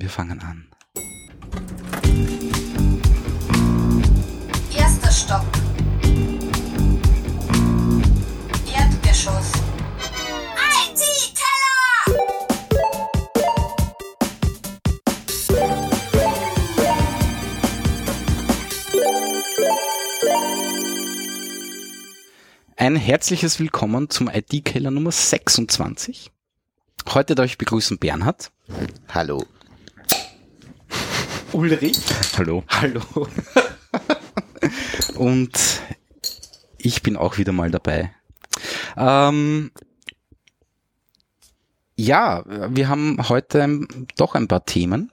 Wir fangen an. Erster Stock. Erdgeschoss. IT-Keller! Ein herzliches Willkommen zum IT-Keller Nummer 26. Heute darf ich begrüßen Bernhard. Hallo. Ulrich. Hallo. Hallo. Und ich bin auch wieder mal dabei. Ähm, ja, wir haben heute doch ein paar Themen.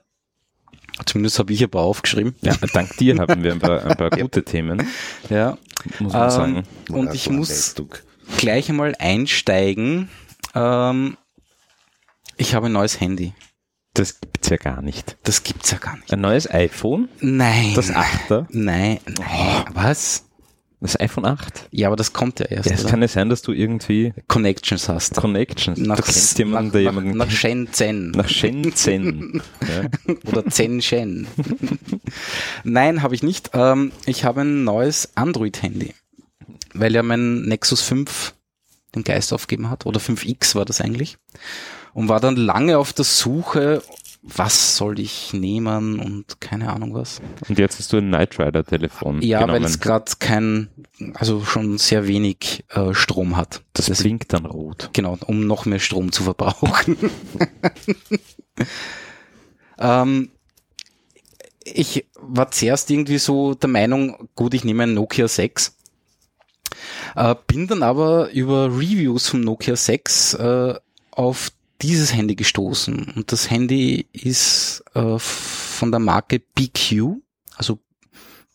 Zumindest habe ich ein paar aufgeschrieben. Ja, dank dir haben wir ein paar, ein paar gute Themen, Ja. muss man Ähm, sagen. und ich muss Leistung. gleich einmal einsteigen. Ähm, ich habe ein neues Handy. Das gibt's ja gar nicht. Das gibt's ja gar nicht. Ein neues iPhone, Nein. das 8er, Nein, nein. Was? das iPhone 8. Ja, aber das kommt ja erst. Ja, es oder? kann ja sein, dass du irgendwie Connections hast. Connections, Nach, du kennst jemanden, nach, der nach, jemanden nach Shenzhen. nach Shenzhen. ja. oder Zen-Shen. Nein, habe ich nicht. Ähm, ich habe ein neues Android-Handy, weil ja mein Nexus 5 den Geist aufgeben hat, oder 5X war das eigentlich, und war dann lange auf der Suche, was soll ich nehmen und keine Ahnung was. Und jetzt hast du ein Knight Rider Telefon Ja, weil es gerade kein, also schon sehr wenig äh, Strom hat. das blinkt dann rot. Genau, um noch mehr Strom zu verbrauchen. ähm, ich war zuerst irgendwie so der Meinung, gut, ich nehme ein Nokia 6. Äh, bin dann aber über Reviews vom Nokia 6 äh, auf dieses Handy gestoßen. Und das Handy ist äh, von der Marke BQ, also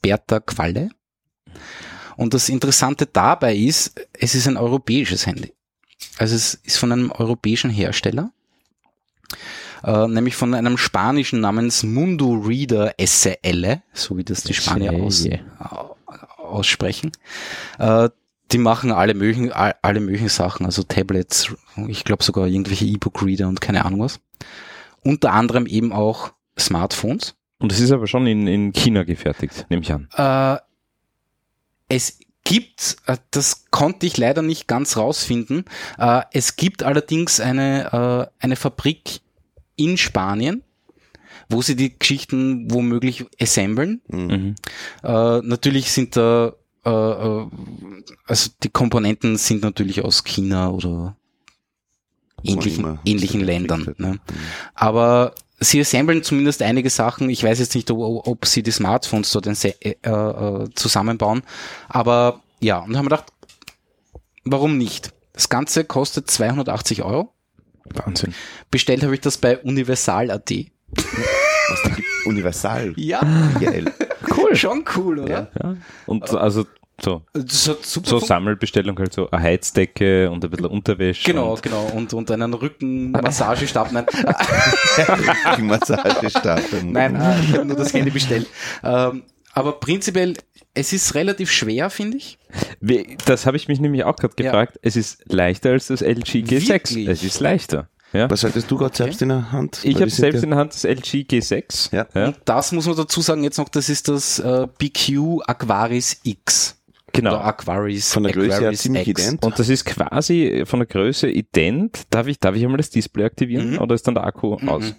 Bertha Qualle. Und das Interessante dabei ist, es ist ein europäisches Handy. Also es ist von einem europäischen Hersteller, äh, nämlich von einem spanischen namens Mundo Reader SL, so wie das die Spanier aus, SL. aussprechen. Äh, die machen alle möglichen, all- alle möglichen Sachen, also Tablets, ich glaube sogar irgendwelche E-Book-Reader und keine Ahnung was. Unter anderem eben auch Smartphones. Und es ist aber schon in, in China gefertigt, nehme ich an. Äh, es gibt, äh, das konnte ich leider nicht ganz rausfinden, äh, es gibt allerdings eine, äh, eine Fabrik in Spanien, wo sie die Geschichten womöglich assemblen. Mhm. Äh, natürlich sind da, äh, äh, also die Komponenten sind natürlich aus China oder ähnlichen, ähnlichen Ländern. Ne? Mhm. Aber sie assemblen zumindest einige Sachen. Ich weiß jetzt nicht, ob, ob sie die Smartphones dort äh, äh, zusammenbauen. Aber ja, und haben wir gedacht, warum nicht? Das Ganze kostet 280 Euro. Wahnsinn. Bestellt habe ich das bei Universal.at. Was da gibt Universal. Ja, Geil. Cool. Schon cool, oder? Ja. Und also so, Das hat super so fun- Sammelbestellung halt so eine Heizdecke und ein bisschen Unterwäsche. Genau, Und, genau. Und, und einen Rückenmassagestab. Nein, Massagestation. nein äh, ich habe nur das Handy bestellt. Ähm, aber prinzipiell, es ist relativ schwer, finde ich. Das habe ich mich nämlich auch gerade Ja. gefragt. Es ist leichter als das LG G6. Wirklich? Es ist leichter. Ja. Was hattest du gerade selbst in der Hand? Ich habe selbst ja- in der Hand das LG G6. Ja. ja. Und das muss man dazu sagen jetzt noch, das ist das äh, BQ Aquaris X. Genau. Oder Aquaris. Von der Größe her Aquaris ziemlich X. ident. Und das ist quasi von der Größe ident. Darf ich, darf ich einmal das Display aktivieren Mhm. oder ist dann der Akku Mhm. aus?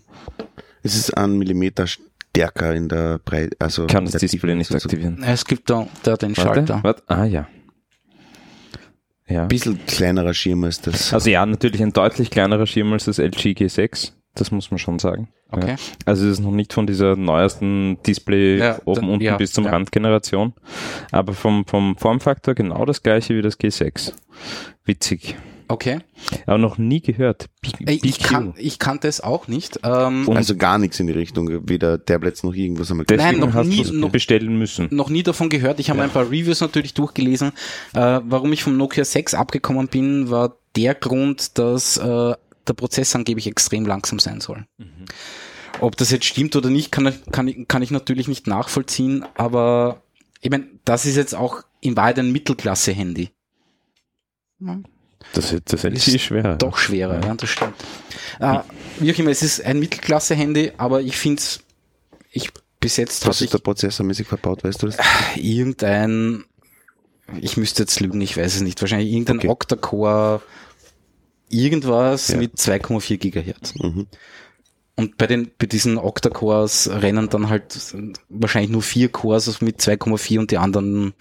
Es ist ein Millimeter stärker in der Breite. Also Kann das Display nicht aktivieren. Es gibt da, da den Schalter. Warte, warte. Ah ja. Ja. Ein bisschen kleinerer Schirm als das. Also ja, natürlich ein deutlich kleinerer Schirm als das LG G6. Das muss man schon sagen. Okay. Ja. Also es ist noch nicht von dieser neuesten Display Ja, oben unten ja, bis zum ja. Randgeneration. Aber vom, vom Formfaktor genau das gleiche wie das G6. Witzig. Okay. Aber noch nie gehört. B Ey, Ich, kann, ich kannte es auch nicht. Ähm, Und also gar nichts in die Richtung. Weder Tablets noch irgendwas haben wir Deswegen Nein, noch hast nie- noch- es bestellen müssen. noch nie davon gehört. Ich habe ein paar Reviews natürlich durchgelesen. Äh, warum ich vom Nokia 6 abgekommen bin, war der Grund, dass äh, der Prozess angeblich extrem langsam sein soll. Ob das jetzt stimmt oder nicht, kann, kann, ich- kann ich natürlich nicht nachvollziehen, aber ich meine, das ist jetzt auch in Wahrheit ein Mittelklasse-Handy. Das, das Ist ist schwer. doch schwerer, ja, das stimmt. Äh, wie auch immer, es ist ein Mittelklasse-Handy, aber ich finde es, ich bis jetzt Was ist da prozessormäßig verbaut, weißt du das? irgendein, ich müsste jetzt lügen, ich weiß es nicht, wahrscheinlich irgendein Okay. Octa-Core, irgendwas Ja. mit 2,4 Gigahertz. Mhm. Und bei den, bei diesen Octa-Cores rennen dann halt wahrscheinlich nur vier Cores mit 2,4 und die anderen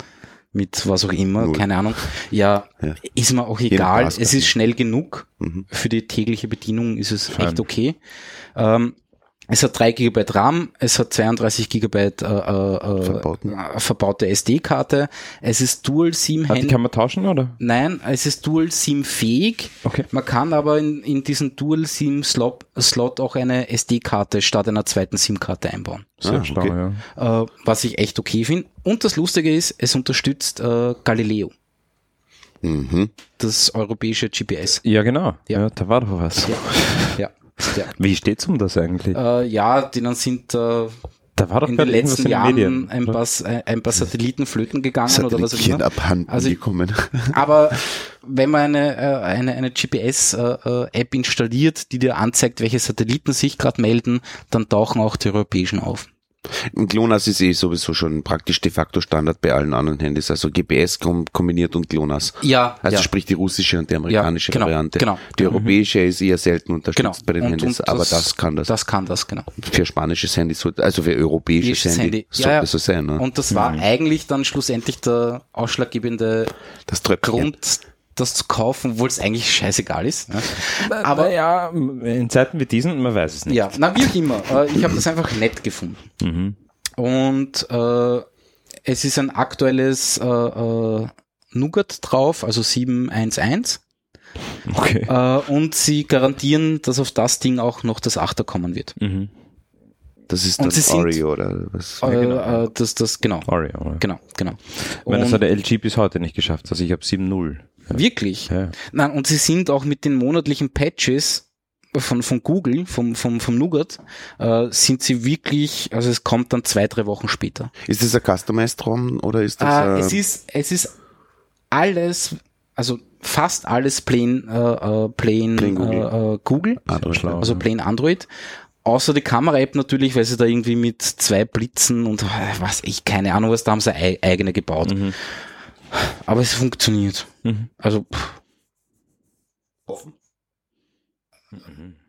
mit was auch immer, Null. keine Ahnung. Ja, Ja. ist mir auch egal. Es ist schnell genug. Mhm. Für die tägliche Bedienung ist es Fein. echt okay. Ähm, es hat 3 GB RAM, es hat 32 GB äh, äh, äh, Verbauten. äh, verbaute SD-Karte. Es ist Dual SIM Ah, die kann man tauschen, oder? Nein, es ist Dual SIM fähig. Okay. Man kann aber in, in diesen Dual SIM Slot, Slot auch eine SD-Karte statt einer zweiten SIM-Karte einbauen. Sehr Ah, schlau, okay. ja. Äh, was ich echt okay finde. Und das Lustige ist, es unterstützt äh, Galileo, Mhm. das europäische GPS. Ja, genau. Ja. Ja. da war doch was. Ja, ja. Ja. Wie steht's um das eigentlich? Äh, ja, denen sind äh, da war doch in den letzten in Jahren Medien. ein paar, äh, ein paar Satelliten flöten gegangen oder was auch immer. abhanden Also- gekommen. Aber wenn man eine, äh, eine, eine GPS-App installiert, die dir anzeigt, welche Satelliten sich gerade melden, dann tauchen auch die europäischen auf. Und GLONASS ist eh sowieso schon praktisch de facto Standard bei allen anderen Handys. Also GPS kom kombiniert und GLONASS. Ja, Also ja. sprich die russische und die amerikanische Ja, genau, Variante. genau. Die europäische ist eher selten unterstützt genau. bei den Und- Handys, und aber das kann das. Das kann das, genau. Für spanisches Handy, sollte- also für europäisches Handy, Handy. sollte Ja, ja. so sein. Ne? Und das war eigentlich dann schlussendlich der ausschlaggebende das Tröpfchen. Grund, das zu kaufen, obwohl es eigentlich scheißegal ist. ne? Aber ja, in Zeiten wie diesen, man weiß es nicht. ja, na wie auch immer. Äh, Ich habe das einfach nett gefunden. Mhm. Und äh, es ist ein aktuelles äh, äh, Nougat drauf, also 711. Okay. Äh, und sie garantieren, dass auf das Ding auch noch das Achter kommen wird. Mhm. Das ist Und sind- Oreo oder was? Äh, genau. äh, das, das, genau, Oreo. oder? genau, genau. Ich meine, das hat der LG bis heute nicht geschafft. Also ich habe 7.0. wirklich. Ja. Nein, und sie sind auch mit den monatlichen Patches von, von Google, vom, vom, vom Nougat, äh, sind sie wirklich, also es kommt dann zwei, drei Wochen später. Ist das ein Customized ROM oder ist das Ah, es ist, es ist alles, also fast alles plain, äh, äh, plain, Plain Google. Äh, äh, Google Android? schlau. also ja. plain Android. Außer die Kamera-App natürlich, weil sie da irgendwie mit zwei Blitzen und äh, was, ich keine Ahnung was, da haben sie ei- eigene gebaut. Mhm. Aber es funktioniert. Mhm. Also, pff.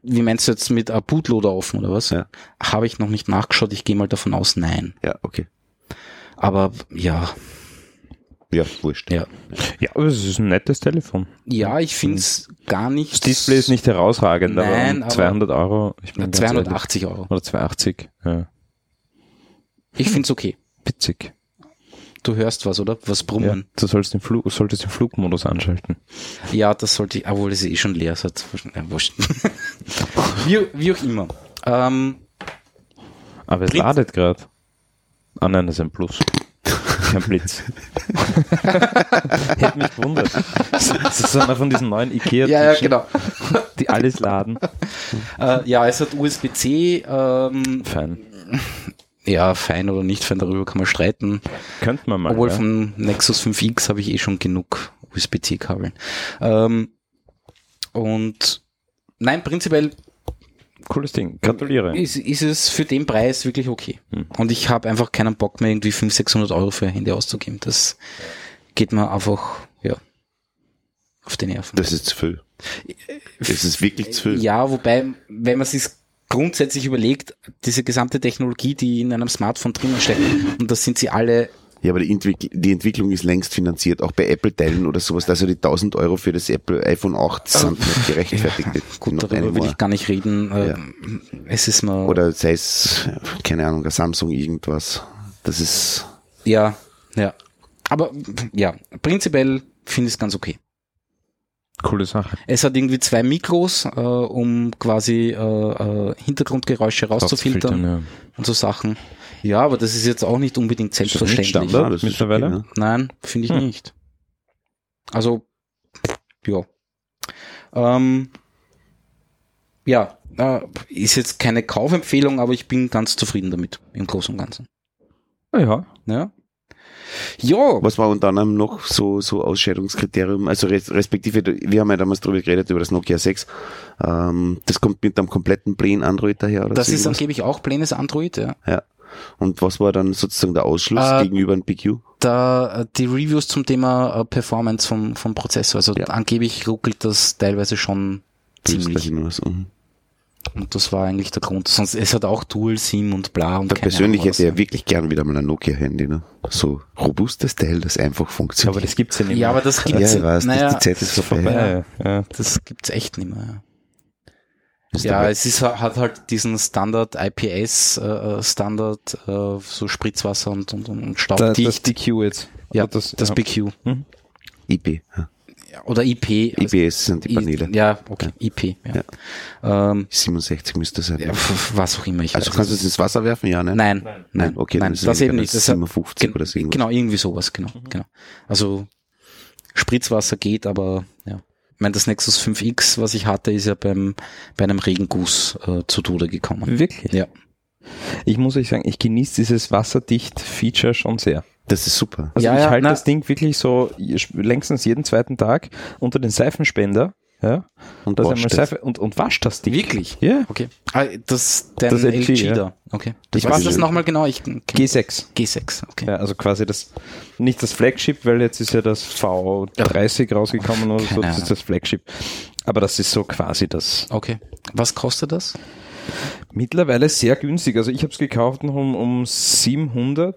wie meinst du jetzt mit einem Bootloader offen oder was? Ja. Habe ich noch nicht nachgeschaut, ich gehe mal davon aus, nein. Ja, okay. Aber ja, Ja, wurscht. ja. Ja, aber es ist ein nettes Telefon. Ja, ich finde es gar nicht. Das Display ist nicht herausragend, Nein, aber aber- um 200 Euro. Ich bin ganz 280 Euro. ehrlich. Oder 280. Ja. Ich finde es okay. Witzig. Du hörst was, oder? Was Ja, brummen. du sollst den, Flug, solltest den Flugmodus anschalten. Ja, das sollte ich, obwohl es eh schon leer ist. Ja, wurscht. wie, wie auch immer. Ähm, Aber es Blitz. ladet gerade. Ah nein, das ist ein Plus. Kein Blitz. Hätte mich gewundert. Das ist einer von diesen neuen ikea ja, ja, genau. die alles laden. Äh, ja, es hat USB-C. Ähm, Fein. Ja, fein oder nicht fein, darüber kann man streiten. Könnte man mal. Obwohl ja. vom Nexus 5X habe ich eh schon genug USB-C-Kabeln. Ähm, und nein, prinzipiell Cooles Ding. Gratuliere. ist, ist es für den Preis wirklich okay. Hm. Und ich habe einfach keinen Bock mehr, irgendwie 500, 600 Euro für ein Handy auszugeben. Das geht mir einfach, ja, auf die Nerven. Das ist zu viel. Das ist wirklich zu viel. Ja, wobei, wenn man sich grundsätzlich überlegt, diese gesamte Technologie, die in einem Smartphone drinnen steckt, und das sind sie alle, Ja, aber die, Entwick die Entwicklung ist längst finanziert, auch bei Apple-Teilen oder sowas. Also die 1000 Euro für das Apple iPhone 8 sind nicht gerechtfertigt. gut, Not darüber will ich gar nicht reden. Äh, Ja. Es ist mir, Oder sei es, keine Ahnung, Samsung irgendwas. Das ist, ja, ja. Aber, ja, prinzipiell finde ich es ganz okay. Coole Sache. Es hat irgendwie zwei Mikros, äh, um quasi äh, äh, Hintergrundgeräusche rauszufiltern ja. und so Sachen. Ja, aber das ist jetzt auch nicht unbedingt nicht selbstverständlich. Standard? ja, das ist mittlerweile? okay, ne? Nein, finde ich Hm. nicht. Also, ja. Ähm, ja, äh, ist jetzt keine Kaufempfehlung, aber ich bin ganz zufrieden damit, im Großen und Ganzen. Ah ja. Ja. Ja, Was war unter anderem noch so, so Ausscheidungskriterium? Also res respektive, wir haben ja damals drüber geredet, über das Nokia 6. Ähm, das kommt mit einem kompletten plain Android daher, oder das so ist irgendwas? angeblich auch planes Android, ja. Ja. Und was war dann sozusagen der Ausschluss Äh, gegenüber einem PQ? Da äh, die Reviews zum Thema äh, Performance vom, vom Prozessor, also Ja. angeblich ruckelt das teilweise schon ziemlich. Mhm. Und das war eigentlich der Grund. Sonst, es hat auch Dual SIM und bla und persönlich Ahnung was. hätte ja wirklich gern wieder mal ein Nokia-Handy, ne? So robustes Teil, das einfach funktioniert. Aber das gibt's ja nicht Ja, mehr. aber das ja, gibt's, ich weiß, naja, das, die Zeit ist vorbei. vorbei. Ja. das gibt's echt nicht mehr. Ja. Ist Ja, dabei- es ist, hat halt diesen Standard IPS äh, Standard, äh, so Spritzwasser und, und, und Da, das Staubdicht. BQ jetzt. ja, das, das, ja. BQ. IP. Ja. Ja, Oder IP. also IPS sind die Paneele. I, ja, okay, IP. Ja. Ähm, 67 müsste sein. ja, pf, was auch immer ich also weiß. kannst du es ins Wasser werfen? Ja, ne? Nein, nein, okay, nein, dann ist es das eben nicht. Das hat- 57 gen- oder so irgendwas. Genau, irgendwie sowas, genau, genau. Also Spritzwasser geht, aber ja. Ich meine, das Nexus 5X, was ich hatte, ist ja beim bei einem Regenguss äh, zu Tode gekommen. Wirklich? Ja. Ich muss euch sagen, ich genieße dieses Wasserdicht-Feature schon sehr. Das ist super. Also Ja, ich ja, halte das Ding wirklich so längstens jeden zweiten Tag unter den Seifenspender, ja, Und das es. Seife und, und wascht das Ding. Wirklich? Ja. Okay. Ah, das dein Das LG, LG, ja. da. Okay. Das was weiß ist das ich nochmal genau? Ich kenn- G6. G6, okay. Ja, also quasi das, nicht das Flagship, weil jetzt ist ja das V30 rausgekommen oder so, das ist das Flagship. Aber das ist so quasi das. Okay. Was kostet das? Mittlerweile sehr günstig. Also ich habe es gekauft noch um, um 700.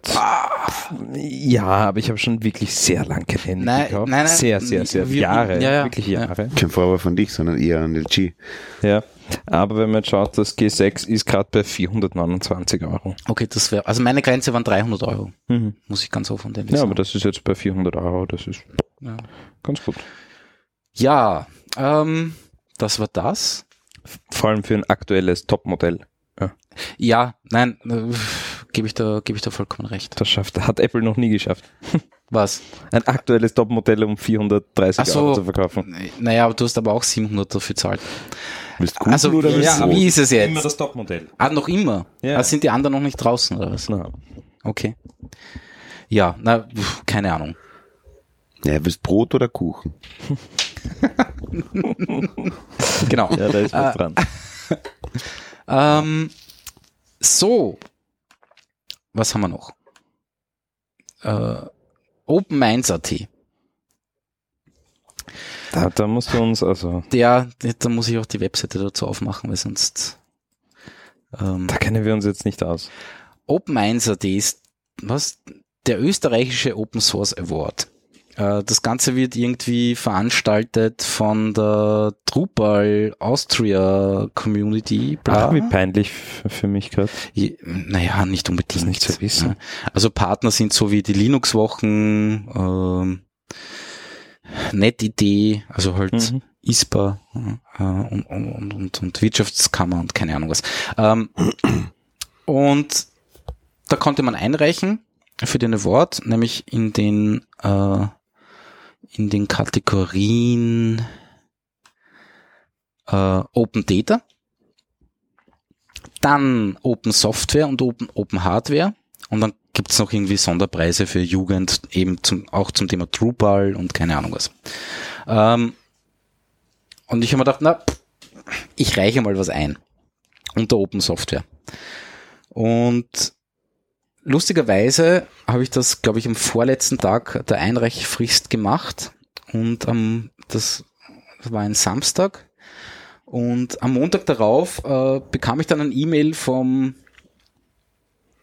Ja, aber ich habe schon wirklich sehr lang kein Handy Nein, gekauft. nein, nein. sehr, sehr, sehr. Wir- Jahre. ja, ja. Wirklich Ja. Jahre. Kein Vorwurf von dich, sondern eher an LG. Ja. Aber wenn man jetzt schaut, das G6 ist gerade bei 429 Euro. Okay, das wäre, also meine Grenze waren 300 Euro. Mhm. Muss ich ganz offen ehrlich Ja, sagen. aber das ist jetzt bei 400 Euro. Das ist ja. ganz gut. Ja, ähm, das war das. Vor allem für ein aktuelles Topmodell. Ja, nein, äh, gebe ich da, gebe ich da vollkommen recht. Das schafft, hat Apple noch nie geschafft. Was? Ein aktuelles Topmodell um 430 Ach so. Euro zu verkaufen. Naja, aber du hast aber auch 700 dafür gezahlt. Willst du Google Also, oder willst ja, wie ist es Immer jetzt? das Topmodell. Ah, noch immer? Ja. Ah, sind die anderen noch nicht draußen oder was? Na, Okay. Ja, na, pf, keine Ahnung. Ja, willst Brot oder Kuchen? Genau. ja, da ist was Ah. dran. Ähm, so. Was haben wir noch? Äh, OpenMinds.at. Da, da musst du uns also, Der, da muss ich auch die Webseite dazu aufmachen, weil sonst ähm, da kennen wir uns jetzt nicht aus. OpenMinds.at ist was? Der österreichische Open Source Award. Äh, Das Ganze wird irgendwie veranstaltet von der Drupal Austria Community. Bla. Ach, wie peinlich für mich gerade. Naja, nicht unbedingt. Das nicht zu wissen. Also Partner sind so wie die Linux-Wochen, ähm, NetID, also halt Mhm. ISPA äh, und, und, und, und Wirtschaftskammer und keine Ahnung was. Ähm, und da konnte man einreichen für den Award, nämlich in den äh, in den Kategorien äh, Open Data, dann Open Software und Open, Open Hardware und dann gibt's noch irgendwie Sonderpreise für Jugend, eben zum, auch zum Thema Drupal und keine Ahnung was. Ähm, und ich habe mir gedacht, na, ich reiche mal was ein unter Open Software. Und lustigerweise habe ich das, glaube ich, am vorletzten Tag der Einreichfrist gemacht und am, das, das war ein Samstag und am Montag darauf äh, bekam ich dann ein E-Mail vom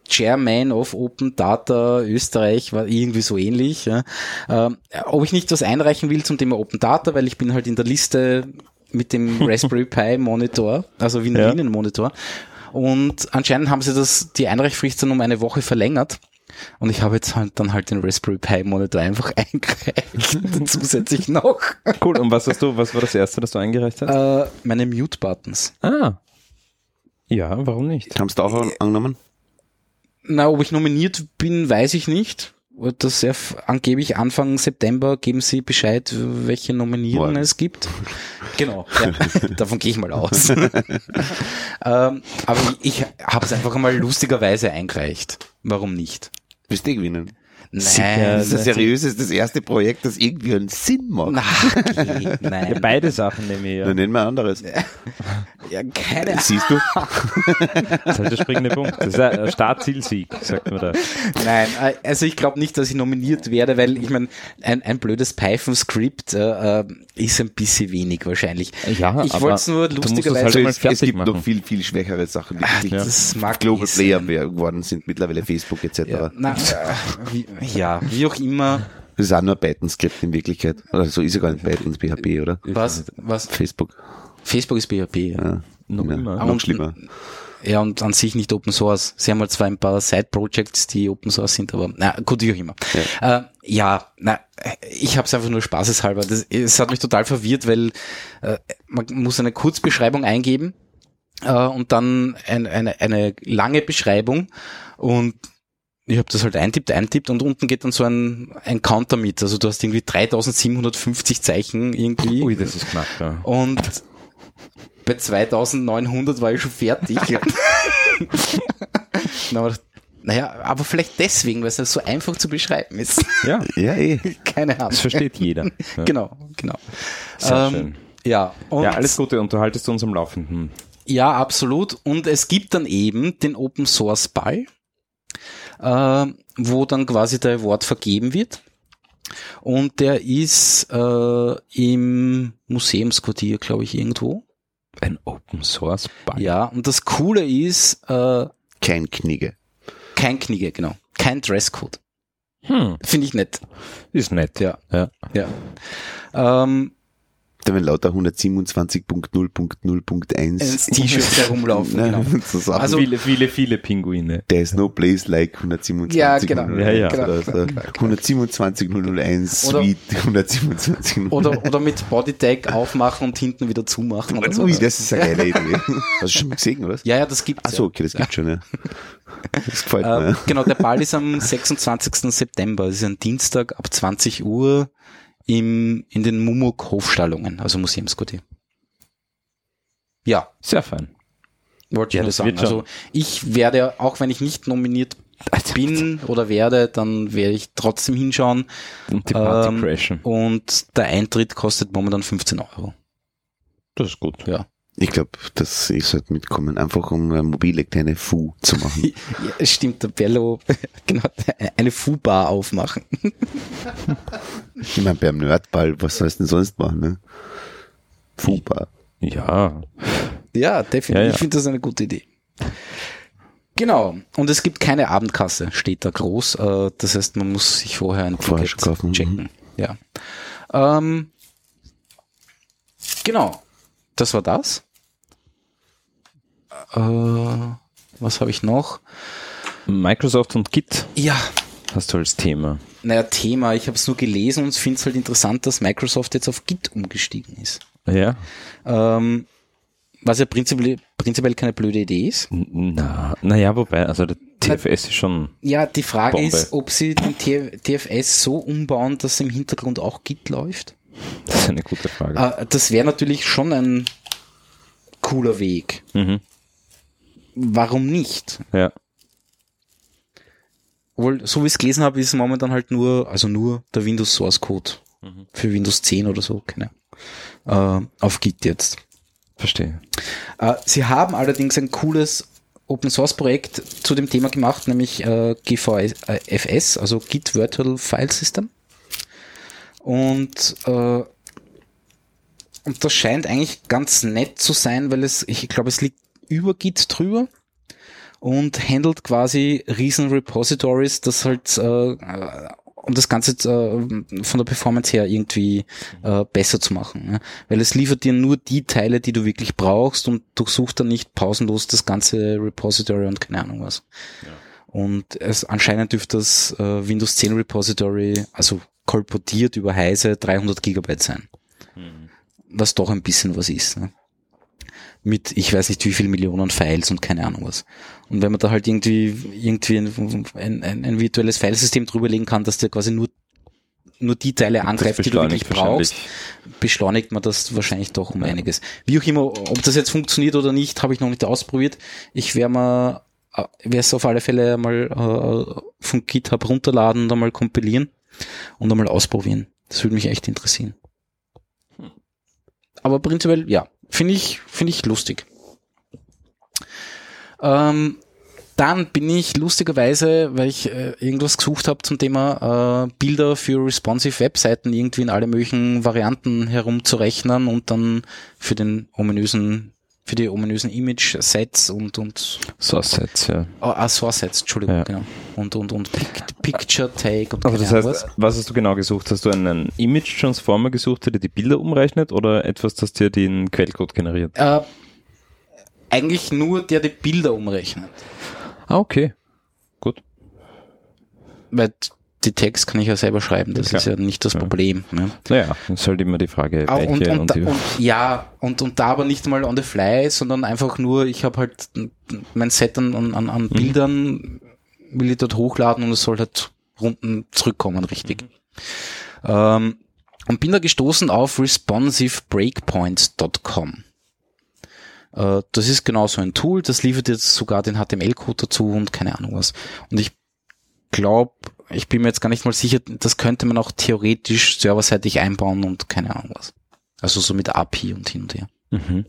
Chairman of Open Data Österreich, war irgendwie so ähnlich, ja, ähm, ob ich nicht was einreichen will zum Thema Open Data, weil ich bin halt in der Liste mit dem Raspberry Pi Monitor, also Wiener Ja. Monitor. Und anscheinend haben sie das, die Einreichfrist dann um eine Woche verlängert. Und ich habe jetzt halt dann halt den Raspberry Pi Monitor einfach eingereicht, zusätzlich noch. Cool, und was hast du, was war das erste, das du eingereicht hast? Äh, meine Mute-Buttons. Ah. Ja, warum nicht? Haben sie da auch an- angenommen? Na, ob ich nominiert bin, weiß ich nicht. Das ja angeblich Anfang September geben sie Bescheid, welche Nominierungen es gibt. Genau, ja, davon gehe ich mal aus. ähm, aber ich, ich habe es einfach mal lustigerweise eingereicht. Warum nicht? Willst du eh gewinnen? Nein, Das ist ein seriöses, das erste Projekt, das irgendwie einen Sinn macht. Na, okay, Ja, nein. beide Sachen nehme ich Dann ja. nennen wir anderes. Ja, keine Ahnung. Siehst du? Das ist halt der springende Punkt. Das ist ein Startzielsieg, sagt man da. Nein, äh, also ich glaube nicht, dass ich nominiert werde, weil ich meine, ein, ein blödes Python-Skript äh, äh, ist ein bisschen wenig wahrscheinlich. Ja, ich wollte es nur es lustigerweise. halt mal es, gibt machen. noch viel, viel schwächere Sachen, die Ach, wirklich das mag Global. Player geworden sind, mittlerweile Facebook etc. ja, na, äh, wie, ja, wie auch immer. Das ist auch nur ein Python-Skript in Wirklichkeit. Oder so ist ja gar nicht Python, PHP, oder? Was, was? Facebook. Facebook ist PHP, ja. Ja. Noch ja. immer. Noch Und- schlimmer. Ja, und an sich nicht Open Source. Sie haben halt zwar ein paar Side-Projects, die Open Source sind, aber na gut, wie auch immer. Ja, äh, ja na, ich habe es einfach nur spaßeshalber. Das, es hat mich total verwirrt, weil äh, man muss eine Kurzbeschreibung eingeben äh, und dann ein, eine, eine lange Beschreibung und ich habe das halt eintippt, eintippt und unten geht dann so ein, ein Counter mit. Also du hast irgendwie 3750 Zeichen irgendwie. Ui, das ist knapp, ja. Und bei 2900 war ich schon fertig. Aber- naja, aber vielleicht deswegen, weil es ja so einfach zu beschreiben ist. Ja, Ja, eh. Keine Ahnung. das versteht jeder. Ja. Genau, genau. Sehr Ähm, schön. Ja, und Ja, alles Gute, unterhaltest du uns am Laufenden. Ja, absolut. Und es gibt dann eben den Open Source Ball, äh, wo dann quasi der Award vergeben wird. Und der ist äh, im Museumsquartier, glaube ich, irgendwo. Ein Open Source Ball. Ja, und das Coole ist, äh, Kein Knigge. kein Knigge, genau. Kein Dresscode. Hm, Finde ich nett. ist nett. Ja. ja. Ja. Ähm, Da werden lauter 127.0.0.1 ins T-Shirt herumlaufen, Ne, genau. so Sachen. Also- viele, viele, viele Pinguine. There's no place like 127. Ja, genau. Ja, ja. Genau, Oder genau, so. genau, 127.001 Oder- Suite 127. oder, oder mit Bodytag aufmachen und hinten wieder zumachen. Oder so. Ui, das ist eine geile Idee. Hast du schon mal gesehen, oder? Ja, ja, das gibt's. Achso, ja. okay, das gibt's schon, ja. Das gefällt Ähm, mir. genau, der Ball ist am 26. September. Das ist ein Dienstag ab 20 Uhr im, in den Mumuk Hofstallungen, also Museumsquartier. Ja, Sehr fein. wollte ich Ja, nur sagen. Also ich werde, auch wenn ich nicht nominiert bin oder werde, dann werde ich trotzdem hinschauen. Und die Party Ähm, crashen. Und der Eintritt kostet momentan 15 Euro. Das ist gut. Ja. Ich glaube, dass ich sollte mitkommen, einfach um eine mobile kleine Fu zu machen. Ja, es stimmt, der Bello, genau, eine Fu-Bar aufmachen. Ich meine, beim Nerdball, was sollst du denn sonst machen, ne? Fu-Bar. Ja. Ja, definitiv. Ja, ja. Ich finde das eine gute Idee. Genau. Und es gibt keine Abendkasse, steht da groß. Äh, Das heißt, man muss sich vorher ein Vorher Ticket schon kaufen, mhm. checken. Ja. Ähm, genau. Das war das. Äh, was habe ich noch? Microsoft und Git Ja, hast du als Thema. naja, Thema. Ich habe es nur gelesen und finde es halt interessant, dass Microsoft jetzt auf Git umgestiegen ist. Ja. Ähm, was ja prinzipiell, prinzipiell keine blöde Idee ist. Na, naja, wobei, also der TFS ist schon, Ja, die Frage Bombe. ist, ob sie den TFS so umbauen, dass im Hintergrund auch Git läuft. Das ist eine gute Frage. Äh, das wäre natürlich schon ein cooler Weg. Mhm. Warum nicht? Ja. Obwohl, so wie ich es gelesen habe, ist momentan halt nur, also nur der Windows Source Code für Windows 10 oder so, keine Ahnung. äh, auf Git jetzt. Verstehe. Äh, sie haben allerdings ein cooles Open Source Projekt zu dem Thema gemacht, nämlich äh, GVFS, also Git Virtual File System. Und, äh, und das scheint eigentlich ganz nett zu sein, weil es, ich glaube, es liegt über Git drüber und handelt quasi riesen Repositories, das halt äh, um das Ganze äh, von der Performance her irgendwie äh, besser zu machen. Ne? Weil es liefert dir nur die Teile, die du wirklich brauchst und durchsucht dann nicht pausenlos das ganze Repository und keine Ahnung was. Und es anscheinend dürfte das äh, Windows 10 Repository, also kolportiert über Heise, 300 Gigabyte sein. Was doch ein bisschen was ist. Ne? Mit, ich weiß nicht wie viel Millionen Files und keine Ahnung was. Und wenn man da halt irgendwie, irgendwie ein, ein, ein, ein virtuelles Filesystem drüberlegen kann, dass der quasi nur, nur die Teile angreift, die du wirklich brauchst, beschleunigt man das wahrscheinlich doch um einiges. Wie auch immer, ob das jetzt funktioniert oder nicht, habe ich noch nicht ausprobiert. Ich werde mal äh, werde es auf alle Fälle mal äh, von GitHub runterladen und einmal kompilieren und einmal ausprobieren. Das würde mich echt interessieren. Aber prinzipiell, ja, finde ich, finde ich lustig. Ähm, dann bin ich lustigerweise, weil ich äh, irgendwas gesucht habe zum Thema äh, Bilder für responsive Webseiten irgendwie in alle möglichen Varianten herumzurechnen und dann für den ominösen für die ominösen Image-Sets und, und Source-Sets, ja. Oh, ah, Source-Sets, Entschuldigung, Ja. genau. Und, und, und Pic Picture-Take und Also das heißt, was hast du genau gesucht? Hast du einen Image-Transformer gesucht, der dir die Bilder umrechnet oder etwas, das dir den Quellcode generiert? Äh, eigentlich nur der die Bilder umrechnet. Ah, okay. Gut. Weil die Text kann ich ja selber schreiben, das Klar. ist ja nicht das Ja. Problem. Ne? Naja, das ist halt immer die Frage, welche und, und, und, und ja, und, und da aber nicht mal on the fly, sondern einfach nur, ich habe halt mein Set an, an, an Mhm. Bildern, will ich dort hochladen und es soll halt runden zurückkommen, richtig. Ähm, und bin da gestoßen auf responsivebreakpoints.com. Äh, das ist genau so ein Tool, das liefert jetzt sogar den HTML-Code dazu und keine Ahnung was. Und ich glaube, ich bin mir jetzt gar nicht mal sicher, das könnte man auch theoretisch serverseitig einbauen und keine Ahnung was. Also so mit API und hin und her. Mhm.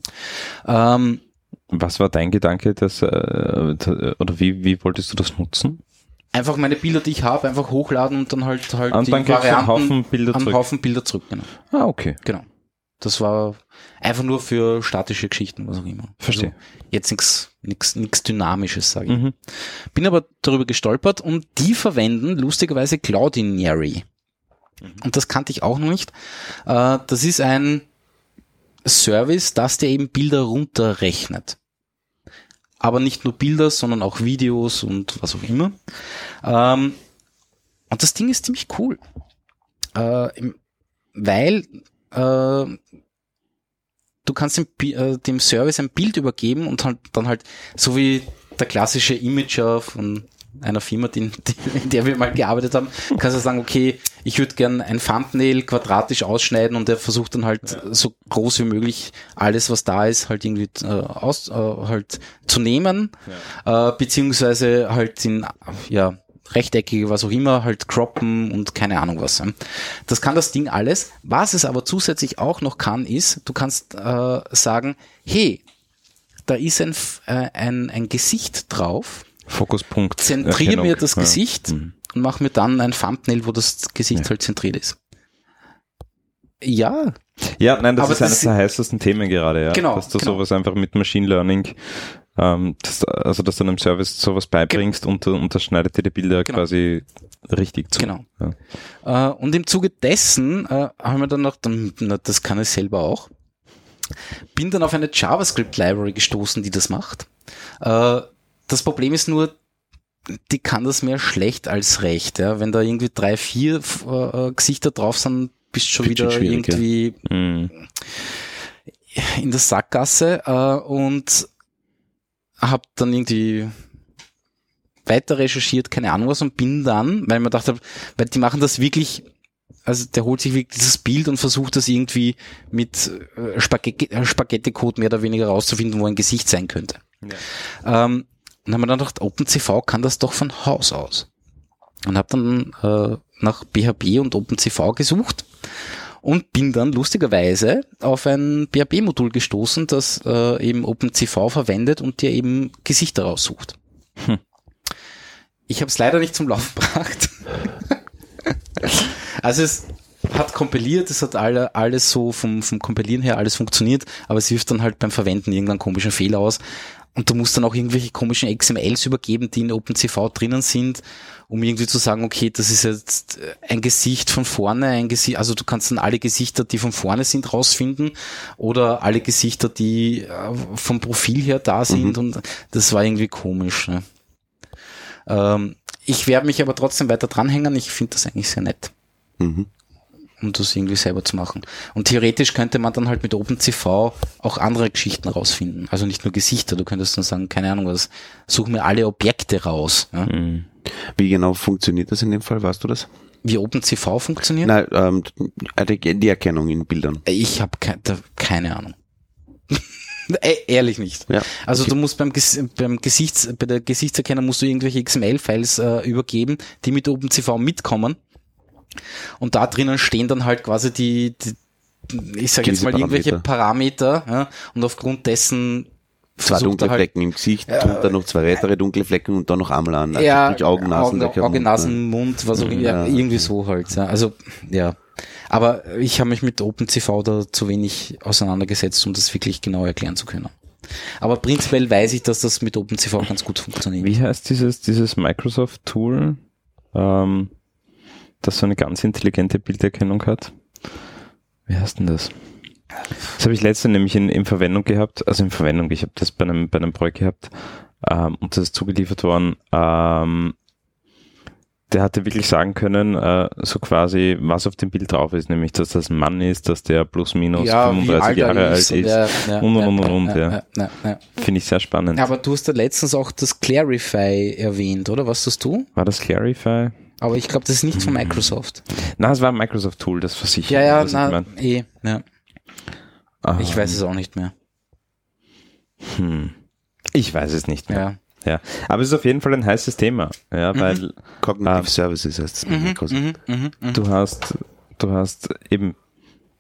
Ähm, Was war dein Gedanke, dass, äh, oder wie, wie wolltest du das nutzen? einfach meine Bilder, die ich habe, einfach hochladen und dann halt halt Und die dann du einen Varianten, Haufen Bilder einen zurück. Haufen Bilder zurück. Genau. Ah, okay. genau. Das war einfach nur für statische Geschichten, was auch immer. Verstehe. Also jetzt nichts nix, nix Dynamisches, sage ich. Mhm. Bin aber darüber gestolpert und die verwenden lustigerweise Cloudinary. Und das kannte ich auch noch nicht. Äh, Das ist ein Service, das dir eben Bilder runterrechnet. Aber nicht nur Bilder, sondern auch Videos und was auch immer. Ähm, Und das Ding ist ziemlich cool. Äh, Weil äh, du kannst dem, äh, dem Service ein Bild übergeben und halt, dann halt, so wie der klassische Imager von einer Firma, die, die, in der wir mal gearbeitet haben, kannst du sagen, okay, ich würde gern ein Thumbnail quadratisch ausschneiden und der versucht dann halt so groß wie möglich alles, was da ist, halt irgendwie äh, aus, äh, halt zu nehmen, äh, beziehungsweise halt in, ja, rechteckige, was auch immer, halt croppen und keine Ahnung was. Das kann das Ding alles. Was es aber zusätzlich auch noch kann, ist, du kannst äh, sagen, hey, da ist ein, äh, ein, ein Gesicht drauf, Fokuspunkt. zentriere Erkennung. mir das Ja. Gesicht Mhm. und mach mir dann ein Thumbnail, wo das Gesicht Ja. halt zentriert ist. Ja, Ja, nein, das Aber ist das eines sind- der heißesten Themen gerade, ja. Genau, Dass du genau. sowas einfach mit Machine Learning, ähm, das, also dass du einem Service sowas beibringst und, und das schneidet dir die Bilder Genau. quasi richtig zu. Genau. Ja. Äh, und im Zuge dessen äh, haben wir dann noch, na, das kann ich selber auch, bin dann auf eine JavaScript-Library gestoßen, die das macht. Äh, das Problem ist nur, die kann das mehr schlecht als recht. Ja? Wenn da irgendwie drei, vier äh, Gesichter drauf sind, bist du schon Bisschen wieder schwierig, ja. irgendwie Mhm. in der Sackgasse äh, und habe dann irgendwie weiter recherchiert, keine Ahnung was, und bin dann, weil ich mir gedacht habe, weil die machen das wirklich, also der holt sich wirklich dieses Bild und versucht das irgendwie mit äh, Spaghetti- äh, Spaghetti-Code mehr oder weniger rauszufinden, wo ein Gesicht sein könnte. Ähm, und haben wir dann gedacht, OpenCV kann das doch von Haus aus. Und habe dann äh, nach PHP und OpenCV gesucht und bin dann lustigerweise auf ein PHP-Modul gestoßen, das äh, eben OpenCV verwendet und dir eben Gesichter raussucht. Hm. Ich habe es leider nicht zum Laufen gebracht. also es hat kompiliert, es hat alle, alles so vom, vom Kompilieren her alles funktioniert, aber es hilft dann halt beim Verwenden irgendeinen komischen Fehler aus. Und du musst dann auch irgendwelche komischen XMLs übergeben, die in OpenCV drinnen sind, um irgendwie zu sagen, okay, das ist jetzt ein Gesicht von vorne, ein Gesicht, also du kannst dann alle Gesichter, die von vorne sind, rausfinden oder alle Gesichter, die äh, vom Profil her da sind und das war irgendwie komisch. Ne? Ähm, ich werde mich aber trotzdem weiter dranhängen, ich finde das eigentlich sehr nett Mhm. Um das irgendwie selber zu machen. Und theoretisch könnte man dann halt mit OpenCV auch andere Geschichten rausfinden. Also nicht nur Gesichter, du könntest dann sagen, keine Ahnung was, such mir alle Objekte raus. Ja? Mhm. Wie genau funktioniert das in dem Fall? Weißt du das? Wie OpenCV funktioniert? Nein, ähm, die, Erkennung in Bildern. Ich habe ke keine Ahnung. Äh, ehrlich nicht. Ja. Also du musst beim, Ges beim Gesichts, bei der Gesichtserkennung musst du irgendwelche XML-Files äh, übergeben, die mit OpenCV mitkommen. Und da drinnen stehen dann halt quasi die, die ich sage jetzt mal irgendwelche Parameter, ja, und aufgrund dessen Zwei dunkle halt, Flecken im Gesicht, drunter noch zwei weitere dunkle Flecken und dann noch einmal an. Also ja, sprich Augen, Nasen, Augen, Augen, Nasen, Mund, was auch immer, ja, Ja. irgendwie so halt. Ja. Also ja, aber ich habe mich mit OpenCV da zu wenig auseinandergesetzt, um das wirklich genau erklären zu können. Aber prinzipiell weiß ich, dass das mit OpenCV ganz gut funktioniert. Wie heißt dieses, dieses Microsoft-Tool, ähm, das so eine ganz intelligente Bilderkennung hat? Wie heißt denn das? Das habe ich letzte nämlich in, in Verwendung gehabt, also in Verwendung, ich habe das bei einem, bei einem Projekt gehabt ähm, und das ist zugeliefert worden. Ähm, der hatte wirklich sagen können, äh, so quasi, was auf dem Bild drauf ist, nämlich, dass das ein Mann ist, dass der plus minus 35 Jahre alt ist. Ja, ja, und, und, und, ja, und, ja, ja. ja, ja, ja. Finde ich sehr spannend. Aber du hast da letztens auch das Clarify erwähnt, oder? Was tust du? War das Clarify? Aber ich glaube, das ist nicht von Microsoft. Na, es war ein Microsoft-Tool, das versichert. Ja, ja, na, mein. eh, ja. Ah, Ich weiß es auch nicht mehr. Hm. Ich weiß es nicht mehr. Ja. Ja. Aber es ist auf jeden Fall ein heißes Thema, ja, weil Cognitive Ah. Services heißt es. bei Microsoft. Mhm, mhm, mhm. du hast, du hast eben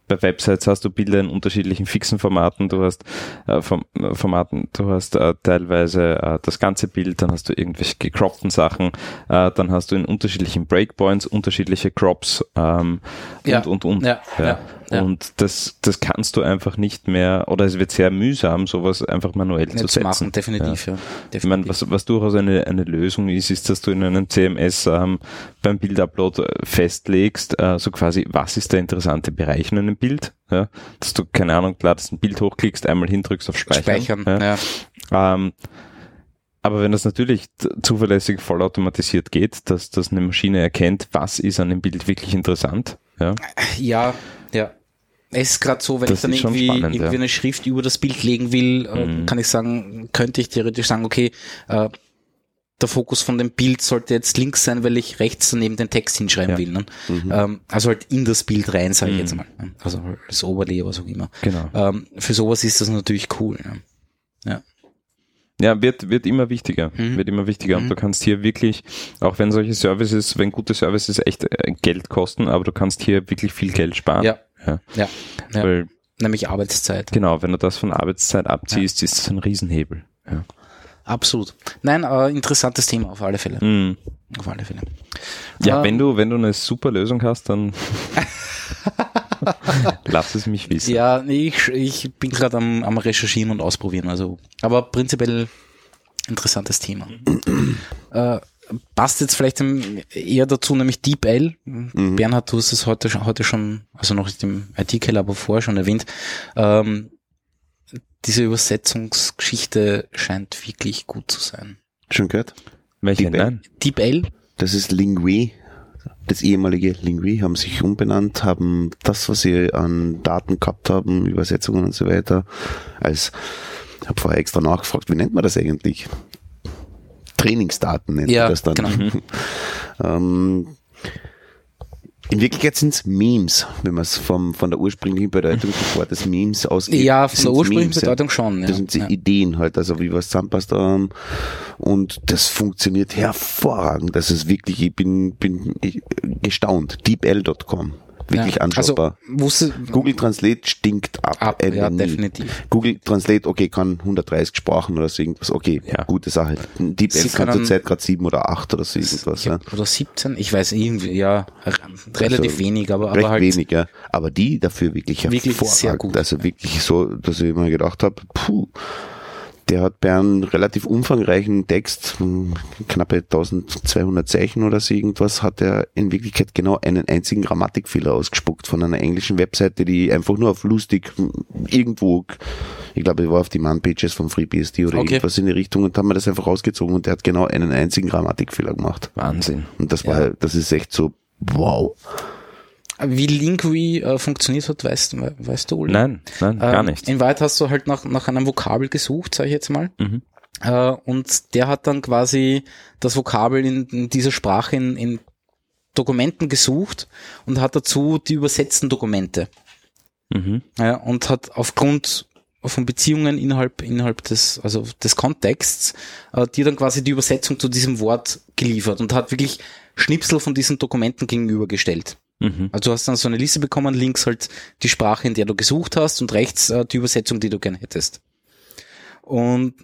bei Websites hast du Bilder in unterschiedlichen fixen Formaten, du hast äh, Form, äh, Formaten, du hast äh, teilweise äh, das ganze Bild, dann hast du irgendwelche gecroppten Sachen, äh, dann hast du in unterschiedlichen Breakpoints unterschiedliche Crops ähm, und Ja. und und. Ja, ja, ja. Und das, das kannst du einfach nicht mehr, oder es wird sehr mühsam, sowas einfach manuell Ja, zu setzen. machen, definitiv, ja. Ich meine, definitiv. was, was durchaus eine, eine Lösung ist, ist, dass du in einem CMS ähm, beim Bildupload äh, festlegst, äh, so quasi, was ist der interessante Bereich in einem Bild, ja? dass du, keine Ahnung, ladest ein Bild hochklickst, einmal hindrückst auf Speichern. Speichern, ja? ja. Ähm, aber wenn das natürlich zuverlässig vollautomatisiert geht, dass, dass eine Maschine erkennt, was ist an dem Bild wirklich interessant, ja, Ja, ja. Es ist gerade so, wenn Das ich dann irgendwie, spannend, irgendwie ja. eine Schrift über das Bild legen will, äh, Mhm. kann ich sagen, könnte ich theoretisch sagen, okay, äh, der Fokus von dem Bild sollte jetzt links sein, weil ich rechts daneben den Text hinschreiben Ja. will. Ne? Mhm. Ähm, also halt in das Bild rein, sage ich Mhm. jetzt mal. ne? Also als Overlay, was auch immer. genau. Ähm, für sowas ist das natürlich cool. Ne? Ja, wird, wird immer wichtiger, Mhm. wird immer wichtiger. Und Mhm. du kannst hier wirklich, auch wenn solche Services, wenn gute Services echt äh, Geld kosten, aber du kannst hier wirklich viel Geld sparen. Ja. Ja. Ja. ja. Weil, Nämlich Arbeitszeit. genau, wenn du das von Arbeitszeit abziehst, ist das ein Riesenhebel. Ja. Absolut. Nein, äh, interessantes Thema auf alle Fälle. Mhm. Auf alle Fälle. Ja, Ähm, wenn du, wenn du eine super Lösung hast, dann lass es mich wissen. Ja, ich, ich bin gerade am, am Recherchieren und Ausprobieren. Also, aber prinzipiell interessantes Thema. äh, passt jetzt vielleicht eher dazu, nämlich DeepL. Bernhard, du hast es heute schon, heute schon, also noch im IT-Keller, aber vorher schon erwähnt. Ähm, diese Übersetzungsgeschichte scheint wirklich gut zu sein. Schon gehört? Welche? Die- Nein. DeepL? Das ist Lingui. Das ehemalige Lingui haben sich umbenannt, haben das, was sie an Daten gehabt haben, Übersetzungen und so weiter, als, ich habe vorher extra nachgefragt, wie nennt man das eigentlich? Trainingsdaten nennt Ja, man das dann. genau. ähm, in Wirklichkeit sind es Memes, wenn man es von der ursprünglichen Bedeutung des Wortes Memes ausgeht. Ja, von der ursprünglichen Memes, ja. Bedeutung schon. Ja. Das sind ja. Ideen halt, also wie was zusammenpasst. Ähm, und das funktioniert hervorragend. Das ist wirklich, ich bin, bin ich, gestaunt. Deepl.com. Wirklich ja. anschaubar. Also, wusste, Google Translate stinkt ab. ab, ja, nie. definitiv. Google Translate, okay, kann 130 Sprachen oder so irgendwas. Okay, Ja. gute Sache. DeepL kann zurzeit gerade sieben oder acht oder so irgendwas. Ja. Oder 17, ich weiß irgendwie, ja, relativ Also, wenig, aber, aber Recht halt, wenig, ja. Aber die dafür wirklich Wirklich hervorragend. sehr gut. Also wirklich so, dass ich immer gedacht habe, puh, der hat bei einem relativ umfangreichen Text, hm, knappe 1200 Zeichen oder so irgendwas, hat er in Wirklichkeit genau einen einzigen Grammatikfehler ausgespuckt von einer englischen Webseite, die einfach nur auf lustig hm, irgendwo, ich glaube, er war auf die Man-Pages von FreeBSD oder Okay. irgendwas in die Richtung und haben wir das einfach rausgezogen und der hat genau einen einzigen Grammatikfehler gemacht. Wahnsinn. Und das war, das ist echt so, wow. Wie Linkui äh, funktioniert hat, weißt, we- weißt du, Uli? Nein, nein, gar Ähm, nicht. In Wahrheit hast du halt nach, nach einem Vokabel gesucht, sage ich jetzt mal. Mhm. Äh, und der hat dann quasi das Vokabel in, in dieser Sprache in, in Dokumenten gesucht und hat dazu die übersetzten Dokumente. Mhm. Ja, und hat aufgrund von Beziehungen innerhalb, innerhalb des, also des Kontexts, äh, dir dann quasi die Übersetzung zu diesem Wort geliefert und hat wirklich Schnipsel von diesen Dokumenten gegenübergestellt. Mhm. Also du hast dann so eine Liste bekommen, links halt die Sprache, in der du gesucht hast und rechts äh, die Übersetzung, die du gern hättest. Und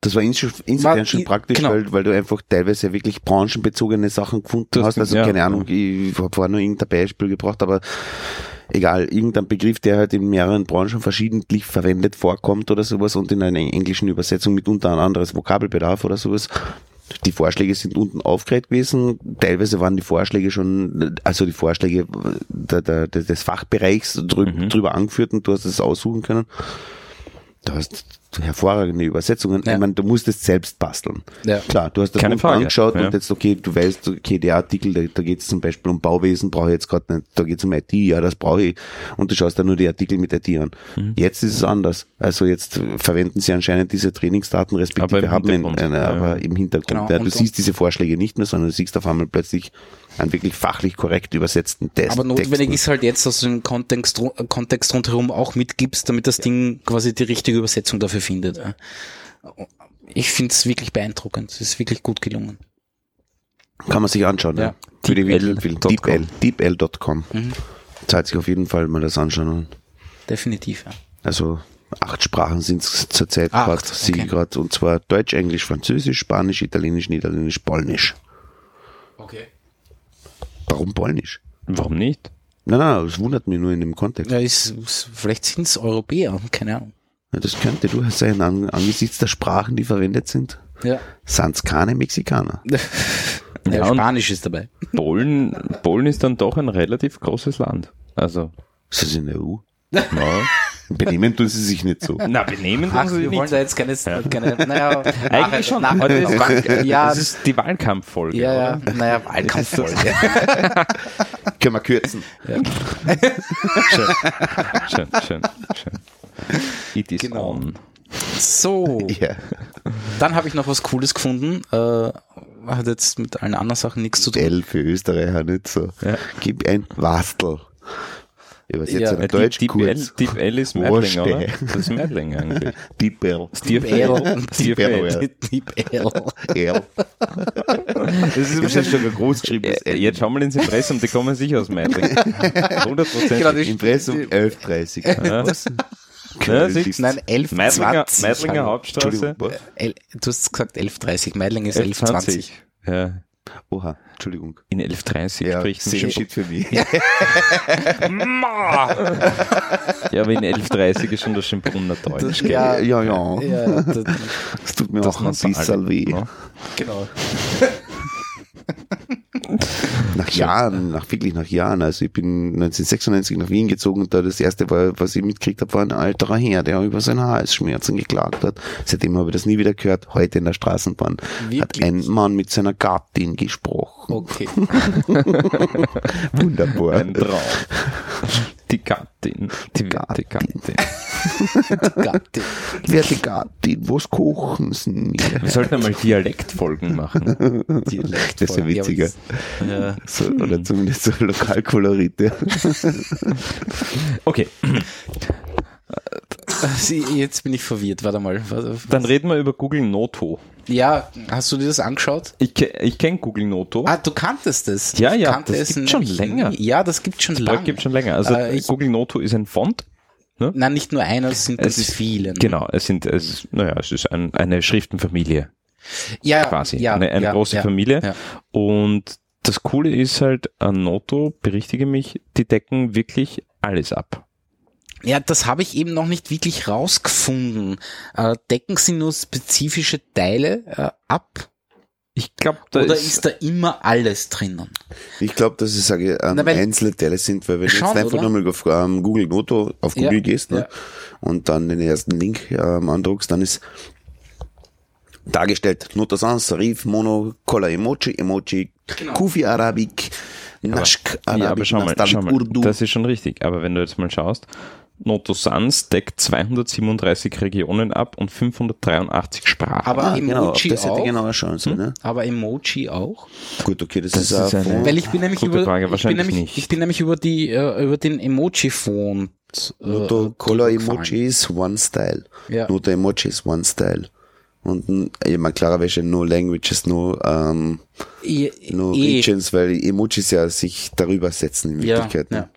Das war ins- insofern War- schon praktisch, genau. weil, weil du einfach teilweise wirklich branchenbezogene Sachen gefunden hast. Also ja. keine Ahnung, ich habe vorher nur irgendein Beispiel gebracht, aber egal, irgendein Begriff, der halt in mehreren Branchen verschiedentlich verwendet vorkommt oder sowas und in einer englischen Übersetzung mit unter ein anderes Vokabelbedarf oder sowas. Die Vorschläge sind unten aufgeregt gewesen. Teilweise waren die Vorschläge schon, also die Vorschläge der, der, des Fachbereichs drü Mhm. drüber angeführt und du hast es aussuchen können. Du hast hervorragende Übersetzungen. Ja. Ich meine, du musstest selbst basteln. Ja. Klar, du hast das Keine Frage, angeschaut ja. und jetzt, okay, du weißt, okay, der Artikel, da, da geht es zum Beispiel um Bauwesen, brauche ich jetzt gerade nicht, da geht es um IT, ja, das brauche ich. Und du schaust dann nur die Artikel mit IT an. Mhm. Jetzt ist es anders. Also jetzt verwenden sie anscheinend diese Trainingsdaten, respektive Aber haben in, Hintergrund, eine, ja, aber ja. im Hintergrund. Genau, ja, du und- siehst diese Vorschläge nicht mehr, sondern du siehst auf einmal plötzlich einen wirklich fachlich korrekt übersetzten Test. aber notwendig Text. ist halt jetzt, dass du den Kontext, ru- Kontext rundherum auch mitgibst, damit das Ding quasi die richtige Übersetzung dafür findet. Ich finde es wirklich beeindruckend. Es ist wirklich gut gelungen. Kann man sich anschauen, ja. Ja. Ich wirklich Deepl.com. deepl.com. Mhm. Zahlt sich auf jeden Fall mal das anschauen. Definitiv, ja. Also acht Sprachen sind es zurzeit Acht, gerade, ich okay. gerade. Und zwar Deutsch, Englisch, Französisch, Spanisch, Italienisch, Niederländisch, Polnisch. Warum Polnisch? Warum nicht? Nein, nein, das wundert mich nur in dem Kontext. Ja, ist, vielleicht sind es Europäer, keine Ahnung. Ja, das könnte durchaus sein, an, angesichts der Sprachen, die verwendet sind. Ja. Sind's keine Mexikaner. ja, Spanisch ist dabei. Polen, Polen ist dann doch ein relativ großes Land. Also, Ist das in der EU? ja. Benehmen tun sie sich nicht so. Na, benehmen tun sie wir wollen nicht. da jetzt keine, keine naja, Eigentlich schon. Nach, Aber das, nach, ist, ja, das ist die Wahlkampffolge. ja, ja, naja, Wahlkampffolge. Können wir kürzen. Schön, schön, schön, schön. It is Genau. on. So, Ja. dann habe ich noch was Cooles gefunden. Äh, hat jetzt mit allen anderen Sachen nichts zu tun. L für Österreicher nicht so. Ja. Gib ein Wastel. Übersetzt Ja. Deutsch Deep, kurz. Deep L ist Meidling, oder? Das ist Meidling eigentlich. Deep L. Deep L. Deep L. Deep L. L. Das ist ist schon ein groß geschriebenes Äh, L. Jetzt schau mal ins Impressum, die kommen sicher aus Meidling. 100 Genau, die- Impressum 11.30. Ja. Was? Ja, siehst Nein, 11, Meidlinger, 20. Meidlinger Hauptstraße. Du hast gesagt 11.30, Meidling ist 11.20. 11.20. Ja, Oha, Entschuldigung. in 11.30 Ja, spricht man same shit für mich. Ja, aber in 11.30 ist schon das Schönbrunner Deutsch. gell? Ja, ja, ja. ja, das, Das tut mir Das auch ein bisschen weh. ne? genau. Nach Jahren, nach wirklich nach Jahren. Also ich bin 1996 nach Wien gezogen und da das erste, war, was ich mitgekriegt habe, war ein alterer Herr, der über seine Halsschmerzen geklagt hat. Seitdem habe ich das nie wieder gehört. Heute in der Straßenbahn hat Wirklich? ein Mann mit seiner Gattin gesprochen. Okay. Wunderbar. Ein Traum. Die Gattin. Die werte Gattin. Gattin. Gatti. Werte Gattin, was kochen Sie mir? Wir sollten einmal Dialektfolgen machen. Dialekt. Das ist ja witziger. Ja, So, oder zumindest so Lokalkolorite. Okay, Sie, jetzt bin ich verwirrt, warte mal. Warte, dann reden wir über Google Noto. Ja, hast du dir das angeschaut? Ich, ich kenne Google Noto. Ah, du kanntest es. Ja, ja, das es gibt schon länger. Ja, das gibt schon Das lange. Projekt gibt schon länger. Also Äh, Google Noto ist ein Font. Nein, nicht nur einer, es sind Es ist- viele. Genau, es sind, es ist, naja, es ist ein, eine Schriftenfamilie ja, quasi. Ja, eine eine ja, große ja, Familie. Und das Coole ist halt, an Noto, berichtige mich, die decken wirklich alles ab. Ja, das habe ich eben noch nicht wirklich rausgefunden. Äh, decken sie nur spezifische Teile äh, ab? Ich glaube, da Oder ist, ist da immer alles drinnen? Ich glaube, dass ich sage, ähm, Na, einzelne Teile sind, weil wenn du Schon, jetzt einfach oder? nochmal auf ähm, Google Noto auf Ja, Google gehst ne, ja. und dann den ersten Link ähm, andruckst, dann ist dargestellt Noto Sans, Serif, Mono, Color Emoji, Emoji, Genau. Kufi Arabic, Nashk Arabic, ja, aber schau mal, schau mal, Urdu. das ist schon richtig. Aber wenn du jetzt mal schaust, Noto Sans deckt 237 Regionen ab und 583 Sprachen. Aber ah, genau, Emoji das hätte auch? genauer schauen sollen. Ne? Aber Emoji auch? Gut, okay, das, Das ist, ist ein eine- Fond. Weil ich bin nämlich Gute über, Frage, ich bin wahrscheinlich nämlich, nicht. ich bin nämlich über die, äh, über den Emoji-Phone Nur äh, der Color Emoji ist One Style. Ja. Nur der Emoji ist One Style. Und mm, ich meine, klarerweise no languages, no, ähm, no eh, regions, weil Emojis ja sich darüber setzen in ja, Wirklichkeit. ne? ja.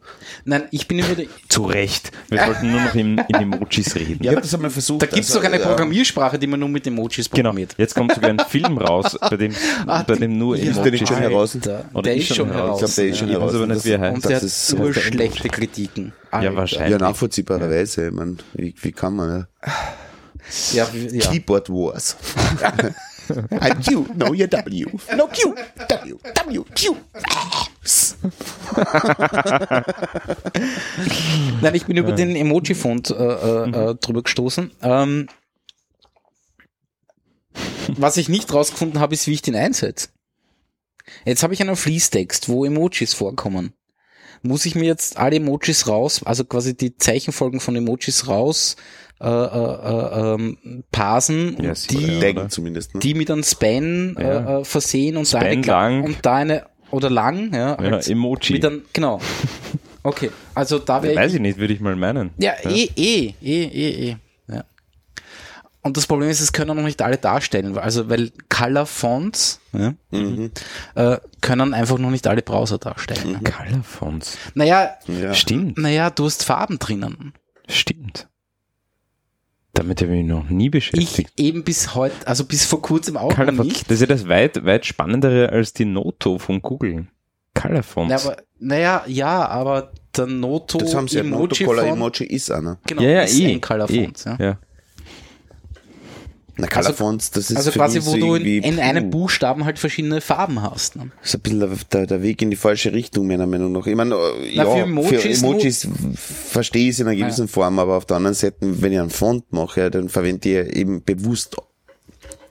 Nein, ich bin die, Zu Recht. Wir sollten nur noch in, in Emojis reden. Ich habe das einmal versucht. da gibt es also, doch eine Programmiersprache, die man nur mit Emojis Genau. programmiert. Jetzt kommt sogar ein Film raus, bei dem, Ah, bei dem nur ja. Emojis Ist der nicht schon heraus? Oder der ist schon heraus. Ich glaube, der ist schon Ich heraus. Das- er. Und der das hat ist nur der schlechte Kritiken. Ja, wahrscheinlich. Ja, nachvollziehbarerweise. Ich mein, wie, wie kann man? Ja, Ja. ja. Keyboard Wars. I'm Q, no, you're W. No Q, W, W, Q. Nein, ich bin über den Emoji-Font äh, äh, Mhm. äh, drüber gestoßen. Ähm, was ich nicht rausgefunden habe, ist, wie ich den einsetze. Jetzt habe ich einen Fließtext, wo Emojis vorkommen. Muss ich mir jetzt alle Emojis raus, also quasi die Zeichenfolgen von Emojis raus äh, äh, äh, ähm, parsen und Ja, sicher, die, ja. Denken zumindest. Ne? die mit einem Span Ja. äh, äh, versehen und da Span eine lang. und da eine oder lang, ja, Ja, Emoji. mit einem, genau. Okay, also da wäre Weiß ich nicht, würde ich mal meinen. ja, eh, eh, eh, eh, eh. Ja. Und das Problem ist, es können noch nicht alle darstellen, weil- also weil Color Fonts ja, Mhm. äh, können einfach noch nicht alle Browser darstellen. Mhm. Color Fonts. Naja, Ja. Stimmt, naja, du hast Farben drinnen. stimmt. Damit habe ich mich noch nie Ich beschäftigt. eben bis heute, also bis vor kurzem auch Color noch Fonts, nicht. das ist ja das weit, weit spannendere als die Noto von Google. Color Fonts. Na, aber, naja, ja, aber der Noto Das haben sie ja. Emoji Motocolor Font, Emoji ist einer. genau, ja, ja, ist eh, ein Color eh. Ja. ja. Na, Color Fonts, das ist Also quasi, wo so du in, in einem Buchstaben halt verschiedene Farben hast. Ne? ist ein bisschen der, der, Weg in die falsche Richtung, meiner Meinung nach. Ich meine, äh, Na, ja, für für Emojis Emojis, verstehe ich es in einer gewissen Form, aber auf der anderen Seite, wenn ich einen Font mache, dann verwende ich eben bewusst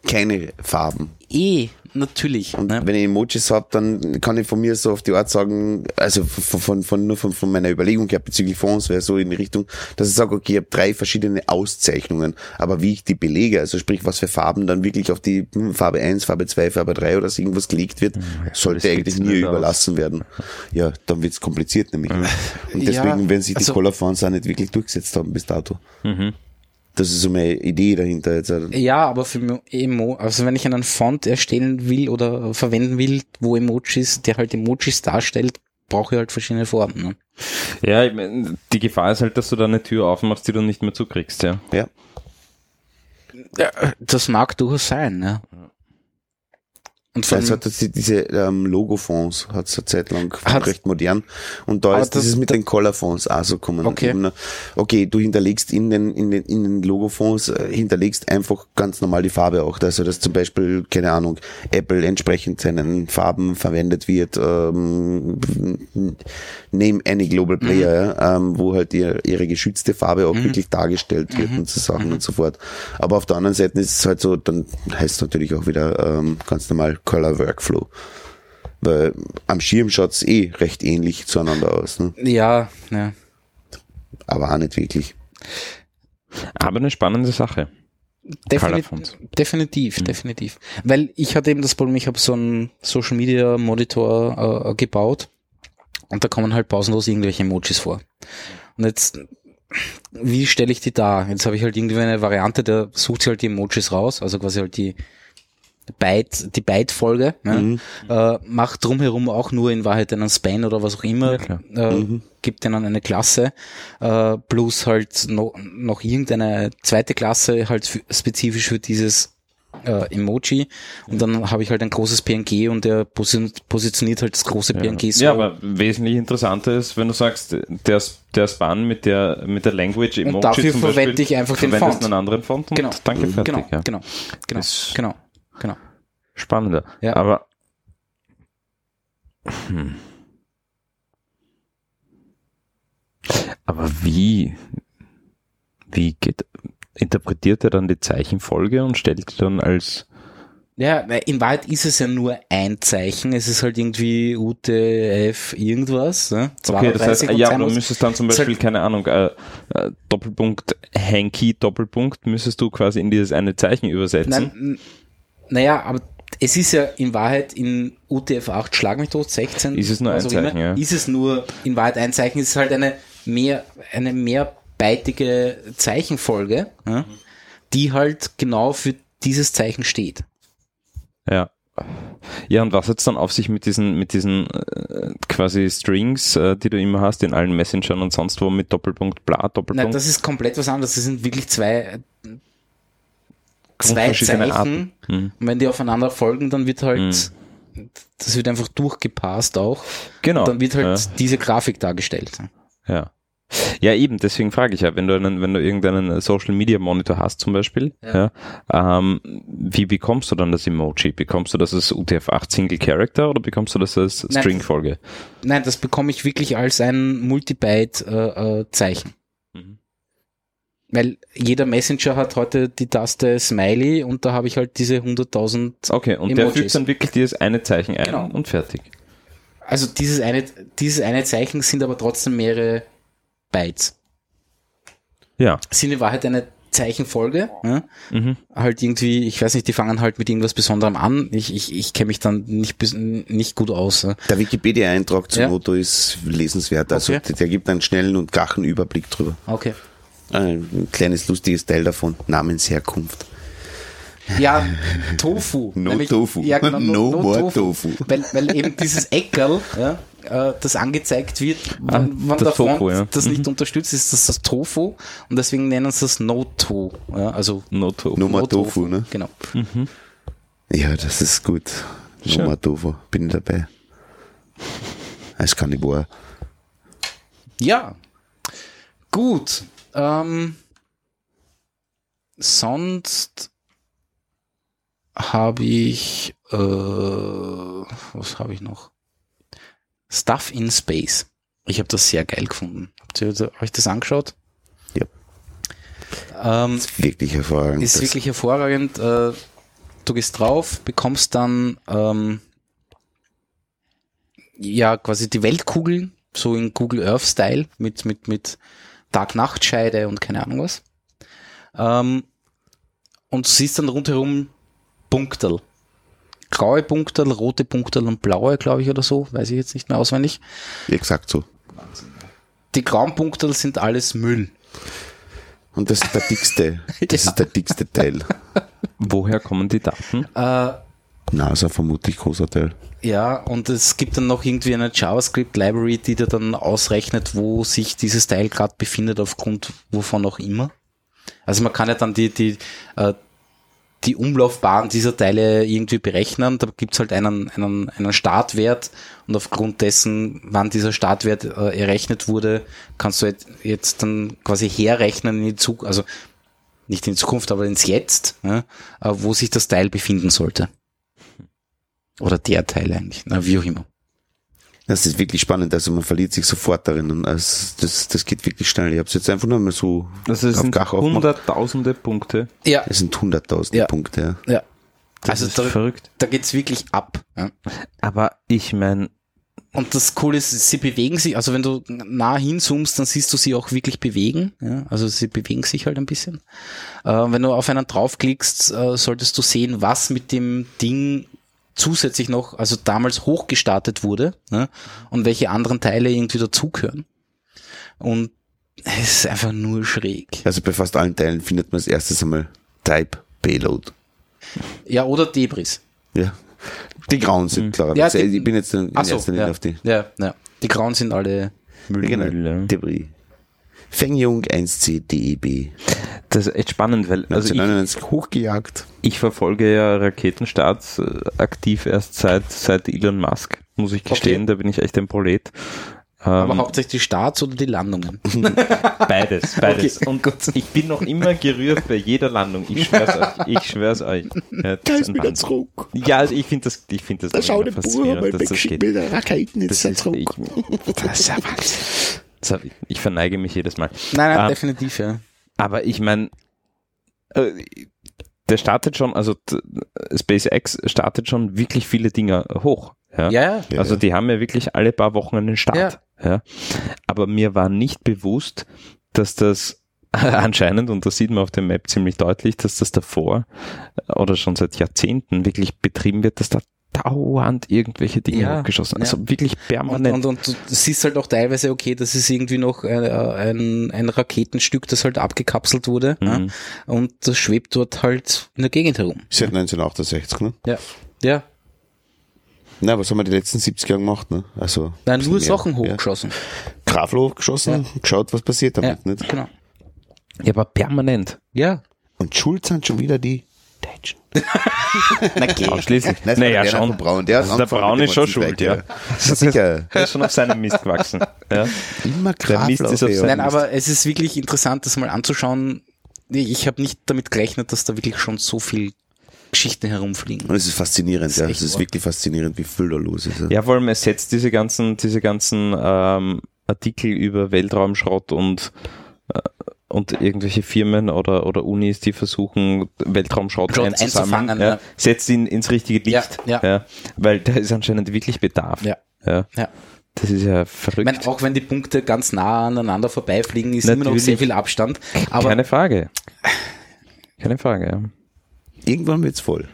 keine Farben. Eh, natürlich. Und ne? wenn ich Emojis habe, dann kann ich von mir so auf die Art sagen, also von, von, von nur von, von meiner Überlegung her bezüglich Fonds wäre so in die Richtung, dass ich sage, okay, ich habe drei verschiedene Auszeichnungen, aber wie ich die belege, also sprich, was für Farben dann wirklich auf die hm, Farbe 1, Farbe 2, Farbe 3 oder so irgendwas gelegt wird, sollte das eigentlich geht's mir nicht aus. überlassen werden. Ja, dann wird's kompliziert nämlich. Und Ja, deswegen, wenn sich die also- Color Fonts auch nicht wirklich durchgesetzt haben bis dato. Mhm. Das ist so meine Idee dahinter jetzt. Ja, aber für Mo- Emo, also wenn ich einen Font erstellen will oder verwenden will, wo Emojis, der halt Emojis darstellt, brauche ich halt verschiedene Farben. Ne? Ja, ich mein, die Gefahr ist halt, dass du da eine Tür aufmachst, die du nicht mehr zukriegst, ja. ja. Ja, das mag durchaus sein, ja. Und von, Also hat das die- diese ähm, Logo-Fonds, hat es eine Zeit lang Hat- recht modern. Und da ist das, ist mit den Color-Fonds auch so gekommen. Okay. Eben, okay, du hinterlegst in den, in den, in den Logo-Fonds, äh, hinterlegst einfach ganz normal die Farbe auch. Also dass zum Beispiel, keine Ahnung, Apple entsprechend seinen Farben verwendet wird, ähm, name any Global Mhm. Player, ja, ähm, wo halt ihr, ihre geschützte Farbe auch wirklich dargestellt wird Mhm. und so Sachen und so fort. Aber auf der anderen Seite ist es halt so, dann heißt es natürlich auch wieder ähm, ganz normal Color Workflow. Weil am Schirm schaut's eh recht ähnlich zueinander aus, ne? ja, ja. aber auch nicht wirklich. Aber eine spannende Sache. Definit definitiv, definitiv. Weil ich hatte eben das Problem, ich habe so einen Social Media Monitor äh, gebaut und da kommen halt pausenlos irgendwelche Emojis vor. Und jetzt, wie stelle ich die dar? Jetzt habe ich halt irgendwie eine Variante, der sucht sich halt die Emojis raus, also quasi halt die Byte, die Byte-Folge, ne? äh, macht drumherum auch nur in Wahrheit einen Span oder was auch immer, Ja, äh, gibt denen eine Klasse, äh, plus halt no, noch irgendeine zweite Klasse halt für, spezifisch für dieses äh, Emoji und dann habe ich halt ein großes PNG und der posi positioniert halt das große PNG so. Ja, aber wesentlich interessanter ist, wenn du sagst, der, der Span mit der, mit der Language Emoji dafür zum verwende Beispiel, ich einfach den Font. einen anderen Font und Genau. danke, fertig. genau, ja. genau, genau, Das- genau, genau. Spannender. Ja. Aber hm. Aber wie, wie geht, interpretiert er dann die Zeichenfolge und stellt dann als Ja, weil in Wahrheit ist es ja nur ein Zeichen. Es ist halt irgendwie UTF irgendwas. Ne? Okay, das 32 heißt, ja, du müsstest dann zum Beispiel, halt- keine Ahnung, äh, äh, Doppelpunkt Hanky, Doppelpunkt, müsstest du quasi in dieses eine Zeichen übersetzen. Nein, naja, aber es ist ja in Wahrheit in UTF-8 Schlag mich tot, 16. Ist es nur ein auch immer, Zeichen, ja. Ist es nur in Wahrheit ein Zeichen, es ist halt eine mehr, eine mehrbeitige Zeichenfolge, ja, die halt genau für dieses Zeichen steht. Ja. Ja, und was hat's dann auf sich mit diesen, mit diesen äh, quasi Strings, äh, die du immer hast in allen Messengern und sonst wo mit Doppelpunkt, bla, Doppelpunkt? Nein, das ist komplett was anderes. Das sind wirklich zwei, zwei Zeichen. Arten. Hm. Und wenn die aufeinander folgen, dann wird halt, Hm. das wird einfach durchgepasst auch. Genau. Und dann wird halt ja. diese Grafik dargestellt. Ja. Ja, eben, deswegen frage ich ja, wenn du einen, wenn du irgendeinen Social Media Monitor hast zum Beispiel, ja. ähm, wie bekommst du dann das Emoji? Bekommst du das als UTF-8 Single Character oder bekommst du das als Nein. String-Folge? Nein, das bekomme ich wirklich als ein Multibyte-Zeichen. Mhm. Weil jeder Messenger hat heute die Taste Smiley und da habe ich halt diese 100.000. Okay, und der Emojis. fügt dann wirklich dieses eine Zeichen ein Genau. und fertig. Also dieses eine, dieses eine Zeichen sind aber trotzdem mehrere Bytes. Ja. Sind in Wahrheit eine Zeichenfolge. Ja? Mhm. Halt irgendwie, ich weiß nicht, die fangen halt mit irgendwas Besonderem an. Ich, ich, ich kenne mich dann nicht, nicht gut aus. ja. Der Wikipedia-Eintrag zum Ja. Motto ist lesenswert. Also Okay. der, der gibt einen schnellen und gachen Überblick drüber. Okay. Ein kleines lustiges Teil davon, Namensherkunft. Ja, Tofu. No Nämlich- Tofu. Ja, genau, No more Tofu. Weil, weil eben dieses Eckerl, ja, äh, das angezeigt wird, Ah, wann das der Front Tofu, ja. das nicht unterstützt, ist das das Tofu und deswegen nennen sie es No-To. Ja, also No to. No more No Tofu, ne? Genau. Ja, das ist gut. No Schön. more Tofu. Bin ich dabei. Als Kannibal. Ja. Gut. Ähm, sonst habe ich, äh, was habe ich noch? Stuff in Space. Ich habe das sehr geil gefunden. Habt ihr euch das angeschaut? Ja. Ähm, Ist wirklich hervorragend. ist wirklich hervorragend. Äh, du gehst drauf, bekommst dann ähm, ja quasi die Weltkugel, so in Google Earth Style mit mit mit Tag-Nacht-Scheide und keine Ahnung was. Ähm, und du siehst dann rundherum Punkterl. Graue Punkterl, rote Punkterl und blaue, glaube ich, oder so, weiß ich jetzt nicht mehr auswendig. Exakt so. Die grauen Punkterl sind alles Müll. Und das ist der dickste, das Ja. ist der dickste Teil. Woher kommen die Daten? Äh, NASA vermutlich großer Teil. Ja, und es gibt dann noch irgendwie eine JavaScript-Library, die dir dann ausrechnet, wo sich dieses Teil gerade befindet, aufgrund wovon auch immer. Also man kann ja dann die, die, äh, die Umlaufbahn dieser Teile irgendwie berechnen. Da gibt's halt einen, einen, einen Startwert und aufgrund dessen, wann dieser Startwert äh, errechnet wurde, kannst du jetzt, jetzt dann quasi herrechnen in die Zukunft, also nicht in die Zukunft, aber ins Jetzt, ja, äh, wo sich das Teil befinden sollte. Oder der Teil eigentlich, na, wie auch immer. Das ist wirklich spannend, also man verliert sich sofort darin und das, das, geht wirklich schnell. Ich habe es jetzt einfach nur mal so Das sind auf Gach hunderttausende Punkte. Ja, Es sind hunderttausend Ja. Punkte. Ja. ja. Das also ist da, verrückt. da geht's wirklich ab. Ja. Aber ich meine, Und das Coole ist, sie bewegen sich, also wenn du nah hinzoomst, dann siehst du sie auch wirklich bewegen. Ja? Also sie bewegen sich halt ein bisschen. Äh, wenn du auf einen draufklickst, äh, solltest du sehen, was mit dem Ding zusätzlich noch, also damals hochgestartet wurde ne? und welche anderen Teile irgendwie dazugehören. Und es ist einfach nur schräg. Also bei fast allen Teilen findet man als erstes einmal Type Payload. Ja, oder Debris. Ja. Die grauen sind klar. Mhm. Ja, also, die- ich bin jetzt in Ach so, ja. auf die Ja, ja. Die Grauen sind alle Müll. genau, Müll, Fengjung 1C DEB. das ist echt spannend, weil also ich, 1999 hochgejagt. ich verfolge ja Raketenstarts äh, aktiv erst seit, seit Elon Musk, muss ich gestehen, Okay. da bin ich echt ein Prolet. Aber Ähm, hauptsächlich die Starts oder die Landungen. Beides, beides. Okay, und ich bin noch immer gerührt bei jeder Landung. Ich schwör's euch. Ich schwör's euch. Ja, das ist ein Wahnsinn. zurück. Ja, also ich finde das, ich finde das Da schau den Bauer mal faszinierend, dass das weggeschickt geht. mit der Raketen Das jetzt ist, zurück. ich, das ist ja Wahnsinn. Ich verneige mich jedes Mal. Nein, nein, Ah. definitiv, ja. Aber ich meine, äh, der startet schon, also SpaceX startet schon wirklich viele Dinge hoch. Ja. Ja, ja. Ja, also ja. die haben ja wirklich alle paar Wochen einen Start. Ja. Aber mir war nicht bewusst, dass das anscheinend, und das sieht man auf der Map ziemlich deutlich, dass das davor oder schon seit Jahrzehnten wirklich betrieben wird, dass da dauernd irgendwelche Dinge Ja, hochgeschossen. ja. Also wirklich Und, permanent. und, und du siehst halt auch teilweise, okay, das ist irgendwie noch äh, ein, ein Raketenstück, das halt abgekapselt wurde. Mhm. Ja? Und das schwebt dort halt in der Gegend herum. Seit 1968, ne? Ja. Ja. Na, was haben wir die letzten 70 Jahre gemacht, ne? Also. Nein, nur mehr. Sachen hochgeschossen. Ja. Grafel hochgeschossen, geschaut, was passiert Ja, damit, nicht? genau. ja, aber permanent. Ja. Und schuld sind schon wieder die Deutschen. Na, geh. Ausschließlich. Nein, naja, der schon. von Braun, der, Also der Braun ist schon schuld, ja. Sicher. Er ist schon auf seinem Mist gewachsen. Ja. Immer Der Mist ist auf Nein, aber es ist wirklich interessant, das mal anzuschauen. Ich habe nicht damit gerechnet, dass da wirklich schon so viel Geschichten herumfliegen. Und es ist faszinierend, ja. echt Es ist wahr. wirklich faszinierend, wie viel da los ist. Ja. Ja, vor allem er setzt diese ganzen, diese ganzen ähm, Artikel über Weltraumschrott und äh, und irgendwelche Firmen oder, oder Unis, die versuchen, Weltraumschrott einzufangen, ja, ja. setzt ihn ins richtige Licht. Ja, ja. weil da ist anscheinend wirklich Bedarf. Ja. Ja. Ja. Das ist ja Ich verrückt. meine, auch wenn die Punkte ganz nah aneinander vorbeifliegen, ist immer noch Natürlich. sehr viel Abstand. Aber Keine Frage. Keine Frage, ja. Irgendwann wird's voll.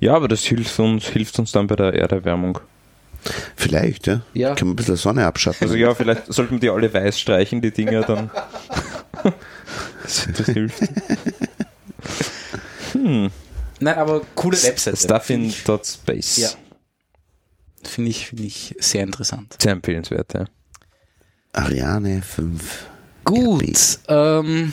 Ja, aber das hilft uns, hilft uns dann bei der Erderwärmung. Vielleicht, ja. Ja. Können wir ein bisschen Sonne abschatten. Also ja, vielleicht sollten wir die alle weiß streichen, die Dinger dann. das, das hilft. Hm. nein, aber coole Webseite. Stuffin.space. Ja. Finde ich, finde ich sehr interessant. Sehr empfehlenswert, ja. Ariane 5. Gut. Ähm,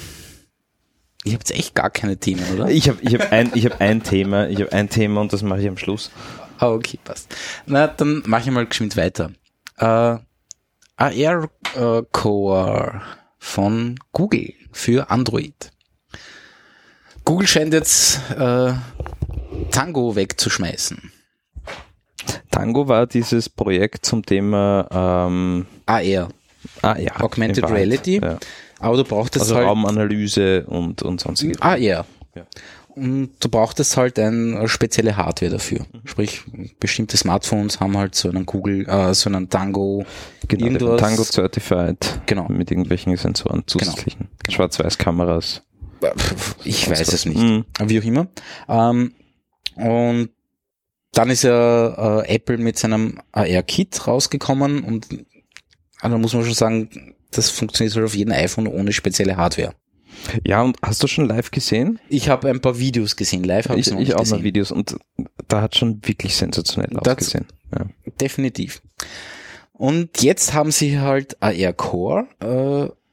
ihr habt echt gar keine Themen, oder? Ich habe ich hab ein, ich hab ein Thema, ich habe ein Thema und das mache ich am Schluss. Ah, okay, passt. Na, dann mache ich mal geschwind weiter. Äh, AR äh, Core von Google für Android. Google scheint jetzt äh, Tango wegzuschmeißen. Tango war dieses Projekt zum Thema ähm, AR, ah, ja, Augmented Reality. Ja. aber du brauchtest Also halt Raumanalyse und, und sonstige AR. Ja. Und du brauchtest halt eine spezielle Hardware dafür. Sprich, bestimmte Smartphones haben halt so einen Google, äh, so einen Tango, Genau, irgendwas. Tango Certified. Genau. Mit irgendwelchen Sensoren zusätzlichen. Schwarz-Weiß-Kameras. Ich weiß es nicht. Mhm. Wie auch immer. Ähm, und dann ist ja äh, Apple mit seinem AR-Kit rausgekommen und also da muss man schon sagen, das funktioniert halt auf jedem iPhone ohne spezielle Hardware. Ja, und hast du schon live gesehen? Ich habe ein paar Videos gesehen, live habe ich, Ich, noch ich auch gesehen. mal Videos und da hat schon wirklich sensationell Das- ausgesehen. Ja. Definitiv. Und jetzt haben sie halt AR Core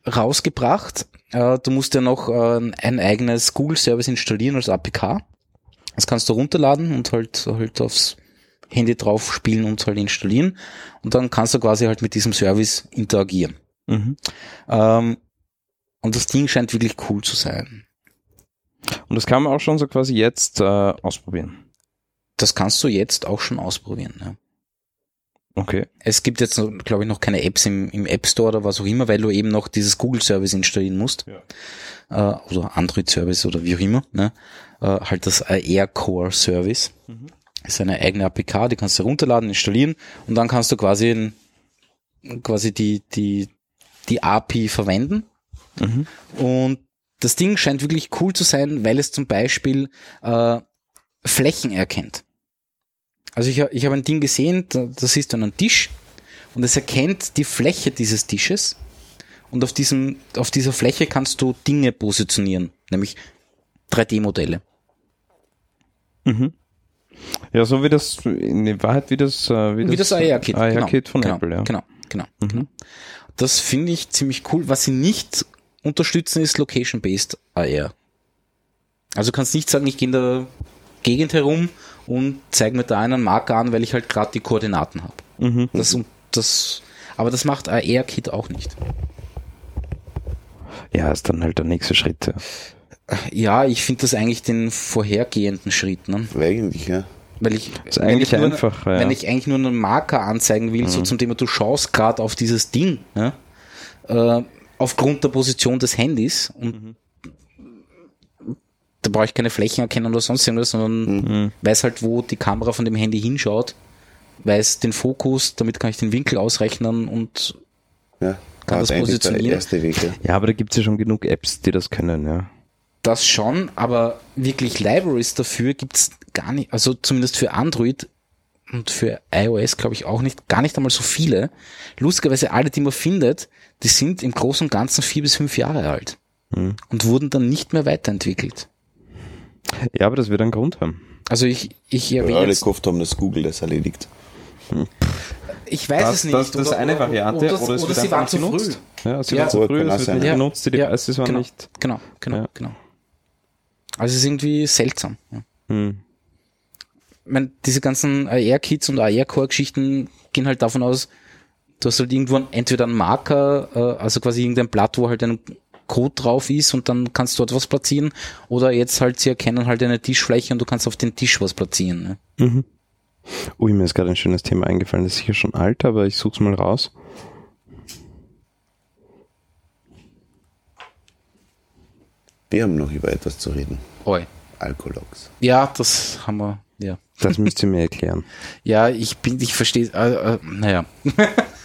äh, rausgebracht. Äh, du musst ja noch äh, ein eigenes Google Service installieren als APK. Das kannst du runterladen und halt halt aufs Handy drauf spielen und halt installieren. Und dann kannst du quasi halt mit diesem Service interagieren. Mhm. Ähm, und das Ding scheint wirklich cool zu sein. Und das kann man auch schon so quasi jetzt äh, ausprobieren. Das kannst du jetzt auch schon ausprobieren. Ja. Okay. Es gibt jetzt, glaube ich, noch keine Apps im, im App Store oder was auch immer, weil du eben noch dieses Google-Service installieren musst. Äh, oder Android-Service oder wie auch immer. Ne? Äh, halt das AR Core Service. Mhm. Ist eine eigene APK, die kannst du runterladen, installieren und dann kannst du quasi, quasi die, die, die API verwenden. Mhm. Und das Ding scheint wirklich cool zu sein, weil es zum Beispiel äh, Flächen erkennt. Also ich, ich habe ein Ding gesehen, da, das ist dann ein Tisch und es erkennt die Fläche dieses Tisches und auf, diesem, auf dieser Fläche kannst du Dinge positionieren, nämlich 3D-Modelle. Mhm. Ja, so wie das, in Wahrheit wie das, äh, wie, Wie das AR-Kit. AR-Kit von genau, Apple, ja. Genau, genau. Mhm. genau. Das finde ich ziemlich cool. Was sie nicht unterstützen, ist Location-Based AR. Also du kannst nicht sagen, ich gehe in der Gegend herum und zeige mir da einen Marker an, weil ich halt gerade die Koordinaten habe. Mhm. Das, das, aber das macht AR-Kit auch nicht. Ja, ist dann halt der nächste Schritt. Ja. Ja, ich finde das eigentlich den vorhergehenden Schritt. Ne? Eigentlich, ja. Weil ich, Ist wenn eigentlich ich nur, einfach, ja. wenn ich eigentlich nur einen Marker anzeigen will, so zum Thema, du schaust gerade auf dieses Ding, ja, äh, aufgrund der Position des Handys und da brauche ich keine Flächen erkennen oder sonst irgendwas, sondern Mhm. weiß halt, wo die Kamera von dem Handy hinschaut, weiß den Fokus, damit kann ich den Winkel ausrechnen und ja. Kann das positionieren? erste Weg, ja. ja, aber da gibt's ja schon genug Apps, die das können, ja. das schon, aber wirklich Libraries dafür gibt's gar nicht, also zumindest für Android und für iOS glaube ich auch nicht, gar nicht einmal so viele. Lustigerweise alle, die man findet, die sind im Großen und Ganzen vier bis fünf Jahre alt Hm. und wurden dann nicht mehr weiterentwickelt. Ja, aber das wird einen Grund haben. Also ich, ich erwähne alle jetzt, gehofft haben, dass Google das erledigt. ich weiß Das- es nicht. das- das ist eine Variante, oder, oder es wird sie waren zu früh. genutzt. Ja, sie Ja. waren zu früh, es wird nicht genutzt, die Ja. Devices waren Genau. nicht. Genau, genau, Ja. genau. Also es ist irgendwie seltsam. Ja. Hm. Ich meine, diese ganzen AR-Kits und AR-Core-Geschichten gehen halt davon aus, du hast halt irgendwo entweder einen Marker, äh, also quasi irgendein Blatt, wo halt ein Code drauf ist und dann kannst du dort was platzieren oder jetzt halt, sie erkennen halt eine Tischfläche und du kannst auf den Tisch was platzieren. Ne? Ui, mir ist gerade ein schönes Thema eingefallen. Das ist sicher schon alt, aber ich such's mal raus. Wir haben noch über etwas zu reden. Oi. Alkologs. Ja, das haben wir, ja. Das müsst ihr mir erklären. Ja, ich bin, ich verstehe, äh, äh, naja.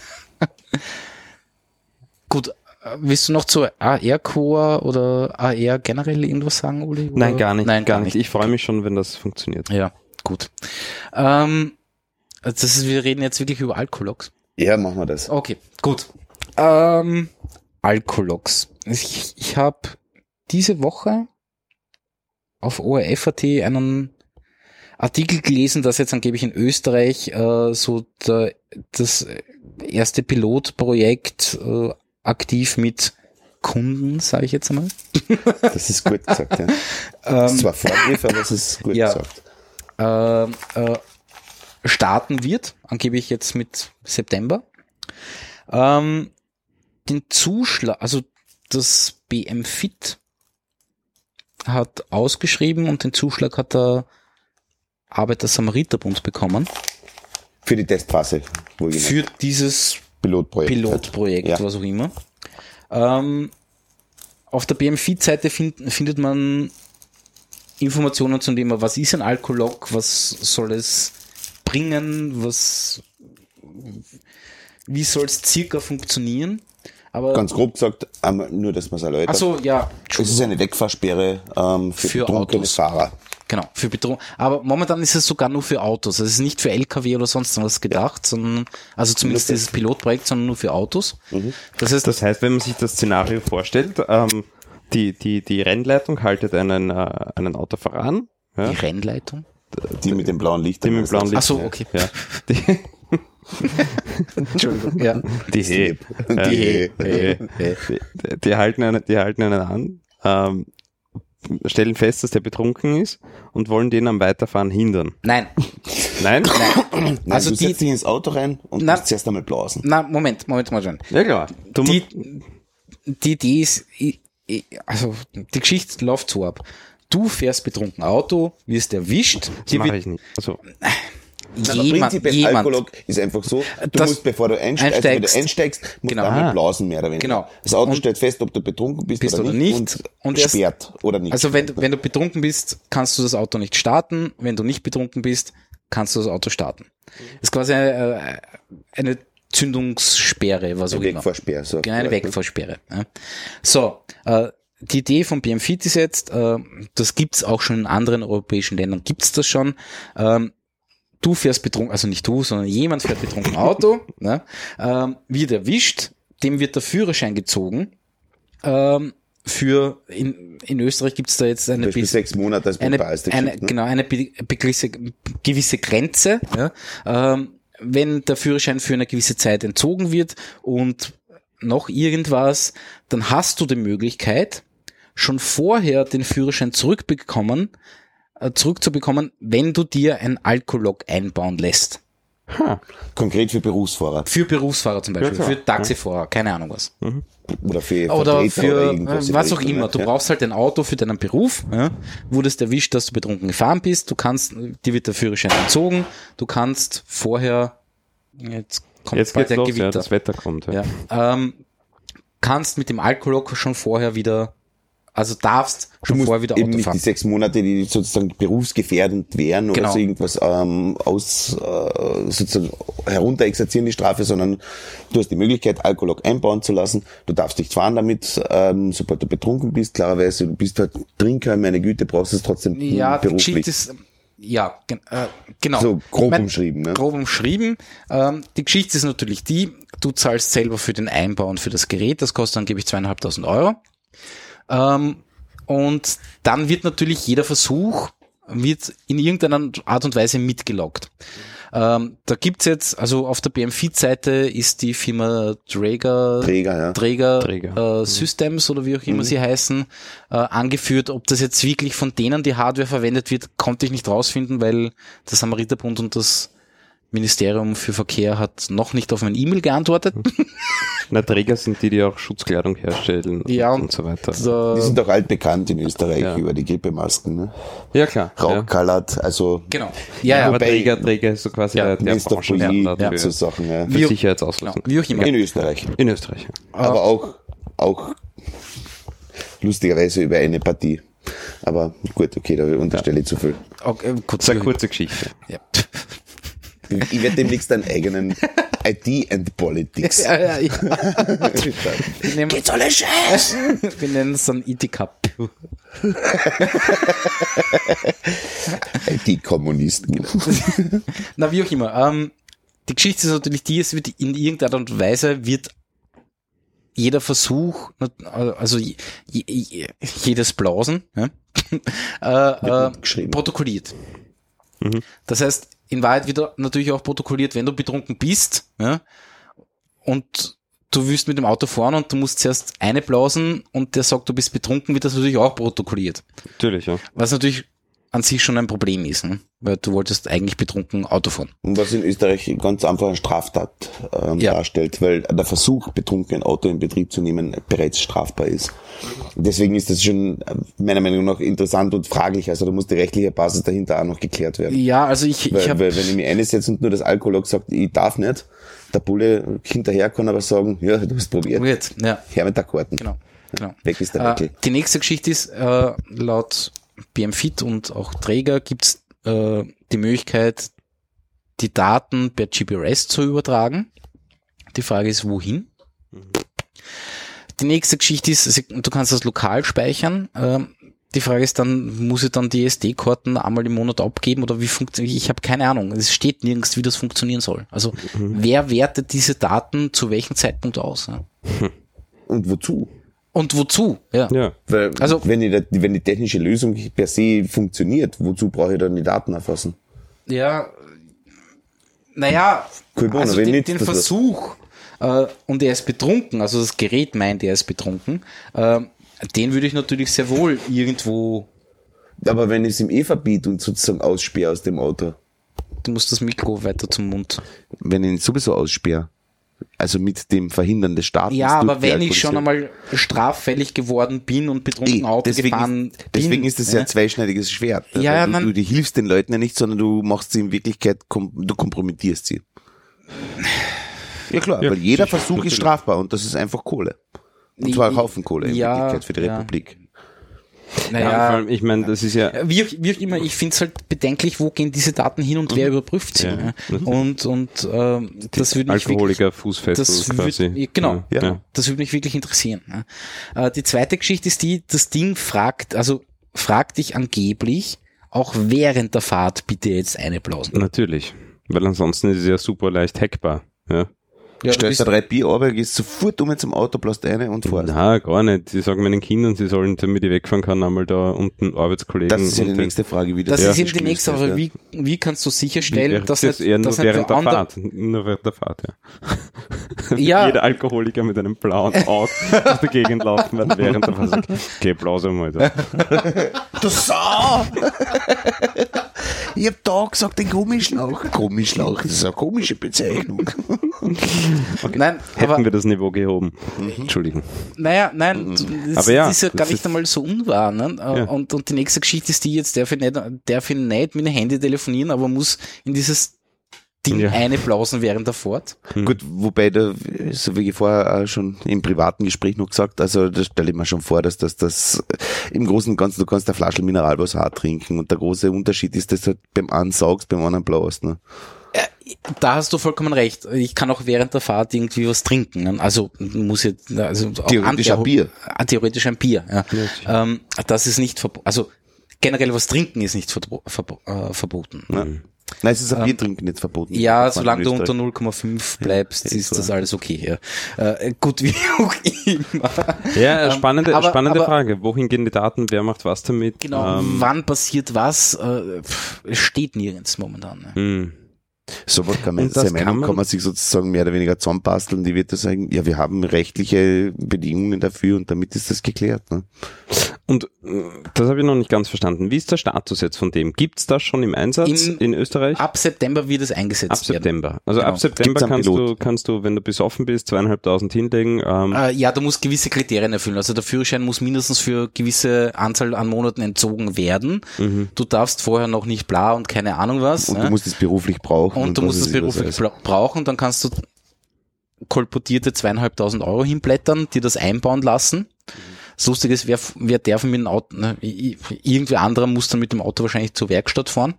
Gut, äh, willst du noch zu AR-Core oder AR generell irgendwas sagen, Uli? Oder? Nein, gar nicht. Nein, gar nicht. Ich freue mich schon, wenn das funktioniert. Ja, gut. Ähm, das ist, wir reden jetzt wirklich über Alkologs. Ja, machen wir das. Okay, gut. Ähm, Alkologs. Ich, ich habe diese Woche auf ORF.at einen Artikel gelesen, dass jetzt angeblich in Österreich äh, so der, das erste Pilotprojekt äh, aktiv mit Kunden, sage ich jetzt einmal. Das ist gut gesagt, ja. Das ist zwar Vorgriff, aber es ist gut ja. gesagt. äh, äh, starten wird, angeblich jetzt mit September. Ähm, den Zuschlag, also das BM-Fit hat ausgeschrieben und den Zuschlag hat der Arbeiter-Samariter-Bund bekommen Für die Testphase, für dieses Pilotprojekt. Pilotprojekt, Ja. was auch immer. Ähm, auf der BM-Feed-Seite find, findet man Informationen zum Thema, was ist ein Alkolog, was soll es bringen, was, wie soll es circa funktionieren. Aber, Ganz grob gesagt, nur, dass man es erläutert. also ja, es ist eine Wegfahrsperre ähm, für, Für betrunkene Autos. Fahrer. Genau, für Bedrohung. Aber momentan ist es sogar nur für Autos. Es ist nicht für LKW oder sonst was gedacht, sondern, also zumindest dieses Pilotprojekt, sondern nur für Autos. Mhm. Das heißt, Das heißt, wenn man sich das Szenario vorstellt, ähm, die, die, die Rennleitung haltet einen, äh, einen Autofahrer an. Ja, die Rennleitung. Die mit dem blauen Licht. die mit dem blauen Licht. Ach so, okay. Ja. Die, Entschuldigung. Ja. die, He, Die He. die, die, die, halten einen, die halten einen an, ähm, stellen fest, dass der betrunken ist und wollen den am Weiterfahren hindern. Nein, Nein? Nein, Also du die- setzt dich ins Auto rein und Na- musst zuerst einmal blasen. na, Moment, Moment, Moment. Ja, klar. Du Die, die Idee ist, also die Geschichte läuft so ab. Du fährst betrunken Auto, wirst erwischt, das mache ich nicht. Also, Aber jemand, prinzipiell jemand, Alkoholog ist einfach so, du Das- musst, bevor du einsteigst, also wenn du einsteigst. einsteigst, musst Genau. einmal Ah. blasen, mehr oder weniger. Genau. Das Auto Und- stellt fest, ob du betrunken bist, Bist oder, oder nicht, und, Und sperrt oder nicht. also wenn, wenn du betrunken bist, kannst du das Auto nicht starten. Wenn du nicht betrunken bist, kannst du das Auto starten. Das ist quasi eine, äh, eine Zündungssperre, was auch Eine immer. Wegfahrsperre. So. Genau, eine Wegfahrsperre. Ja. So, äh, die Idee von BMFit ist jetzt, äh, das gibt's auch schon in anderen europäischen Ländern, gibt's das schon. Ähm, du fährst betrunken, also nicht du, sondern jemand fährt betrunken Auto, ne, ähm, wird erwischt, dem wird der Führerschein gezogen. Ähm, für in, in Österreich gibt's da jetzt eine bis- sechs Monate als eine, eine, ne? genau, eine be- gewisse, gewisse Grenze, ja, ähm, wenn der Führerschein für eine gewisse Zeit entzogen wird und noch irgendwas, dann hast du die Möglichkeit, schon vorher den Führerschein zurückbekommen, zurückzubekommen, wenn du dir ein Alkolog einbauen lässt. Konkret für Berufsfahrer. Für Berufsfahrer zum Beispiel, klar. für Taxifahrer, keine Ahnung was. Oder für Oder für oder äh, was auch Richtung, immer. ja. Du brauchst halt ein Auto für deinen Beruf. Ja? Wurdest erwischt, dass du betrunken gefahren bist. Du kannst, dir wird der Führerschein entzogen. Du kannst vorher, jetzt kommt jetzt bald geht's der los, Gewitter. ja, das Wetter kommt. Ja. ja. ähm, kannst mit dem Alkoholog schon vorher wieder, also darfst Du musst vorher wieder eben Auto nicht die fahren. sechs Monate, die sozusagen berufsgefährdend wären oder Genau. so irgendwas ähm, aus äh, sozusagen herunterexerzieren die Strafe, sondern du hast die Möglichkeit, Alkoholog einbauen zu lassen. Du darfst nicht fahren damit, ähm, sobald du betrunken bist. Klarerweise, du bist halt Trinker, meine Güte, brauchst es trotzdem Ja, die beruflich. Geschichte ist, ja, gen äh, genau. So grob Mein- umschrieben, ne? grob umschrieben. Ähm, die Geschichte ist natürlich die, du zahlst selber für den Einbau und für das Gerät, das kostet angeblich zweieinhalbtausend Euro. Ähm, und dann wird natürlich jeder Versuch wird in irgendeiner Art und Weise mitgeloggt. Ähm, da gibt's jetzt, also auf der BM-Feed-Seite ist die Firma Drager, Träger, ja. Träger, Träger. Äh, Systems oder wie auch immer sie heißen, äh, angeführt. Ob das jetzt wirklich von denen die Hardware verwendet wird, konnte ich nicht rausfinden, weil der Samariterbund und das Ministerium für Verkehr hat noch nicht auf mein E-Mail geantwortet. Na, Träger sind die, die auch Schutzkleidung herstellen Ja, und, und- und so weiter. Da- Die sind doch altbekannt in Österreich Ja. über die Grippemasken, ne? ja, klar. Ja. Rauchkalert, also genau. Ja, ja. Aber Träger, Träger ist so quasi Ja, der, der. Branchenstandard für, so Sachen, ja. Für Genau, Sicherheitsausrüstung. wie auch immer. In Österreich. In Österreich. ja. Aber auch, auch lustigerweise über eine Partie. Aber gut, okay, da unterstelle ich zu viel. Okay, eine kurze Geschichte. ja. Ich werde demnächst einen eigenen IT and Politics. Ja, ja, ja. Wir nehmen, Geht's alle scheiße? wir nennen es dann IT Cup. IT-Kommunisten. Na, wie auch immer. Ähm, die Geschichte ist natürlich die, es wird in irgendeiner Art und Weise wird jeder Versuch, also je, je, jedes Blausen, ja, äh, äh, protokolliert. Das heißt, in Wahrheit wird natürlich auch protokolliert, wenn du betrunken bist, ja, und du willst mit dem Auto fahren und du musst zuerst eine blausen und der sagt, du bist betrunken, wird das natürlich auch protokolliert. Natürlich, ja. Was natürlich an sich schon ein Problem ist, ne? weil du wolltest eigentlich betrunken Auto fahren. Und was in Österreich ganz einfach eine Straftat ähm, Ja. darstellt, weil der Versuch, betrunken ein Auto in Betrieb zu nehmen, bereits strafbar ist. Deswegen ist das schon äh, meiner Meinung nach interessant und fraglich. Also da muss die rechtliche Basis dahinter auch noch geklärt werden. Ja, also ich, ich Weil, habe weil wenn ich mich einsetze und nur das Alkoholog sagt, ich darf nicht, der Bulle hinterher kann aber sagen, ja, du hast probiert. Weird, ja, Her mit der Karten. genau. genau. Weg ist der Äh, Deckel. die nächste Geschichte ist, äh, laut BMFit und auch Träger gibt's äh, die Möglichkeit, die Daten per GPRS zu übertragen. Die Frage ist, wohin? Die nächste Geschichte ist, sie- du kannst das lokal speichern. Ähm, die Frage ist dann, muss ich dann die SD-Karten einmal im Monat abgeben oder wie funktioniert? Ich habe keine Ahnung. Es steht nirgends, wie das funktionieren soll. Also wer wertet diese Daten zu welchem Zeitpunkt aus? Ja? Und wozu? Und wozu? Ja. Ja. Weil, Also- wenn, die, wenn die technische Lösung per se funktioniert, wozu brauche ich dann die Daten erfassen? Ja, naja, Cool, Bono, also den, den? Versuch, äh, und er ist betrunken, also das Gerät meint, er ist betrunken, äh, den würde ich natürlich sehr wohl irgendwo, Aber wenn ich es ihm eh verbiete und sozusagen aussperre aus dem Auto, du musst das Mikro weiter zum Mund. wenn ich ihn sowieso aussperre, also mit dem Verhindern des Staates. Ja, aber wenn ich schon einmal straffällig geworden bin und betrunken Eh, Auto deswegen, gefahren ist, deswegen bin, ist es ja ein zweischneidiges Schwert. Ja, Weil ja, du, man- du, du hilfst den Leuten ja nicht, sondern du machst sie in Wirklichkeit, kom du kompromittierst sie. Ja klar, Ja, weil jeder sicher, Versuch natürlich. ist strafbar und das ist einfach Kohle. Und zwar ein Haufen Kohle in Ja, Wirklichkeit für die ja. Republik. Ja, naja, vor allem, ich meine, das ist ja, wie auch, wie auch immer, ich finde es halt bedenklich, wo gehen diese Daten hin und wer überprüft sie. Ja, und und ähm, das würde mich wirklich Alkoholiker Fußfessel das quasi. würd, genau, Ja. genau. das würde mich wirklich interessieren. Äh, die zweite Geschichte ist die, das Ding fragt, also fragt dich angeblich auch während der Fahrt bitte jetzt eine Blausen. Natürlich. Weil ansonsten ist es ja super leicht hackbar. Ja. Ja, du Stellst da drei Bier runter, gehst sofort um zum Auto, blast eine und fährst. Na, gar nicht. Sie sagen meinen Kindern, sie sollen, damit ich wegfahren kann, einmal da unten Arbeitskollegen. Das ist ja die nächste Frage, wie das das ist eben die nächste wird, Frage. Wie, wie kannst du Wie sicherstellen, wäre dass das nicht, eher nur während der Fahrt. Nur während der Fahrt, ja. Ja. Jeder Alkoholiker mit einem blauen Auge durch die Gegend laufen, weil während der Fahrt okay, Blause mal da. Du Sau! Ich hab da gesagt, den Gummischlauch. Gummischlauch, das ist eine komische Bezeichnung. Nein, aber Hätten wir das Niveau gehoben. Entschuldigung. Naja, nein, das, Aber ja, das ist ja gar nicht einmal so unwahr. Ne? Ja. Und, und die nächste Geschichte ist die, jetzt darf ich nicht, darf ich nicht mit dem Handy telefonieren, aber muss in dieses Ding Ja. einblausen während der Fahrt. Gut, wobei da, so wie ich vorher auch schon im privaten Gespräch noch gesagt, also da stelle ich mir schon vor, dass das, das im Großen und Ganzen, du kannst eine Flasche Mineralwasser auch trinken und der große Unterschied ist, dass du halt beim einen saugst, beim anderen blaust. Ne? Da hast du vollkommen recht. Ich kann auch während der Fahrt irgendwie was trinken. ne? Also muss jetzt, also Theoretisch ein Bier. Ah, Theoretisch ein Bier, ja. ähm, das ist nicht verboten. Also generell was trinken ist nicht verbo verbo äh, verboten. Ja. Nein, es ist auch Bier trinken nicht verboten. Ja, Das solange du unter Österreich. 0,5 bleibst, Ja, ist so. das alles okay. Ja. Äh, gut, wie auch immer. Ja, Ähm, spannende, aber- spannende aber- Frage. Wohin gehen die Daten? Wer macht was damit? Genau, Ähm, wann passiert was? Äh, pff, es steht nirgends momentan. Ne? hm. So was kann man, das seine Meinung kann man- kann man sich sozusagen mehr oder weniger zusammenbasteln, die wird da sagen, ja, wir haben rechtliche Bedingungen dafür und damit ist das geklärt. Ne? Und äh, das habe ich noch nicht ganz verstanden. Wie ist der Status jetzt von dem? Gibt's das schon im Einsatz In- in, Österreich? Ab September wird es eingesetzt Ab werden. September. Also Genau. ab September kannst du, kannst du, wenn du besoffen bist, zweieinhalbtausend hinlegen. Ähm, Äh, ja, du musst gewisse Kriterien erfüllen. Also der Führerschein muss mindestens für gewisse Anzahl an Monaten entzogen werden. Mhm. Du darfst vorher noch nicht bla und keine Ahnung was. Und ne? du musst es beruflich brauchen. und du was musst es beruflich brauchen, dann kannst du kolportierte zweieinhalbtausend Euro hinblättern, dir das einbauen lassen. Das Lustige ist, wer, wer darf mit dem Auto, ne, i- i- irgendwer anderer muss dann mit dem Auto wahrscheinlich zur Werkstatt fahren.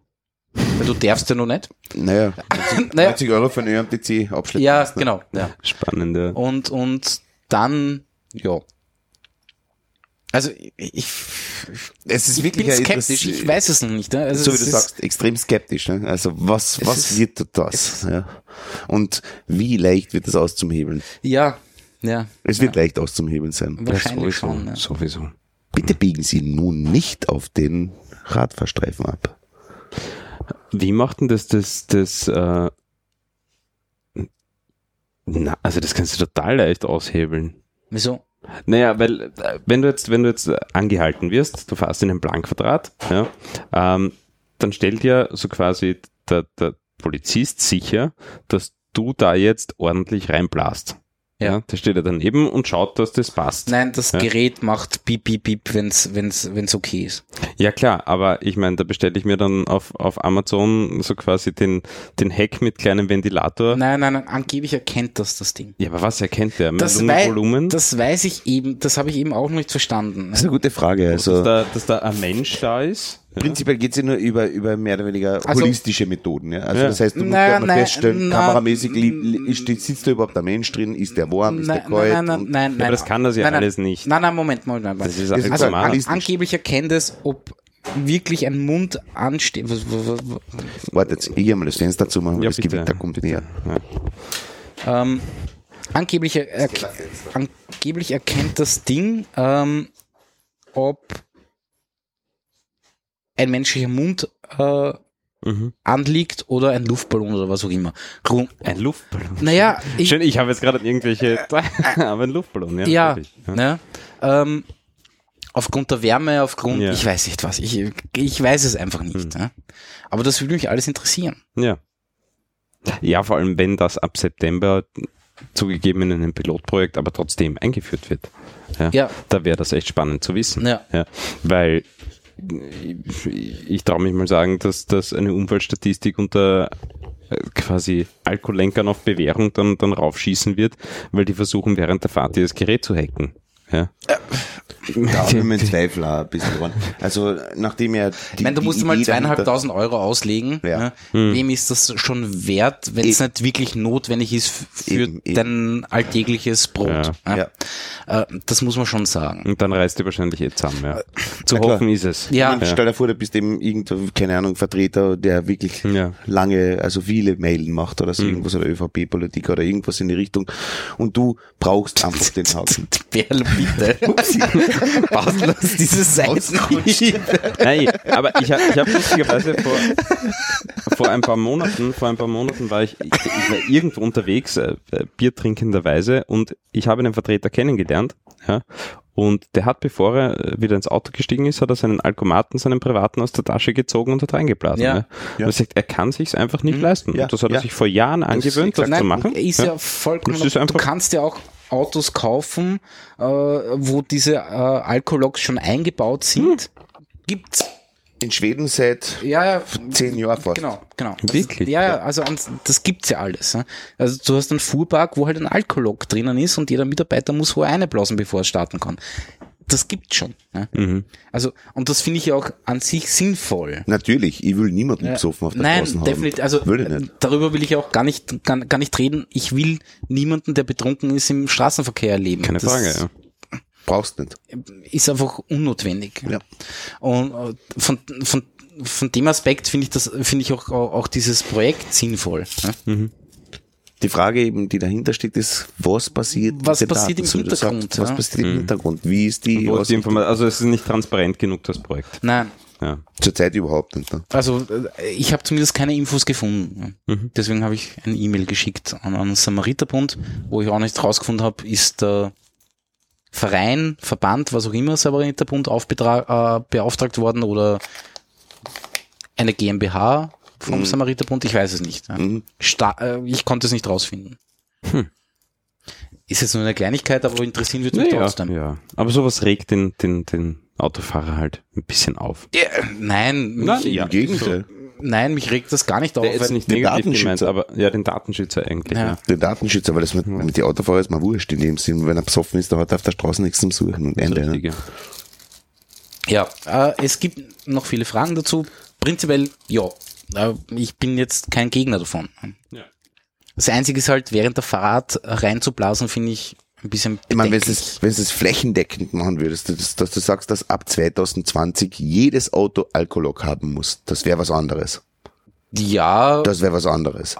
Weil du darfst ja noch nicht. Naja, Naja, 90 Euro für einen ÖMTC abschleppen. ja, lassen, ne? genau. Ja. spannend, ja. Und, und dann, ja. Also ich, Es ist ich wirklich bin ein skeptisch, ich weiß es noch nicht. Ne? Also so wie es du ist- sagst, extrem skeptisch. Ne? Also was, was ist- wird das? Ja? Und wie leicht wird das auszuhebeln? Ja, ja, Es wird leicht auszuhebeln sein. wahrscheinlich sowieso, schon. Ja. sowieso. Bitte biegen Sie nun nicht auf den Radfahrstreifen ab. Wie macht denn das, das, das, äh, na, also das kannst du total leicht aushebeln. Wieso? Naja, weil wenn du jetzt, wenn du jetzt angehalten wirst, du fährst in einen Blankquadrat, ja, ähm, dann stellt ja so quasi der, der Polizist sicher, dass du da jetzt ordentlich reinblast. Ja. Ja. Der steht ja daneben und schaut, dass das passt. Nein, das Ja. Gerät macht piep, piep, piep, wenn's, wenn's, wenn's okay ist. Ja klar, aber ich meine, da bestelle ich mir dann auf, auf Amazon so quasi den, den Heck mit kleinem Ventilator. Nein, nein, nein, angeblich erkennt das das Ding. Ja, aber was erkennt der? Das, Mit wei Volumen? das weiß ich eben, das habe ich eben auch noch nicht verstanden. Das ist eine gute Frage. Also dass, da, dass da ein Mensch da ist? Prinzipiell geht es ja nur über, über mehr oder weniger Also- holistische Methoden. Ja? Also Ja. das heißt, du musst Nein, ja mal nein, feststellen, na- kameramäßig li- li- ist- sitzt da überhaupt ein Mensch drin, ist der warm, ist der Nein, kalt? nein, nein, nein, nein. aber das kann das ja nein, nein. alles nicht. Nein, nein, Moment, Moment, Moment. Das ist Das also an, angeblich erkennt es, ob wirklich ein Mund ansteht. Warte jetzt, ich geh mal das Fenster zu machen, Ja, das bitte, Gewitter kommt bitte. näher. Ja. Ähm, angeblich, er, angeblich erkennt das Ding, ähm, ob ein menschlicher Mund äh, Mhm. anliegt oder ein Luftballon oder was auch immer. Grund, Ein Luftballon. naja, ich, Schön, ich habe jetzt gerade irgendwelche, aber ein Luftballon, ja. ja, wirklich. ja. ne, ähm, aufgrund der Wärme, aufgrund, Ja. ich weiß nicht was, ich, ich weiß es einfach nicht. Ne? Aber das würde mich alles interessieren. Ja. Ja, vor allem, wenn das ab September zugegeben in einem Pilotprojekt, aber trotzdem eingeführt wird. Ja. Ja. Da wäre das echt spannend zu wissen. Ja. ja. Weil ich, ich traue mich mal sagen, dass, dass eine Unfallstatistik unter äh, quasi Alkoholenkern auf Bewährung dann, dann raufschießen wird, weil die versuchen während der Fahrt dieses Gerät zu hacken. Ja. Da habe ich meinen Zweifel auch ein bisschen dran. Also, nachdem er die, Ich meine, du die musst mal zweieinhalbtausend Euro auslegen. Ja. Ne? Hm. Wem ist das schon wert, wenn es nicht wirklich notwendig ist für Eben, eben. dein alltägliches Brot? Ja. Ja. Äh, das muss man schon sagen. Und dann reißt die wahrscheinlich eh zusammen. Ja. Zu Ja, klar. hoffen ist es. Ja. Meine, Stell dir vor, du bist eben irgendein, keine Ahnung, Vertreter, der wirklich Ja. lange, also viele Mailen macht oder so irgendwas oder ÖVP-Politik oder irgendwas in die Richtung und du brauchst einfach den Haken. Berl, bitte. Baust uns diese Seiten nicht. Nein, aber ich habe ich hab lustigerweise vor, vor ein paar Monaten, vor ein paar Monaten war ich, ich, ich war irgendwo unterwegs, äh, äh, Bier trinkenderweise, und ich habe einen Vertreter kennengelernt, ja, und der hat, bevor er äh, wieder ins Auto gestiegen ist, hat er seinen Alkomaten, seinen privaten aus der Tasche gezogen und hat reingeblasen. Ja. Ja. Ja. Und er sagt, er kann sich's einfach nicht leisten. Ja, Und das hat er ja. sich vor Jahren angewöhnt, das exakt- zu machen. Ist ja, vollkommen. Das ist du einfach- kannst ja auch Autos kaufen, äh, wo diese äh, Alkologs schon eingebaut sind. Gibt's. In Schweden seit Ja, ja. zehn Jahren fast. Genau, genau. Das Wirklich? Ja, ja, also das gibt's ja alles. Also du hast einen Fuhrpark, wo halt ein Alkolog drinnen ist und jeder Mitarbeiter muss vorher einblasen, bevor er starten kann. Das gibt's schon. Ne? Mhm. Also, und das finde ich ja auch an sich sinnvoll. Natürlich, ich will niemanden Ja. besoffen auf der Nein, Straße haben. definitiv. Also Will darüber will ich auch gar nicht, gar, gar nicht reden. Ich will niemanden, der betrunken ist, im Straßenverkehr erleben. Keine Das- Frage, ja. Brauchst nicht. ist einfach unnotwendig. Ja. Und äh, von, von, von dem Aspekt finde ich das, finde ich auch, auch dieses Projekt sinnvoll. ne? Die Frage eben, die dahinter steht, ist, was passiert Was passiert im Hintergrund, Sagst, was ja? passiert im Hintergrund? Wie ist die, was die also es ist nicht transparent genug, das Projekt. Nein, Ja. zurzeit überhaupt nicht. Ne? also äh, ich habe zumindest keine Infos gefunden. Mhm. Deswegen habe ich eine E-Mail geschickt an, an den Samariterbund, wo ich auch nicht rausgefunden habe, ist der Verein, Verband, was auch immer, Samariterbund äh, beauftragt worden oder eine GmbH vom Mhm. Samariterbund, ich weiß es nicht. Mhm. Sta ich konnte es nicht rausfinden. Hm. Ist jetzt nur eine Kleinigkeit, aber interessieren wird mich Ja, trotzdem. ja. Aber sowas regt den, den, den Autofahrer halt ein bisschen auf. Ja, nein, mich, Nein, ja. Im Gegenteil. nein, mich regt das gar nicht auf. Der ist weil- nicht den negativ gemeint, Datenschützer. aber ja, den Datenschützer eigentlich. Ja. Ja. Den Datenschützer, weil das mit, mit den Autofahrer ist mal wurscht in dem Sinn. Wenn er besoffen ist, dann hat er auf der Straße nichts zum Suchen. Und richtig, ne? ja. Ja, äh, es gibt noch viele Fragen dazu. Prinzipiell, ja, ich bin jetzt kein Gegner davon. Ja. Das Einzige ist halt, während der Fahrt reinzublasen, finde ich ein bisschen Ich meine, wenn du bedenklich. es, wenn du es flächendeckend machen würdest, dass, dass du sagst, dass ab 2020 jedes Auto Alkolog haben muss, das wäre was anderes. Ja, Das wäre was anderes.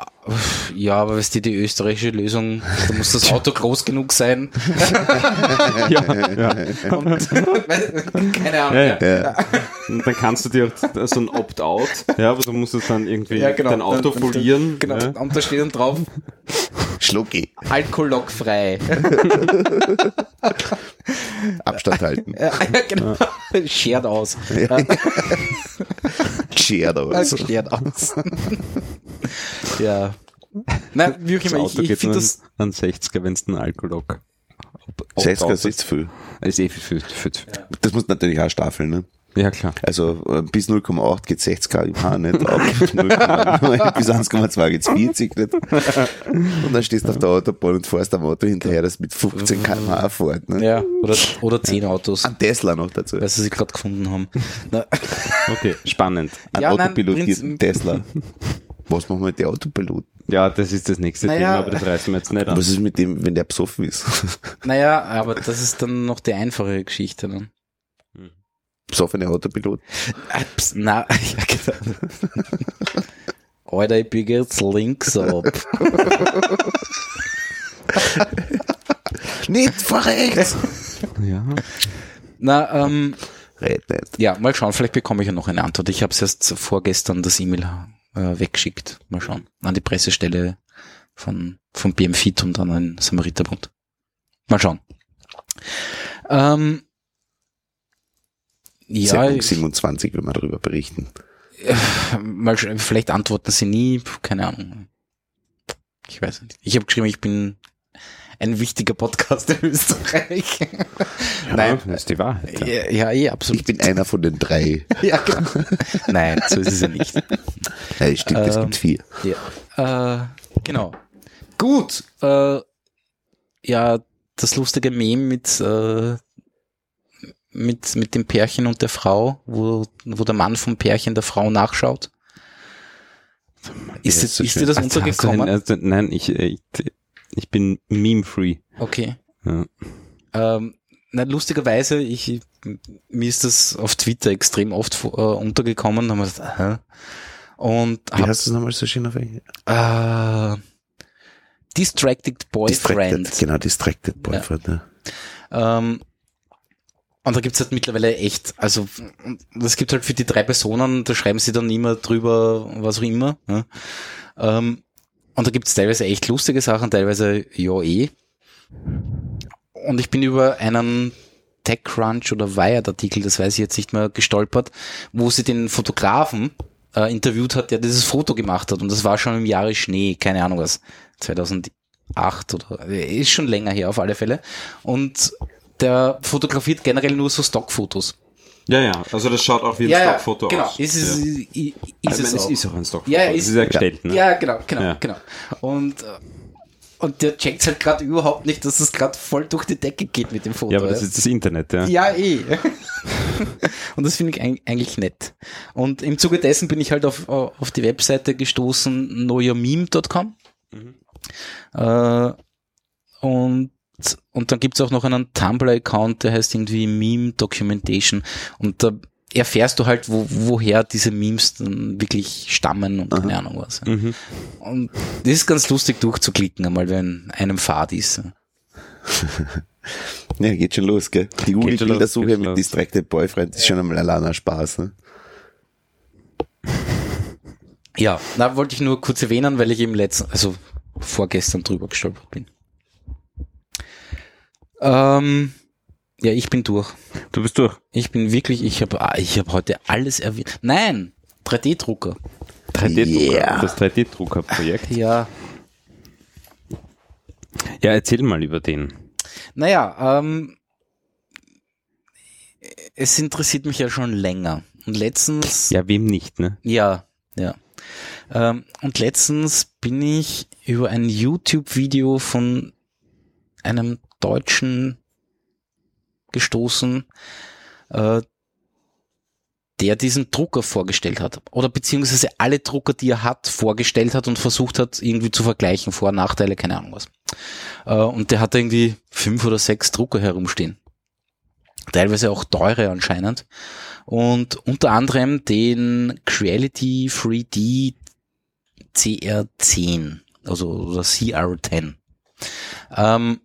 ja, aber weißt du, die österreichische Lösung, da muss das Auto groß genug sein. ja, ja. Und, keine Ahnung. Ja, ja. Ja. Und dann kannst du dir auch so ein Opt-out, ja, aber du musst es dann irgendwie Ja, genau. dein Auto Dann- dann- folieren. Genau, Ja. und da steht dann drauf, Schlucki. alkohologfrei. Abstand halten. ja, genau. Schert aus. Da Also was. schert aus. ja. Nein, wie auch Das immer, ich, ich finde das, an 60er, wenn es ein Alkolog. 60er ist viel. ist eh viel, viel, viel. Das muss natürlich auch staffeln, ne? Ja, klar. Also äh, bis 0,8 geht 60 km/h nicht, ab 0,9 bis 1,2 geht's 40 nicht. Und dann stehst du auf der Autobahn und fährst am Auto hinterher, das mit 15 km/h fährt. Ne? ja, oder, oder zehn Autos, Ein Tesla noch dazu. weil sie sich gerade gefunden haben. Na, Okay, spannend. Ein Ja, nein, autopilotierten Tesla. Was machen wir mit den Autopiloten? Ja, das ist das nächste Naja. Thema, aber das reißen wir jetzt nicht an. Was ist mit dem, wenn der besoffen ist? naja, aber das ist dann noch die einfache Geschichte. Ne? Besoffene Autopilot. Pst, Na, ja, genau. Alter, ich biege jetzt links ab. Nicht vor rechts! Ja. Na, ähm, nicht. ja, mal schauen, vielleicht bekomme ich ja noch eine Antwort. Ich habe es erst vorgestern das E-Mail äh, weggeschickt. Mal schauen. An die Pressestelle von, von BMFIT und dann an den Samariterbund. Mal schauen. Ähm, ja, Sendung ich, 27, wenn wir darüber berichten. mal, sch- vielleicht antworten sie nie, keine Ahnung. Ich weiß nicht. Ich habe geschrieben, ich bin ein wichtiger Podcast in Österreich. Nein. das ist die Wahrheit. Ja. Ja, ja, eh, absolut. Ich bin einer von den drei. ja, genau. Nein, so ist es ja nicht. Ja, stimmt, es Ähm, gibt vier. Ja. Äh, genau. Gut. Äh, ja, das lustige Meme mit, äh, mit, mit dem Pärchen und der Frau, wo, wo der Mann vom Pärchen der Frau nachschaut. Ist, Ja, ist so ist dir das untergekommen? also, nein, ich, ich, ich bin meme-free. Okay. Ja. Ähm, na, lustigerweise, ich, mir ist das auf Twitter extrem oft äh, untergekommen. Da haben wir gesagt, aha. Und Wie hab, heißt das nochmal so schön auf Englisch? äh, Distracted Boyfriend. Distracted, genau, Distracted Boyfriend. Ja. Ähm, und da gibt's halt mittlerweile echt, also es gibt halt für die drei Personen, da schreiben sie dann immer drüber, was auch immer. Ja. Ähm, und da gibt's teilweise echt lustige Sachen, teilweise ja eh. Und ich bin über einen TechCrunch oder Wired-Artikel, das weiß ich jetzt nicht mehr, gestolpert, wo sie den Fotografen äh, interviewt hat, der dieses Foto gemacht hat. Und das war schon im Jahre Schnee, keine Ahnung was, 2008 oder, ist schon länger her auf alle Fälle. Und der fotografiert generell nur so Stockfotos. ja, ja, also das schaut auch wie ein ja, Stockfoto genau. aus. Ist es, ja. ist, ist es meine, es auch. ist auch ein Stockfoto. Ja, ja, es ist- ist ja gestellt, ne? Ja, genau, genau, Ja. genau. Und, äh, und der checkt halt gerade überhaupt nicht, dass es gerade voll durch die Decke geht mit dem Foto. Ja, aber das ist das Internet, ja. Ja, eh. und das finde ich eig- eigentlich nett. Und im Zuge dessen bin ich halt auf, auf die Webseite gestoßen, knowyourmeme.com. Äh, und und dann gibt's auch noch einen Tumblr-Account, der heißt irgendwie Meme Documentation und da erfährst du halt, wo, woher diese Memes dann wirklich stammen und keine Ahnung was. Mhm. Und das ist ganz lustig durchzuklicken, einmal wenn einem Fahrt ist. Ja, geht schon los, gell? Die Google-Bildersuche mit. Distracted Boyfriend ist schon einmal alleiner Spaß, ne? Ja, da wollte ich nur kurz erwähnen, weil ich eben letzten, also vorgestern drüber gestolpert bin. Ähm, ja, ich bin durch. Du bist durch. Ich bin wirklich, ich habe ich hab heute alles erwähnt. Nein, 3D-Drucker. 3D-Drucker. Yeah. Das 3D-Drucker-Projekt. Ja, Ja, erzähl mal über den. naja, ähm, es interessiert mich ja schon länger. Und letztens, Ja, wem nicht, ne? Ja, ja. Ähm, und letztens bin ich über ein YouTube-Video von einem Deutschen gestoßen, äh, der diesen Drucker vorgestellt hat. Oder beziehungsweise alle Drucker, die er hat, vorgestellt hat und versucht hat, irgendwie zu vergleichen, Vor- und Nachteile, keine Ahnung was. Äh, und der hat irgendwie fünf oder sechs Drucker herumstehen. Teilweise auch teure anscheinend. Und unter anderem den Creality 3D CR10, also oder CR10. Ähm,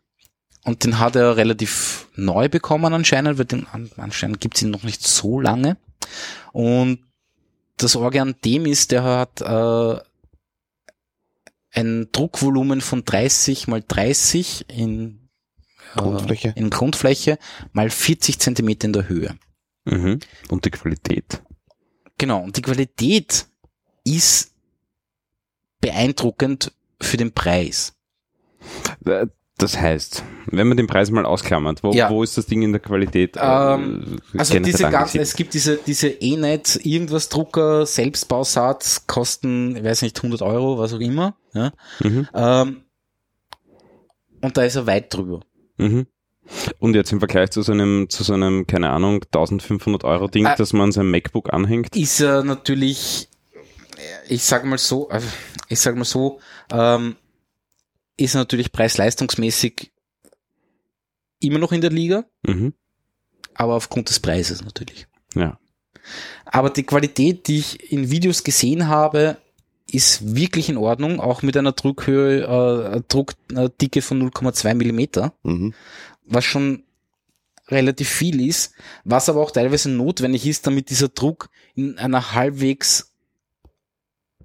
und den hat er relativ neu bekommen anscheinend, weil den an- anscheinend gibt's ihn noch nicht so lange. Und das Orge an dem ist, der hat äh, ein Druckvolumen von 30 mal 30 in äh, Grundfläche. in Grundfläche mal 40 Zentimeter in der Höhe. Mhm. Und die Qualität. Genau, und die Qualität ist beeindruckend für den Preis. Äh, Das heißt, wenn man den Preis mal ausklammert, wo, Ja. wo ist das Ding in der Qualität? äh, Ähm, Also diese ganzen, es gibt diese, diese E-Net, irgendwas Drucker, Selbstbausatz, kosten, ich weiß nicht, 100 Euro, was auch immer. Ja? Mhm. Ähm, und da ist er weit drüber. Mhm. Und jetzt im Vergleich zu so einem, zu so einem, keine Ahnung, 1500 Euro Ding, Ah. das man an seinem MacBook anhängt. Ist er natürlich, ich sag mal so, also ich sag mal so, ähm, ist natürlich preis-leistungsmäßig immer noch in der Liga, Mhm. aber aufgrund des Preises natürlich. Ja. Aber die Qualität, die ich in Videos gesehen habe, ist wirklich in Ordnung, auch mit einer Druckhöhe, äh, Druckdicke von 0,2 Millimeter, Mhm. was schon relativ viel ist, was aber auch teilweise notwendig ist, damit dieser Druck in einer halbwegs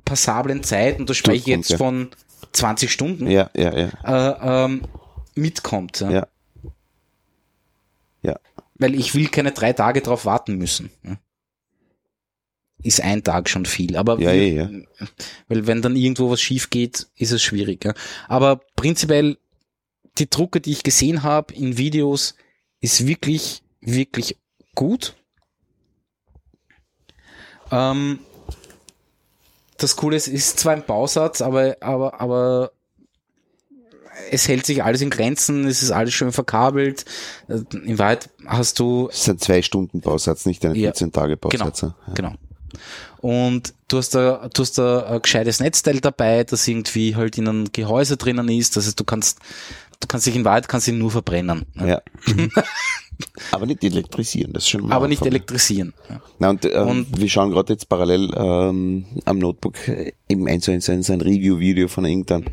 passablen Zeit, und da spreche ich jetzt von 20 Stunden, Ja, ja, ja. äh, ähm, mitkommt. Ja. Ja. Ja. Weil ich will keine drei Tage drauf warten müssen. ja. Ist ein Tag schon viel, aber Ja, wir- ja, weil wenn dann irgendwo was schief geht, ist es schwierig. Ja. Aber prinzipiell die Drucke, die ich gesehen habe in Videos, ist wirklich, wirklich gut. Ähm, das Coole ist, ist zwar ein Bausatz, aber, aber, aber es hält sich alles in Grenzen, es ist alles schön verkabelt. Äh, In Wahrheit hast du Das ist ein zwei Stunden Bausatz, nicht ein Ja. 14 Tage Genau, Bausatz. ja. genau. Und du hast da, du hast da ein gescheites Netzteil dabei, das irgendwie halt in einem Gehäuse drinnen ist. Das heißt, du kannst, du kannst dich in Wahrheit kannst ihn nur verbrennen. ne? Ja. Aber nicht elektrisieren, das ist schon mal Aber nicht Anfang. elektrisieren. Ja. Na, und, äh, Und- wir schauen gerade jetzt parallel ähm, am Notebook äh, eben eins zu eins ein, sein Review-Video von irgendeinem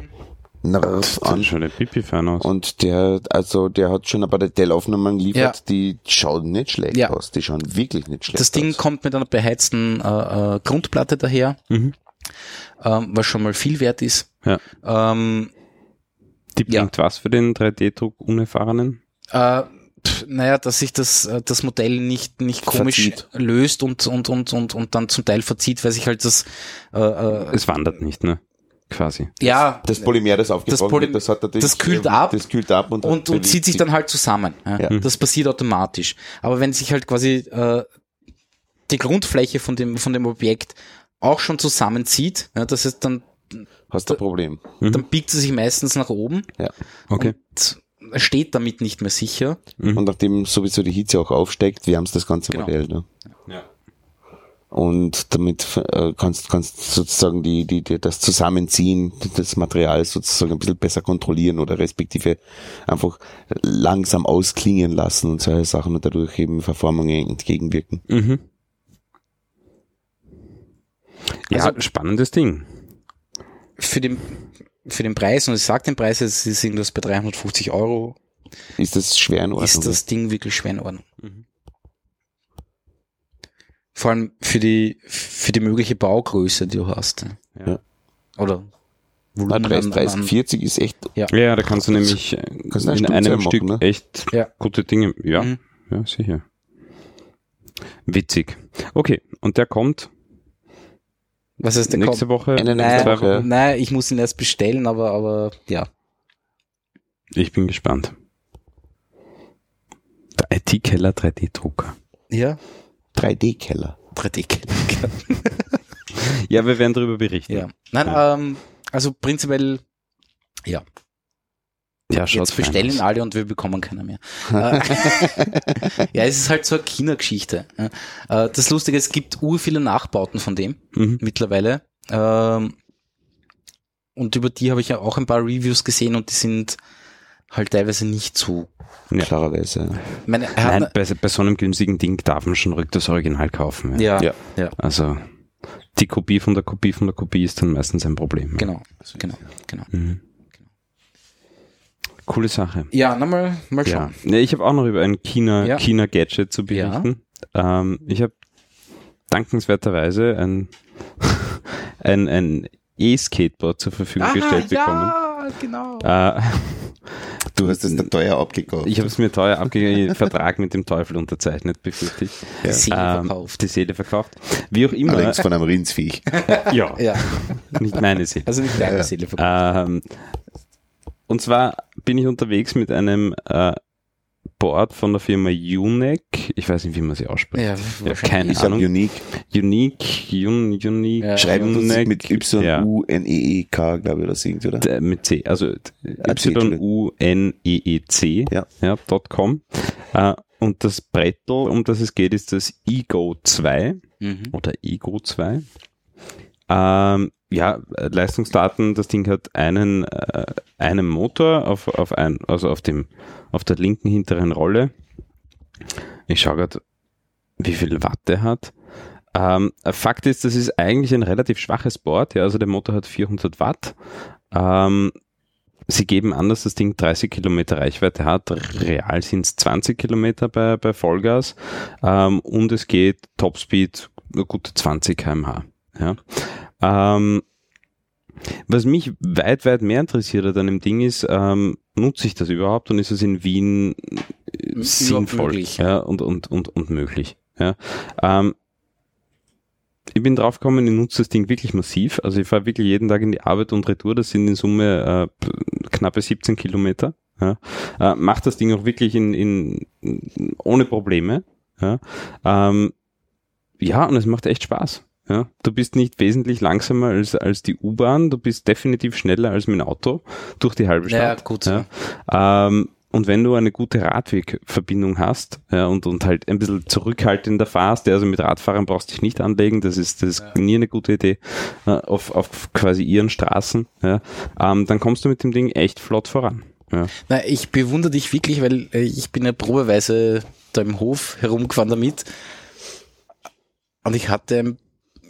Nerd Das an. sieht schon ein Pipi-Fan aus. Und der, also der hat schon ein paar Detailaufnahmen geliefert, Ja. die schauen nicht schlecht Ja. aus. Die schauen wirklich nicht schlecht Das Ding aus. kommt mit einer beheizten äh, äh, Grundplatte daher, Mhm. ähm, was schon mal viel wert ist. Ja. Ähm, Die Ja. bringt was für den 3D-Druck Unerfahrenen? äh, pf, naja, dass sich das, äh, das Modell nicht, nicht komisch Verzieht. löst und, und, und, und, und dann zum Teil verzieht, weil sich halt das, äh, äh, Es wandert nicht, ne? Quasi. ja, Das Polymer, das aufgetragen Poly- wird, das hat natürlich, das kühlt ab Das kühlt ab und, und, und zieht sich dann halt zusammen. Ja. Ja. Das passiert automatisch. Aber wenn sich halt quasi äh, die Grundfläche von dem, von dem Objekt auch schon zusammenzieht, ja, das heißt, dann, Hast du ein Problem. Mhm. dann biegt sie sich meistens nach oben Ja. Okay. und steht damit nicht mehr sicher. Mhm. Und nachdem sowieso die Hitze auch aufsteigt, wärmst das ganze Genau. Modell. Ne? Ja. und damit äh, kannst kannst sozusagen die, die, die das Zusammenziehen des Materials sozusagen ein bisschen besser kontrollieren oder respektive einfach langsam ausklingen lassen und solche Sachen und dadurch eben Verformungen entgegenwirken. Mhm. Ja, Also- spannendes Ding. Für den, für den Preis, und ich sage den Preis, es ist irgendwas bei 350 Euro, Ist das schwer in Ordnung? ist das Ding wirklich schwer in Ordnung. Mhm. Vor allem für die, für die mögliche Baugröße, die du hast. Ja. Oder Na, Volumen 30, an- 30, an- 40 ist echt Ja, da kannst du nämlich kannst in Stückzahl einem machen, Stück ne? echt Ja. gute Dinge. Ja, Mhm. ja, sicher. Witzig. Okay, und der kommt Was heißt der nächste? Woche. Eine Nein, nächste Woche. nein, ich muss ihn erst bestellen, aber, aber ja. Ich bin gespannt. Der IT-Keller 3D-Drucker. Ja, 3D-Keller. 3D. Ja, wir werden darüber berichten. ja. Nein, Ja. ähm, also prinzipiell, ja. Ja Jetzt bestellen aus. alle und wir bekommen keiner mehr. Äh, ja, es ist halt so eine China-Geschichte. ja. Äh, Das Lustige, es gibt ur viele Nachbauten von dem Mhm. mittlerweile. Ähm, Und über die habe ich ja auch ein paar Reviews gesehen und die sind halt teilweise nicht so. Ja. Klarerweise. Meine, Nein, bei, bei so einem günstigen Ding darf man schon rück das Original kaufen. eine, ja, Ja. ja, Also die Kopie von der Kopie von der Kopie ist dann meistens ein Problem. genau, genau, genau. Mhm. Coole Sache. Ja, na mal, mal Ja, schauen. nee, ich habe auch noch über ein China, Ja. China Gadget zu berichten. Ähm, ich habe dankenswerterweise ein, ein, ein E-Skateboard zur Verfügung gestellt bekommen. ja, genau. Äh, Du hast es da teuer abgekauft. ich habe es mir teuer abgegeben, Vertrag mit dem Teufel unterzeichnet, befürchte ich. Die Seele Ähm, verkauft. Die Seele verkauft. Wie auch immer. Allerdings von einem Rindsviech. ja, Ja, nicht meine Seele. also nicht deine Ja, ja. Seele verkauft. Ähm, und zwar bin ich unterwegs mit einem äh, Board von der Firma Unec. Ich weiß nicht, wie man sie ausspricht. Ja, Ja, keine Ich Ahnung. Unique. Unique, un, Unique. Ja. Schreiben Unec, mit Y-U-N-E-E-K, glaube ich, oder singt, oder? äh, mit C, also Ah, C, Y-U-N-E-E-C, Ja. ja, .com. Äh, und das Brettel, um das es geht, ist das Ego 2 Mhm. oder Ego 2. Ähm, ja, äh, Leistungsdaten, das Ding hat einen, äh, einen Motor auf, auf ein, also auf dem, auf der linken hinteren Rolle. Ich schaue gerade, wie viel Watt der hat. Ähm, Fakt ist, das ist eigentlich ein relativ schwaches Board, ja, also der Motor hat 400 Watt. Ähm, sie geben an, dass das Ding 30 Kilometer Reichweite hat. Real sind es 20 Kilometer bei, bei Vollgas. Ähm, und es geht Topspeed nur gute 20 kmh. Ja. Ähm, was mich weit, weit mehr interessiert an dem Ding ist, ähm, nutze ich das überhaupt und ist es in Wien äh, Überhaupt sinnvoll möglich, ja, und, und, und, und möglich. Ja. Ähm, ich bin draufgekommen, ich nutze das Ding wirklich massiv. Also ich fahre wirklich jeden Tag in die Arbeit und Retour. Das sind in Summe äh, knappe 17 Kilometer. Ja. Äh, macht das Ding auch wirklich in, in, ohne Probleme. Ja. Ähm, ja, und es macht echt Spaß. Ja, du bist nicht wesentlich langsamer als, als die U-Bahn, du bist definitiv schneller als mein Auto durch die halbe Ja, Stadt. gut. Ja. Ähm, und wenn du eine gute Radwegverbindung hast ja, und, und halt ein bisschen zurückhaltender fahrst, ja, also mit Radfahrern brauchst du dich nicht anlegen, das ist, das ist nie eine gute Idee, äh, auf, auf quasi ihren Straßen, ja, ähm, dann kommst du mit dem Ding echt flott voran. Ja. Na, ich bewundere dich wirklich, weil äh, ich bin ja probeweise da im Hof herumgefahren damit und ich hatte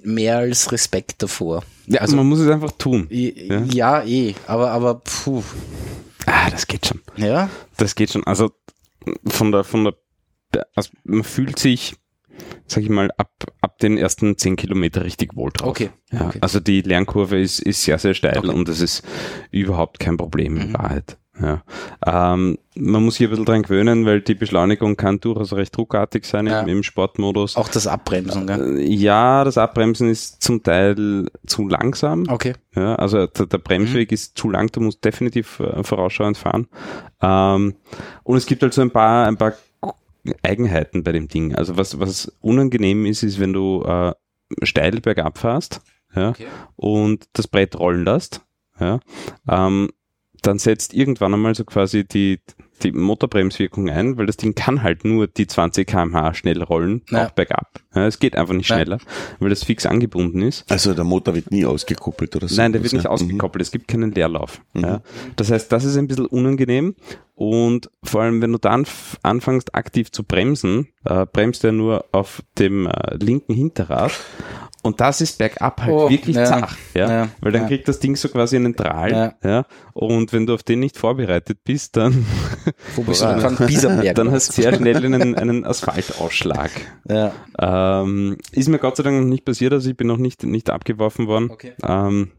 mehr als Respekt davor. ja, Also- man muss es einfach tun. Ja. Ja, eh, aber, aber puh, Ah, das geht schon. ja, Das geht schon. Also von der, von der, also man fühlt sich, sag ich mal, ab, ab den ersten zehn Kilometer richtig wohl drauf. okay. Ja, okay. Also die Lernkurve ist, ist sehr, sehr steil Okay. und das ist überhaupt kein Problem in Mhm. Wahrheit. Ja. Ähm, man muss hier ein bisschen dran gewöhnen, weil die Beschleunigung kann durchaus recht ruckartig sein Ja. im, im Sportmodus. Auch das Abbremsen, gell? Äh, Ja, das Abbremsen ist zum Teil zu langsam. Okay. Ja, also der, der Bremsweg ist zu lang, du musst definitiv äh, vorausschauend fahren. Ähm, und es gibt halt so ein paar, ein paar Eigenheiten bei dem Ding. Also was, was unangenehm ist, ist, wenn du äh, steil bergab fährst ja, Okay. und das Brett rollen lässt, ja, ähm, dann setzt irgendwann einmal so quasi die, die Motorbremswirkung ein, weil das Ding kann halt nur die 20 kmh schnell rollen, Ja. auch bergab. Ja, es geht einfach nicht Ja. schneller, weil das fix angebunden ist. Also der Motor wird nie ausgekuppelt oder so. Nein, der wird nicht Ja. ausgekoppelt, es gibt keinen Leerlauf. Ja. Das heißt, das ist ein bisschen unangenehm und vor allem, wenn du dann anfängst aktiv zu bremsen, äh, bremst er nur auf dem äh, linken Hinterrad und das ist bergab halt Oh, wirklich ja. zart, ja, Ja, weil dann ja. kriegt das Ding so quasi einen Drahl, Ja. ja. und wenn du auf den nicht vorbereitet bist, dann, Wo bist du dann dann hast du sehr schnell einen, einen Asphaltausschlag. ja. Ähm, ist mir Gott sei Dank noch nicht passiert, also ich bin noch nicht, nicht abgeworfen worden. Okay. Ähm,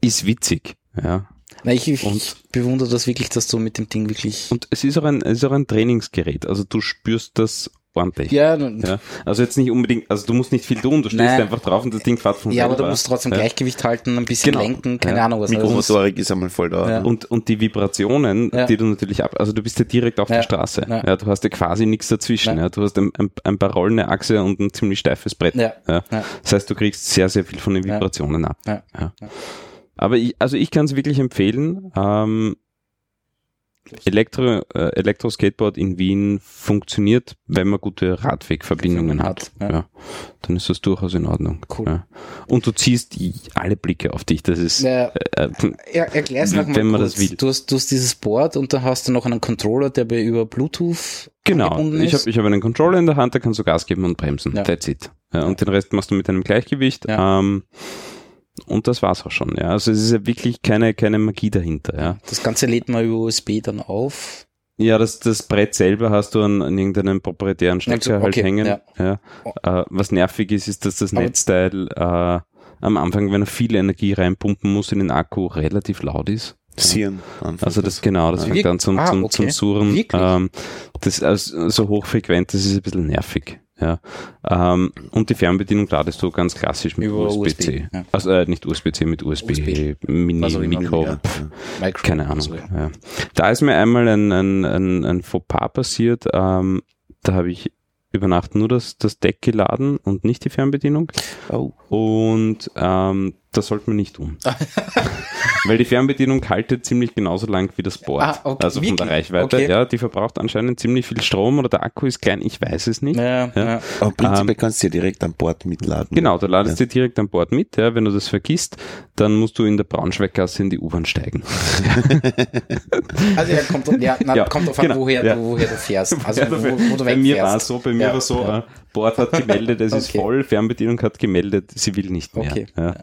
ist witzig, ja. Na, ich, ich Und- bewundere das wirklich, dass du mit dem Ding wirklich. Und es ist auch ein, es ist auch ein Trainingsgerät, also du spürst das ordentlich. ja, Ja, also jetzt nicht unbedingt, also du musst nicht viel tun, du stehst Nein. einfach drauf und das Ding fährt von ja, aber du musst trotzdem ja. Gleichgewicht halten, ein bisschen Genau. lenken, keine Ja. Ahnung was. Mikromotorik ist einmal voll da. Ja. Und, und die Vibrationen, Ja. die du natürlich ab, also du bist ja direkt auf Ja. der Straße. Ja. Ja. du hast ja quasi nichts dazwischen. Ja. Ja. du hast ein, ein, ein paar rollende Achse und ein ziemlich steifes Brett. Ja. Ja. Ja. Das heißt, du kriegst sehr, sehr viel von den Ja. Vibrationen ab. Ja. Ja. Aber ich, also ich kann es wirklich empfehlen. Ähm, Elektro, äh, Elektro-Skateboard in Wien funktioniert, wenn man gute Radwegverbindungen hat. Ja. Ja. Dann ist das durchaus in Ordnung. Cool. Ja. Und du ziehst alle Blicke auf dich. Das ist Ja. äh, Er, erklär's noch mal Wenn man kurz. das will. Du hast, du hast dieses Board und da hast du noch einen Controller, der bei über Bluetooth Genau, ich ist. habe ich hab einen Controller in der Hand, da kannst du Gas geben und bremsen. Ja. That's it. Ja, und den Rest machst du mit einem Gleichgewicht. Ja. Ähm, und das war's auch schon. Ja. Also es ist ja wirklich keine, keine Magie dahinter. Ja, das Ganze lädt man über USB dann auf. ja das, das Brett selber hast du an, an irgendeinem proprietären Stecker Also, halt okay, hängen. ja. Ja. Äh, was nervig ist, ist, dass das Aber- Netzteil äh, am Anfang, wenn er viel Energie reinpumpen muss in den Akku, relativ laut ist. Sieren. anfangs. Also das genau, das Ah, fängt an zum, ah, zum, okay. zum Surren. Ähm, das also so hochfrequent, das ist ein bisschen nervig. Ja. Ähm, und die Fernbedienung ladest du ganz klassisch mit USB-C. USB, ja. Also äh, nicht USB-C, mit USB, USB. Mini, immer, Mikro, ja. Micro keine Ahnung. Also, ja. ja. Da ist mir einmal ein, ein, ein, ein Fauxpas passiert. Ähm, da habe ich über Nacht nur das, das Deck geladen und nicht die Fernbedienung. Oh. Und ähm, das sollte man nicht tun. Weil die Fernbedienung haltet ziemlich genauso lang wie das Board. Ah, okay, also von der? Reichweite. Okay. Ja, die verbraucht anscheinend ziemlich viel Strom oder der Akku ist klein, ich weiß es nicht. Ja, Ja. ja. Aber prinzipiell Ähm, kannst du ja direkt an Bord mitladen. Genau, du ladest dir direkt an Bord mit. Ja, wenn du das vergisst, dann musst du in der Braunschweiggasse in die U-Bahn steigen. Also ja, kommt, ja, na, Ja, kommt drauf an, genau, woher, ja. du, woher du fährst. Also Ja, wo, wo du bei mir wegfährst. war es so, bei mir Ja, war so, äh, Bord hat gemeldet, es ist Okay. voll, Fernbedienung hat gemeldet, sie will nicht mehr. Okay. Ja.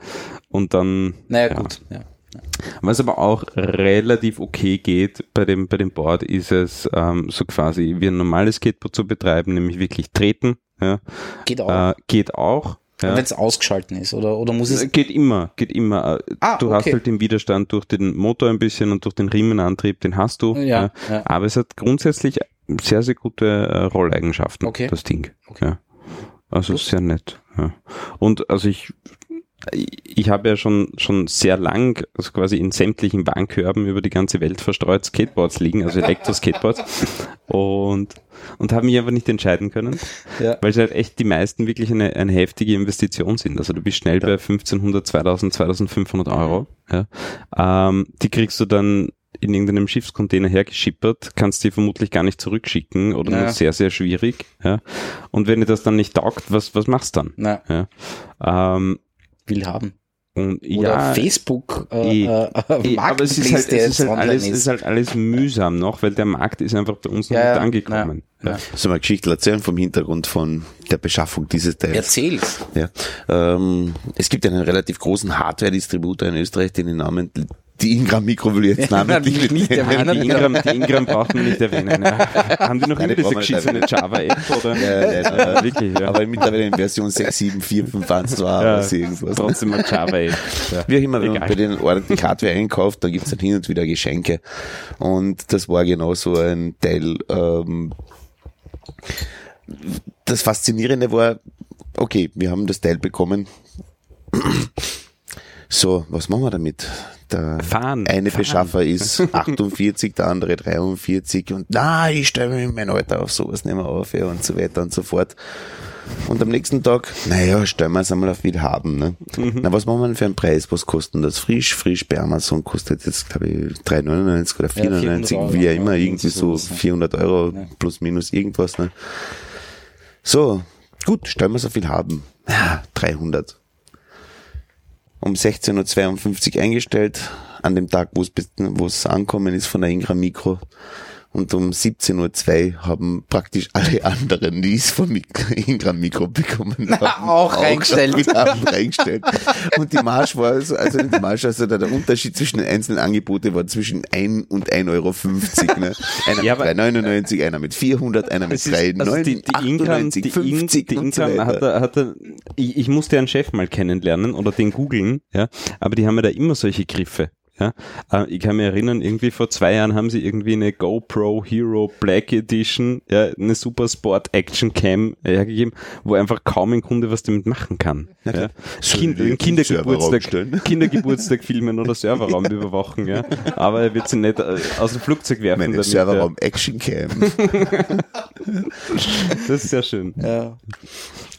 Und dann, Naja, ja. gut. Ja. Was aber auch relativ okay geht bei dem, bei dem Board, ist es ähm, so quasi wie ein normales Skateboard zu betreiben, nämlich wirklich treten. Ja. Geht auch. Äh, geht auch. Ja. Wenn es ausgeschalten ist, oder, oder muss es. Geht immer, geht immer. Äh, Ah, du hast okay. halt den Widerstand durch den Motor ein bisschen und durch den Riemenantrieb, den hast du. Ja, ja. Aber es hat grundsätzlich sehr, sehr gute äh, Rolleigenschaften, Okay. das Ding. Okay. Ja. Also Gut. sehr nett. Ja. Und also ich, ich habe ja schon, schon sehr lang, also quasi in sämtlichen Warenkörben über die ganze Welt verstreut Skateboards liegen, also Elektro-Skateboards. und, und habe mich einfach nicht entscheiden können, Ja. weil sie halt echt die meisten wirklich eine, eine heftige Investition sind. Also du bist schnell bei 1500, 2000, 2500 Euro. Ja. Ähm, die kriegst du dann in irgendeinem Schiffscontainer hergeschippert, kannst die vermutlich gar nicht zurückschicken oder Ja. nur sehr, sehr schwierig. Ja. Und wenn dir das dann nicht taugt, was, was machst du dann? Na, Ja. Ähm, will haben. und Oder ja, Facebook eh, äh, äh, eh, aber es ist halt, es ist halt, online alles, es ist halt alles mühsam noch, weil der Markt ist einfach bei uns noch Ja, nicht angekommen. ja, Ja. ja. Soll mal Geschichte erzählen vom Hintergrund von der Beschaffung dieses Teils? Erzähl's. Ja. Ähm, es gibt einen relativ großen Hardware-Distributor in Österreich, den den Namen, die Ingram Mikro will jetzt namentlich Nicht- nicht erwähnen. Die Ingram, die Ingram braucht man nicht erwähnen. Ja. Haben die noch die diese geschissene Java-App? Oder? Ja, ja, ja. Ja, wirklich, ja. Aber mittlerweile in Version 6, 7, 4, 5 waren es zwar, ja, aber irgendwas. trotzdem eine Java-App. Ja. Wie auch immer, wenn man Egal. bei den ordentlich Hardware einkauft, dann gibt's dann hin und wieder Geschenke. Und das war genau so ein Teil. Ähm, das Faszinierende war, okay, wir haben das Teil bekommen. So, was machen wir damit? Der Fahren, eine fahren. Beschaffer ist 48, der andere 43 und na, ich stelle mich in mein Alter auf sowas nicht mehr auf ja, und so weiter und so fort. Und am nächsten Tag, naja, stellen wir es einmal auf Willhaben. Ne? Na, was machen wir denn für einen Preis? Was kostet das? Frisch, frisch bei Amazon kostet jetzt, glaube ich, 3,99 oder 4,99, 400 Euro, wie ja immer, ja, irgendwie so sowas, ne? 400 Euro Ja. plus minus irgendwas. Ne? So, gut, stellen wir es auf Willhaben. Ja, 300 um 16.52 Uhr eingestellt, an dem Tag, wo es ankommen ist von der Ingram Mikro. Und um 17.02 Uhr haben praktisch alle anderen, die es vom Ingram Mikro bekommen haben, auch reingestellt. schon haben reingestellt. Und die Marsch war, so, also nicht die Marsch, also der, der Unterschied zwischen den einzelnen Angebote war zwischen 1 und 1,50 Euro. Ne? Einer Ja, mit aber- 3,99, einer mit 400, einer mit Es ist- 3,98, also die, die Ingram, die, 50 In, die und so Ingram weiter. hat, er- hat, er- ich, ich musste einen Chef mal kennenlernen oder den googeln, ja, aber die haben ja da immer solche Griffe. Ja, Äh, ich kann mich erinnern, irgendwie vor zwei Jahren haben sie irgendwie eine GoPro Hero Black Edition, ja, eine Super Sport Action Cam hergegeben, wo einfach kaum ein Kunde was damit machen kann. Ja. Soll Kind, Kindergeburtstag? Kindergeburtstag filmen oder Serverraum überwachen, ja. Aber er wird sie nicht äh, aus dem Flugzeug werfen. Meine damit, Serverraum Action Cam. Ja. Das ist sehr schön. Ja.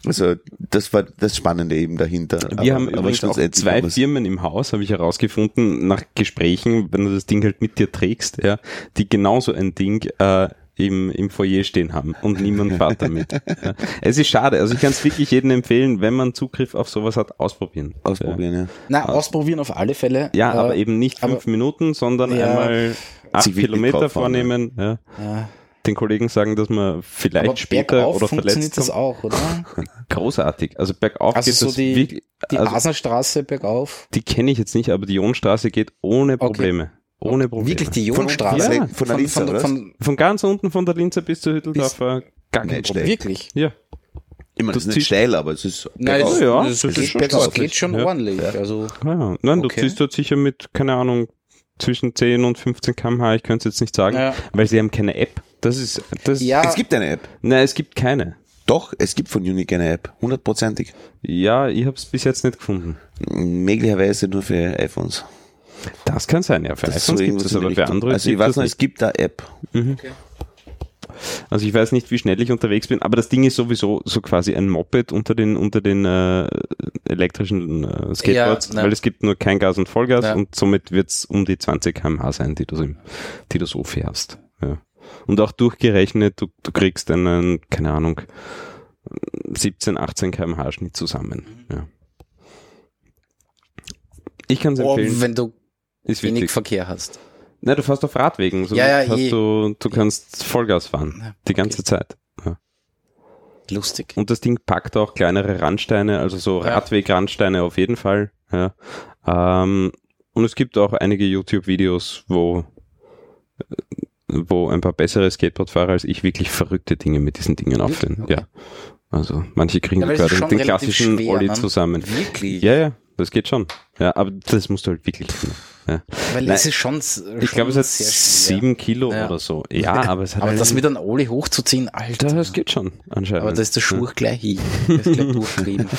Also das war das Spannende eben dahinter. Wir haben übrigens auch zwei Firmen im Haus, habe ich herausgefunden, nach Gesprächen, wenn du das Ding halt mit dir trägst, ja, die genauso ein Ding äh, im, im Foyer stehen haben und niemand fährt damit. Ja. Es ist schade, also ich kann es wirklich jedem empfehlen, wenn man Zugriff auf sowas hat, ausprobieren. ausprobieren, ja. Na, ausprobieren auf alle Fälle. Ja, Äh, aber eben nicht fünf aber- Minuten, sondern Ja. einmal acht Kilometer vornehmen, ja. Ja. Den Kollegen sagen, dass man vielleicht Aber später bergauf oder funktioniert verletzt das kommt. auch, oder? Großartig. Also bergauf Also geht so das die, wirklich, die also Hasenstraße bergauf. die kenne ich jetzt nicht, aber die Ionstraße geht ohne Probleme. Ohne Probleme. Wirklich die Von- Jonstraße. ja, von der Linzer, von, oder von, Von ganz unten von der Linzer bis zur Hütteldorfer gar kein Nicht Problem. Wirklich. Ja. Immer, das ist nicht steil, aber es ist Nein, bergauf. das, ja, das, das ist geht, schon das geht schon ja. ordentlich. Also, ja. Nein, Okay. du ziehst dort sicher mit, keine Ahnung, zwischen 10 und 15 kmh, ich könnte es jetzt nicht sagen, Ja. weil sie haben keine App. Das ist, das, ja, Es gibt eine App. nein, es gibt keine. Doch, es gibt von Unique eine App. Hundertprozentig. Ja, ich habe es bis jetzt nicht gefunden. Möglicherweise nur für iPhones. Das kann sein, ja. Für Das ist iPhones gibt es, aber für andere Also ich weiß es noch, nicht. es gibt da App. Also ich weiß nicht, wie schnell ich unterwegs bin, aber das Ding ist sowieso so quasi ein Moped unter den unter den äh, elektrischen äh, Skateboards, Ja, ne. weil es gibt nur kein Gas und Vollgas Ja. und somit wird's um die 20 km/h sein, die du, so im- die du so fährst. Ja. Und auch durchgerechnet, du, du kriegst einen, keine Ahnung, 17, 18 km/h Schnitt zusammen. Ja. Ich kann es oh, empfehlen, wenn du ist wenig wichtig. Verkehr hast. Nein, du fährst auf Radwegen, so Ja, ja, hast eh. du, du kannst Vollgas fahren, Ja, die ganze Zeit. Ja. Lustig. Und das Ding packt auch kleinere Randsteine, also so. Radwegrandsteine auf jeden Fall. Ja. Ähm, und es gibt auch einige YouTube-Videos, wo, wo ein paar bessere Skateboardfahrer als ich wirklich verrückte Dinge mit diesen Dingen aufführen. Okay. Ja. Also manche kriegen Ja, schon den relativ klassischen schwer, Ollie ne? zusammen. Wirklich? Ja, ja, das geht schon. Ja, aber das musst du halt wirklich können. Ja. Weil Nein, es ist schon, Ich glaube, es hat sieben Kilo Ja. oder so. Ja, aber es hat Aber das mit einem Oli hochzuziehen, Alter. das geht schon anscheinend. aber da ist der Schuh gleich hin. Das ist gleich durchtrieben.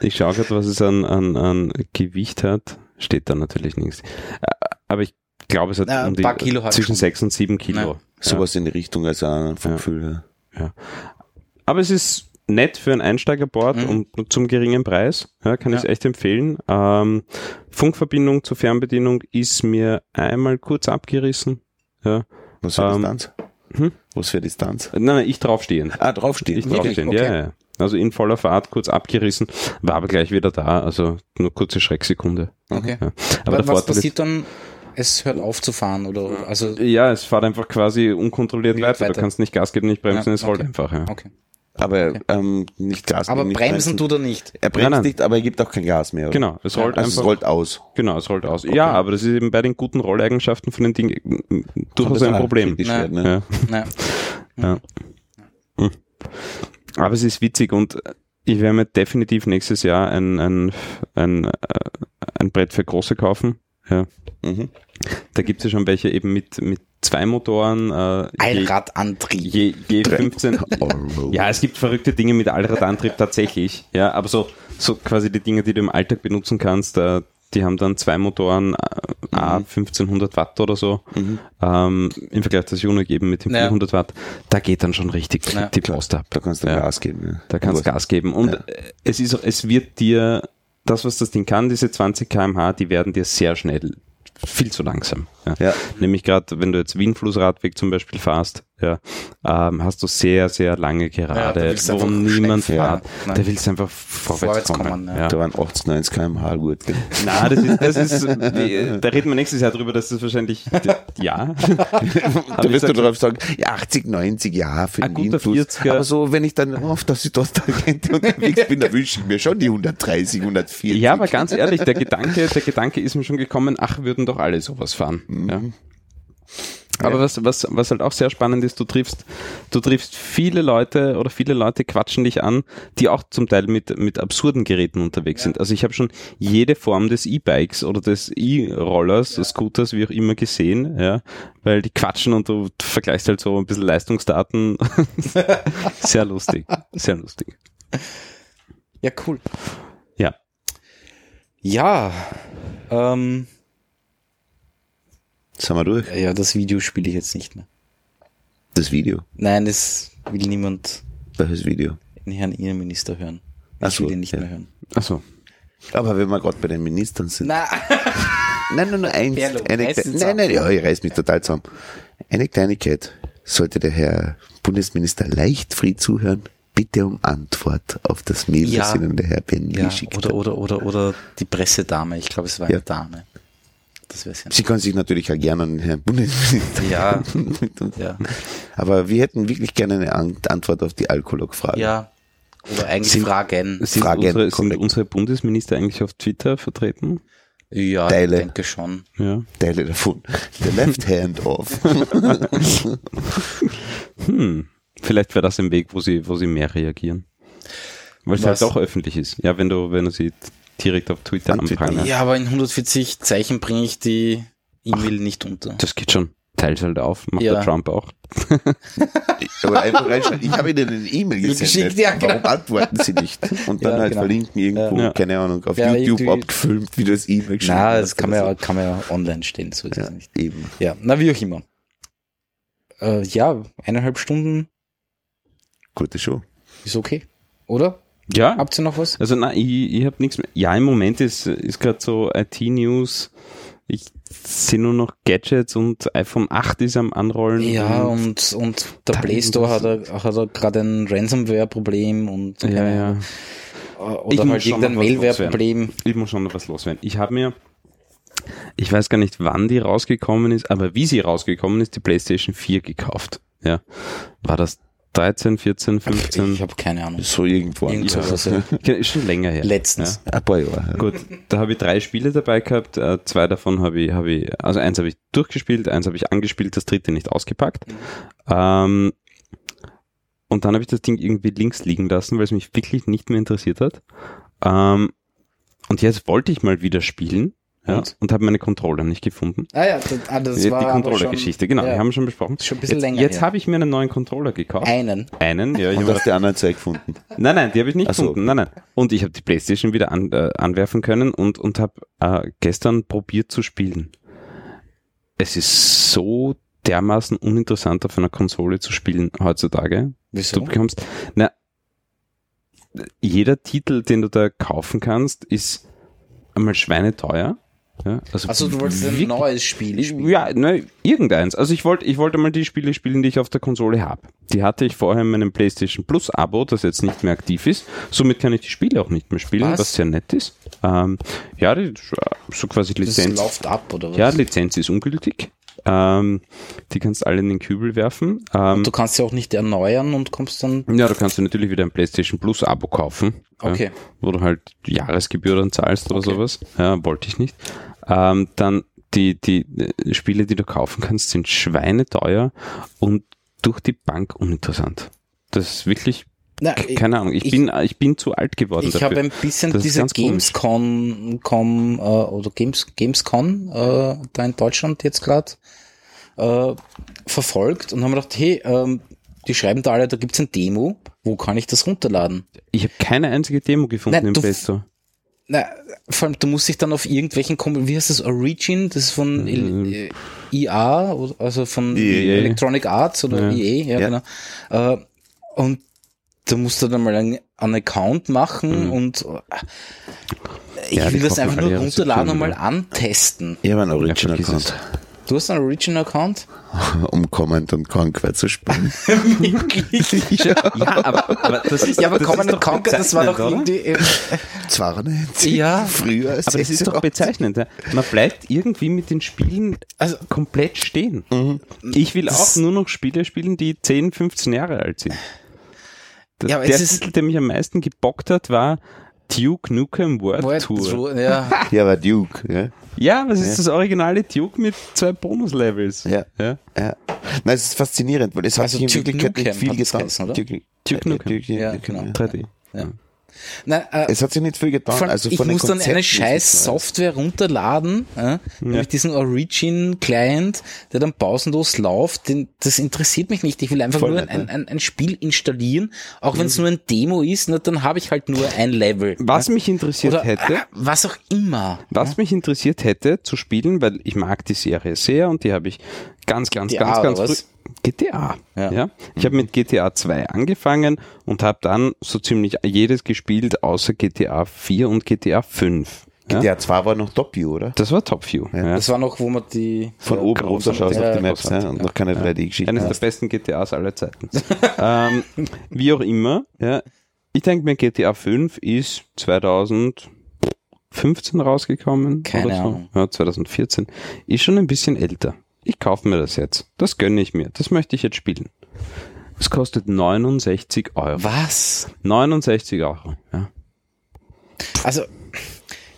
Ich schaue gerade, was es an, an, an Gewicht hat. Steht da natürlich nichts. Äh, Aber ich glaube, es hat Na, um die, paar Kilo hat zwischen sechs und sieben Kilo. Ja. Ja. Sowas in die Richtung, also vom Ja. Gefühl her. Aber es ist nett für ein Einsteigerboard Mhm. und zum geringen Preis. Ja, kann Ja. ich echt empfehlen. Ähm, Funkverbindung zur Fernbedienung ist mir einmal kurz abgerissen. Ja. Was für Ähm, Distanz? hm? Was für Distanz? Nein, nein, ich draufstehen. Ah, draufstehen. Ich draufstehen, okay. ja, ja. Also in voller Fahrt kurz abgerissen, war aber gleich wieder da. Also nur kurze Schrecksekunde. Okay. Ja. Aber was passiert dann? Es hört auf zu fahren oder also Ja, es fährt einfach quasi unkontrolliert weiter. weiter. Du kannst nicht Gas geben, nicht bremsen, Ja, es rollt okay. einfach. Ja. okay. Aber ähm, nicht Gas Aber geben, nicht bremsen tut er nicht. Er bremst Nein, nein. nicht, aber er gibt auch kein Gas mehr. oder? Genau, es rollt Also einfach. es rollt aus. Genau, es rollt aus. Ja, aber das ist eben bei den guten Rolleigenschaften von den Dingen durchaus ein Problem. kritisch Nein. werden, ne? Ja. Hm. Aber es ist witzig und ich werde mir definitiv nächstes Jahr ein, ein, ein, äh, ein Brett für große kaufen. Ja. Mhm. Da gibt es ja schon welche eben mit, mit zwei Motoren. Äh, Allradantrieb. je, je 15. Ja, es gibt verrückte Dinge mit Allradantrieb tatsächlich. Ja, aber so, so quasi die Dinge, die du im Alltag benutzen kannst, äh, die haben dann zwei Motoren, äh, kmh, 1500 Watt oder so, Mhm. ähm, im Vergleich das Unix eben mit dem Ja. 400 Watt, da geht dann schon richtig Ja. die Post ab. Da kannst du Ja. Gas geben. Ja. Da kannst du Gas geben. Und äh, es ist, es wird dir, das, was das Ding kann, diese 20 kmh, die werden dir sehr schnell viel zu langsam. Ja. Ja. Nämlich gerade, wenn du jetzt Wien-Flussradweg zum Beispiel fährst, ja, ähm, hast du sehr, sehr lange Ja, da Gerade, du wo niemand fährt. Nein. Da willst du einfach vorwärts, Vorwärts kommen. kommen, ja. ja. Da waren 80, 90 kmh gut. Na, das ist, das ist, die- da reden wir nächstes Jahr drüber, dass das wahrscheinlich, ja. Da wirst du drauf sagen, ja, 80, 90, ja, für den. 40er. Aber so, wenn ich dann auf der Südosttangente unterwegs bin, dann wünsche ich mir schon die 130, 140. Ja, aber ganz ehrlich, der Gedanke, der Gedanke ist mir schon gekommen, ach, würden doch alle sowas fahren. Ja. Aber was, was, was halt auch sehr spannend ist, du triffst, du triffst viele Leute oder viele Leute quatschen dich an, die auch zum Teil mit, mit absurden Geräten unterwegs sind. Also ich habe schon jede Form des E-Bikes oder des E-Rollers, Scooters, wie auch immer gesehen, ja, weil die quatschen und du vergleichst halt so ein bisschen Leistungsdaten. sehr lustig, sehr lustig. Ja, cool. Ja. Ja, ähm, Sind wir durch? ja, das Video spiele ich jetzt nicht mehr. Das Video. Nein, das will niemand Welches Video? den Herrn Innenminister hören. Ach Ich so, will ihn nicht ja. mehr hören. Achso. Aber wenn wir gerade bei den Ministern sind. Na, Nein, nur, nur eins. Berlo, eine, nein, nein, zusammen. ja, ich reiß mich total zusammen. Eine Kleinigkeit. Sollte der Herr Bundesminister Leichtfried zuhören, bitte um Antwort auf das Mail, Ja. das Ihnen der Herr Benny ja, geschickt oder, hat. oder, oder, oder die Pressedame. Ich glaube, es war Ja. eine Dame. Das wäre sehr Sie können sich natürlich auch gerne an den Herrn Bundesminister Ja, ja, Aber wir hätten wirklich gerne eine An Antwort auf die Alkolog-Frage. ja. Oder eigentlich Sind- Fragen. Sind, Frage unsere, sind unsere Bundesminister eigentlich auf Twitter vertreten? Ja, Teile. ich denke schon. Ja. Teile davon. The left hand off. Hm. Vielleicht wäre das ein Weg, wo sie, wo sie mehr reagieren. Weil es halt auch öffentlich ist. Ja, wenn du, wenn du sie direkt auf Twitter An Twitter. anprangern. Ja, aber in 140 Zeichen bringe ich die E-Mail nicht unter. Das geht schon. Teils halt auf, macht Ja. der Trump auch. Aber einfach reinschreiben, ich habe Ihnen eine E-Mail gesendet. Geschickt, ja, genau. Warum antworten Sie nicht? Und dann Ja, halt genau. verlinken irgendwo, Ja. keine Ahnung, auf Ja, YouTube irgendwie- abgefilmt, wie das E-Mail geschrieben Na, das kann man, ja, kann man ja online stellen, so ist Ja, nicht. eben. Ja, na wie auch immer. Äh, ja, eineinhalb Stunden Gute Show. ist okay, oder? Ja. Habt ihr noch was? Also nein, ich, ich habe nichts mehr. Ja, im Moment ist, ist gerade so IT-News. Ich sehe nur noch Gadgets und iPhone 8 ist am Anrollen. Ja, und, und, und der Play Store hat, er, hat er gerade ein Ransomware-Problem und ja, ja. Ich oder muss halt irgendein Malware-Problem. Ich muss schon noch was loswerden. Ich habe mir, ich weiß gar nicht, wann die rausgekommen ist, aber wie sie rausgekommen ist, die PlayStation 4 gekauft. Ja. War das 13, 14, 15? Ich habe keine Ahnung. So irgendwo. Irgend Ja. sowas, ja. Ja, ist schon länger her. Letztens. Ein paar Jahre. Ja. Gut, da habe ich drei Spiele dabei gehabt. Äh, zwei davon habe ich, habe ich, also eins habe ich durchgespielt, eins habe ich angespielt, das dritte nicht ausgepackt. Ähm, und dann habe ich das Ding irgendwie links liegen lassen, weil es mich wirklich nicht mehr interessiert hat. Ähm, und jetzt wollte ich mal wieder spielen. Ja, Und? und, habe meine Controller nicht gefunden. Ah ja, das, ah, das die war aber Controller-Geschichte, genau, ja, die haben wir schon besprochen. Schon ein bisschen jetzt länger jetzt habe ich mir einen neuen Controller gekauft. einen. Einen, ja. Ich Und hab hast die anderen zwei gefunden. Nein, nein, die habe ich nicht so. gefunden. Nein, nein. Und ich habe die Playstation wieder an, äh, anwerfen können und, und habe äh, gestern probiert zu spielen. Es ist so dermaßen uninteressant auf einer Konsole zu spielen heutzutage. Wieso? Du bekommst, na, jeder Titel, den du da kaufen kannst, ist einmal schweineteuer. Ja, also Also du wolltest ein neues Spiel spielen. ja, ne, irgendeins. Also ich wollte ich wollte mal die Spiele spielen, die ich auf der Konsole habe. Die hatte ich vorher in meinem PlayStation Plus Abo, das jetzt nicht mehr aktiv ist. Somit kann ich die Spiele auch nicht mehr spielen, Was? was, sehr nett ist. Ähm, ja, die, so quasi Das Lizenz. läuft ab, oder was? Ja, Lizenz ist ungültig. Ähm, die kannst alle in den Kübel werfen. Ähm, du kannst ja auch nicht erneuern und kommst dann. ja, du kannst dir natürlich wieder ein PlayStation Plus Abo kaufen. Okay. Ja, wo du halt Jahresgebühr dann zahlst oder Okay. sowas. Ja, wollte ich nicht. Ähm, dann die, die äh, Spiele, die du kaufen kannst, sind schweineteuer und durch die Bank uninteressant. Das ist wirklich, Na, keine Ahnung, ich, ich- bin, ich bin zu alt geworden Ich habe ein bisschen Das diese. Gamescom com, äh, oder Games, Gamescon äh, da in Deutschland jetzt gerade äh, verfolgt und haben gedacht, hey, ähm, die schreiben da alle, da gibt's ein Demo, wo kann ich das runterladen? ich habe keine einzige Demo gefunden Nein, im Play Store. Na, vor allem, du musst dich dann auf irgendwelchen, Kom- wie heißt das, Origin, das ist von Mhm. äh, EA, also von EA. Electronic Arts oder Ja. EA, ja, Ja. genau. Äh, und da musst du dann mal einen, einen Account machen und äh, ich Ja, will das einfach nur runterladen und mal antesten. Ich habe einen Original vergiss es. Account, Du hast einen Origin-Account? um Command und Conquer zu spielen. Ja, aber, aber das ist Ja, aber das Command ist and Conquer, das war doch irgendwie, Zwar nicht. Ja. Früher. Aber das ist doch bezeichnend. Ja. Man bleibt irgendwie mit den Spielen Also- komplett stehen. Mhm. Ich will Das- auch nur noch Spiele spielen, die 10, 15 Jahre alt sind. Das, Ja, aber der es ist- Titel, der mich am meisten gebockt hat, war Duke Nukem World, World Tour. Tour, ja. Ja, aber Duke, ja. Ja, was ist das originale Duke mit zwei Bonuslevels? Ja. ja. Ja. Nein, es ist faszinierend, weil es hat Also sich in Duke Wirklichkeit nicht Nukem viel hat getan. Duke, Duke Nukem. Ja, genau. 3D. ja. Nein, äh, Es hat sich nicht viel getan. Allem, also ich von den muss dann eine scheiß Software runterladen, äh, nämlich diesen Origin-Client, der dann pausenlos läuft. Den, das interessiert mich nicht. Ich will einfach Voll nur nicht, ein, ne? ein, ein Spiel installieren, auch wenn es nur ein Demo ist, na, dann habe ich halt nur ein Level. Was ne? mich interessiert Oder hätte, äh, was auch immer. was mich interessiert hätte zu spielen, weil ich mag die Serie sehr und die habe ich ganz, ganz, GTA ganz, ganz früh. GTA. Ja. Ja. Ich habe mit GTA 2 angefangen und habe dann so ziemlich jedes gespielt, außer GTA 4 und GTA 5. Ja? Der 2 war noch Top View, oder? Das war Top View. Ja. Das war noch, wo man die Von oben runter schaust Ja, auf die Maps großartig, ja, und noch keine 3D-Geschichte. Eines der besten GTAs aller Zeiten. ähm, wie auch immer, ja. Ich denke mir, GTA 5 ist 2015 rausgekommen. Keine oder so. Ahnung. Ja, 2014. Ist schon ein bisschen älter. Ich kaufe mir das jetzt. Das gönne ich mir. Das möchte ich jetzt spielen. Es kostet 69 Euro. Was? 69 Euro. Ja. Also,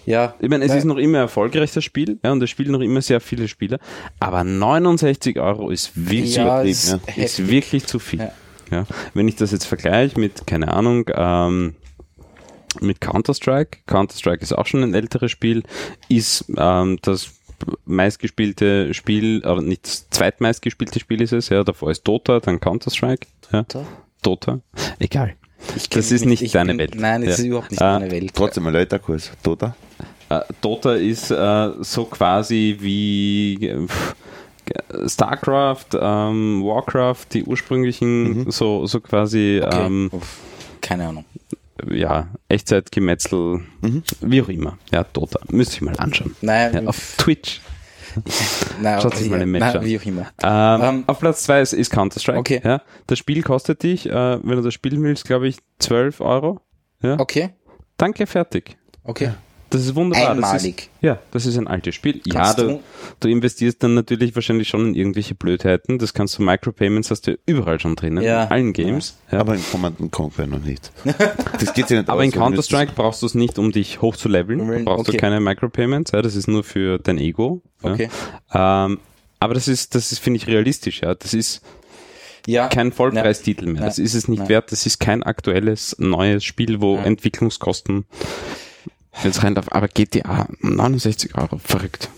ja. Ich meine, es Nein. ist noch immer erfolgreich, das Spiel, ja, und es spielen noch immer sehr viele Spieler, aber 69 Euro ist wirklich, Ja, übertrieben, ist ja. ist wirklich zu viel. Ja. Ja. Wenn ich das jetzt vergleiche mit, keine Ahnung, ähm, mit Counter-Strike, Counter-Strike ist auch schon ein älteres Spiel, ist ähm, das meistgespielte Spiel, oder nicht das zweitmeistgespielte Spiel ist es, ja, davor ist Dota, dann Counter-Strike, ja, Dota? Dota, egal. Das ist nicht ich deine bin, Welt. Nein, es Ja. ist überhaupt nicht Äh, meine Welt. Trotzdem ein Leiterkurs, Tota. Äh, Dota ist äh, so quasi wie äh, pff, StarCraft, ähm, Warcraft, die ursprünglichen, so, so quasi, Okay. ähm, Keine Ahnung. Ja, Echtzeitgemetzel, wie auch immer. Ja, Dota. Müsste ich mal anschauen. Nein, Ja, auf Twitch. nein, schaut sich mal ein Match an. wie auch immer. Ähm, Ähm, auf Platz 2 ist, ist Counter-Strike. Okay. Ja. Das Spiel kostet dich, äh, wenn du das spielen willst, glaube ich, 12 Euro. Ja. Okay, Danke, fertig. okay. Das ist wunderbar. Das Einmalig. ist, ja, das ist ein altes Spiel. ja, Kannst du, du- du investierst dann natürlich wahrscheinlich schon in irgendwelche Blödheiten. Das kannst du Micropayments hast du überall schon drinnen. Ja. In allen Games. Ja. Aber in Command Conquer noch nicht. Das geht ja nicht Aber aus, in du Counter-Strike brauchst du es nicht, um dich hoch zu leveln. Da brauchst du okay. keine Micropayments. Ja, das ist nur für dein Ego. Okay. Ja. Ähm, aber das ist, das ist, finde ich, realistisch. Ja, das ist Ja, kein Vollpreistitel mehr. Ja. Das ist es nicht Ja. wert. Das ist kein aktuelles neues Spiel, wo Ja. Entwicklungskosten jetzt rein darf. Aber GTA 69 Euro, verrückt.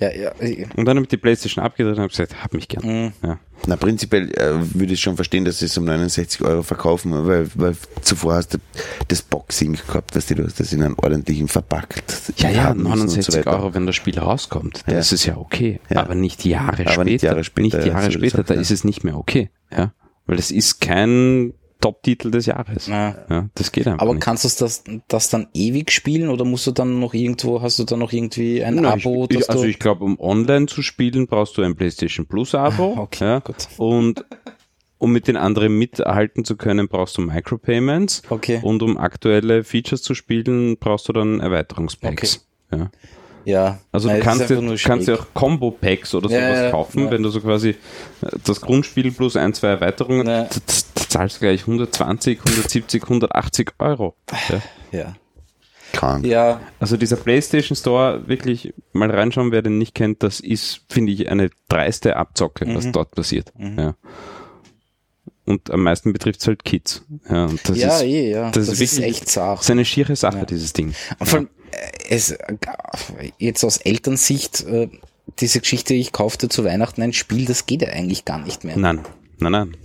ja, ja, ja. Und dann habe ich die Playstation abgedreht und habe gesagt, hab mich gern. Mhm. Ja. Na, prinzipiell äh, würde ich schon verstehen, dass sie es um 69 Euro verkaufen, weil, weil zuvor hast du das Boxing gehabt, weißt du, du hast das in einem ordentlichen verpackt. Ja, ja, haben müssen und 69 so. Euro, wenn das Spiel rauskommt. Ja. Das ist ja okay. Ja. Aber nicht Jahre Aber später. nicht Jahre später, Nicht ja, Jahre später, sagst, da ja. ist es nicht mehr okay. Ja. Weil es ist kein Top-Titel des Jahres. Ja. Ja, das geht einfach Aber nicht. kannst du das, das dann ewig spielen oder musst du dann noch irgendwo, hast du dann noch irgendwie ein Na, Abo? ich, ich, also ich glaube, um online zu spielen, brauchst du ein PlayStation Plus Abo. Ah, okay, ja. gut. Und um mit den anderen mithalten zu können, brauchst du Micropayments. Okay. Und um aktuelle Features zu spielen, brauchst du dann Erweiterungspacks. Ja. ja. Also du kannst, dir, kannst dir auch Combo-Packs oder sowas ja, kaufen, Ja. wenn du so quasi das Grundspiel plus ein, zwei Erweiterungen, Ja. da zahlst du gleich 120, 170, 180 Euro. Ja. Ja. Krank. Ja, Also dieser PlayStation Store, wirklich mal reinschauen, wer den nicht kennt, das ist, finde ich, eine dreiste Abzocke, was Mhm. dort passiert. Ja. Und am meisten betrifft es halt Kids. Ja, und das ja, ist, eh, ja. das Das, ist ist, echt zart. das ist eine schiere Sache, dieses Ding. Und vor allem, äh, es, äh, jetzt aus Elternsicht, äh, diese Geschichte, ich kaufte zu Weihnachten ein Spiel, das geht ja eigentlich gar nicht mehr. Nein, nein, nein.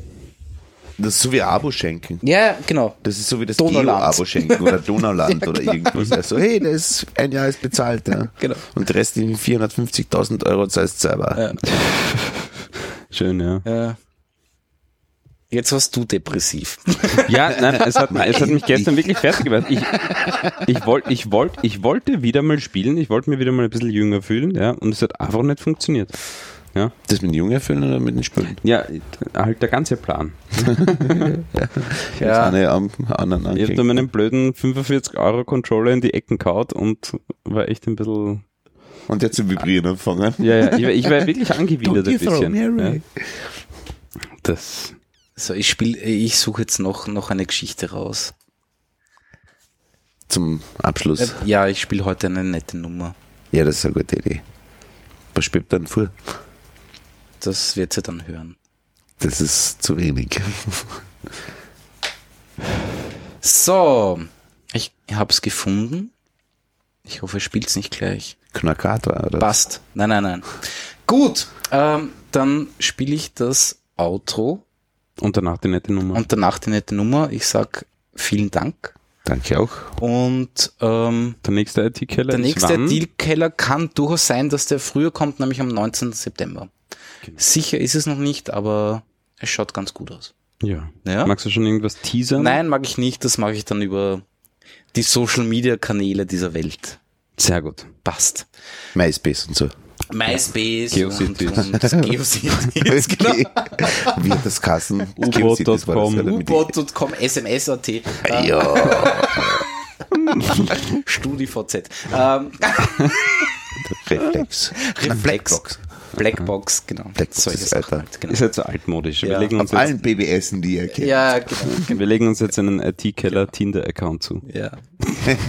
Das ist so wie Abo schenken. Ja, genau. Das ist so wie das Donauland. Geo-Abo schenken oder Donauland oder irgendwas. Also, hey, das ist ein Jahr ist bezahlt. Ja. Genau. Und der Rest in 450.000 Euro zahlst du selber. Ja. Schön, ja. Ja. Jetzt warst du depressiv. Ja, nein, es hat, es hat mich gestern wirklich fertig gemacht. Ich, ich, wollt, ich, wollt, ich wollte wieder mal spielen, ich wollte mir wieder mal ein bisschen jünger fühlen, ja, und es hat einfach nicht funktioniert. Ja, Das mit den Jungen erfüllen oder mit den Spülen? ja halt der ganze Plan. Ja. Eine am anderen Ich habe da meinen blöden 45-Euro-Controller in die Ecken kaut und war echt ein bisschen. Und der zu vibrieren anfangen. Ja, ja, ich war, ich war wirklich angewidert ein bisschen. Ja. Das, So, ich spiel, ich suche jetzt noch, noch eine Geschichte raus. Zum Abschluss. Ja, ich spiele heute eine nette Nummer. Ja, das ist eine gute Idee. Was spielt dann vor? Das wird sie dann hören. Das ist zu wenig. So, ich hab's gefunden. Ich hoffe, ihr spielt's nicht gleich. Knackator, oder? Passt. Nein, nein, nein. Gut, ähm, dann spiele ich das Outro und danach die nette Nummer. und danach die nette Nummer. Ich sag vielen Dank. Danke auch. Und ähm, der nächste IT-Keller der nächste? Dealkeller kann durchaus sein, dass der früher kommt, nämlich am 19. September. Genau. Sicher ist es noch nicht, aber es schaut ganz gut aus. Ja. Ja? Magst du schon irgendwas teasern? Nein, mag ich nicht. Das mache ich dann über die Social Media Kanäle dieser Welt. Sehr gut. Passt. MySpace und so. MySpace GeoCities. und, und GeoCities. genau. Okay. Wie hat das Kassen? U-Boot.com. U-Boot.com, SMS.at, äh, Ja, StudiVZ. Ähm, Reflex. Reflex. Blackbox. Blackbox, genau. Blackbox Solche ist Sachen Alter. halt, genau. Ist halt so altmodisch. Ja. Wir, legen uns Auf allen jetzt, BBSen, die ihr kennt. Ja, genau. wir legen uns jetzt einen IT-Keller Tinder-Account zu. Ja.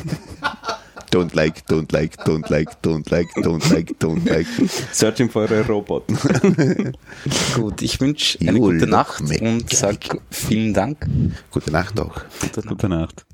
Don't like, don't like, don't like, don't like, don't like, don't like. Searching for a Robot. Gut, ich wünsche eine gute Nacht und sag vielen Dank. Gute Nacht auch. Gute Nacht. Gute Nacht.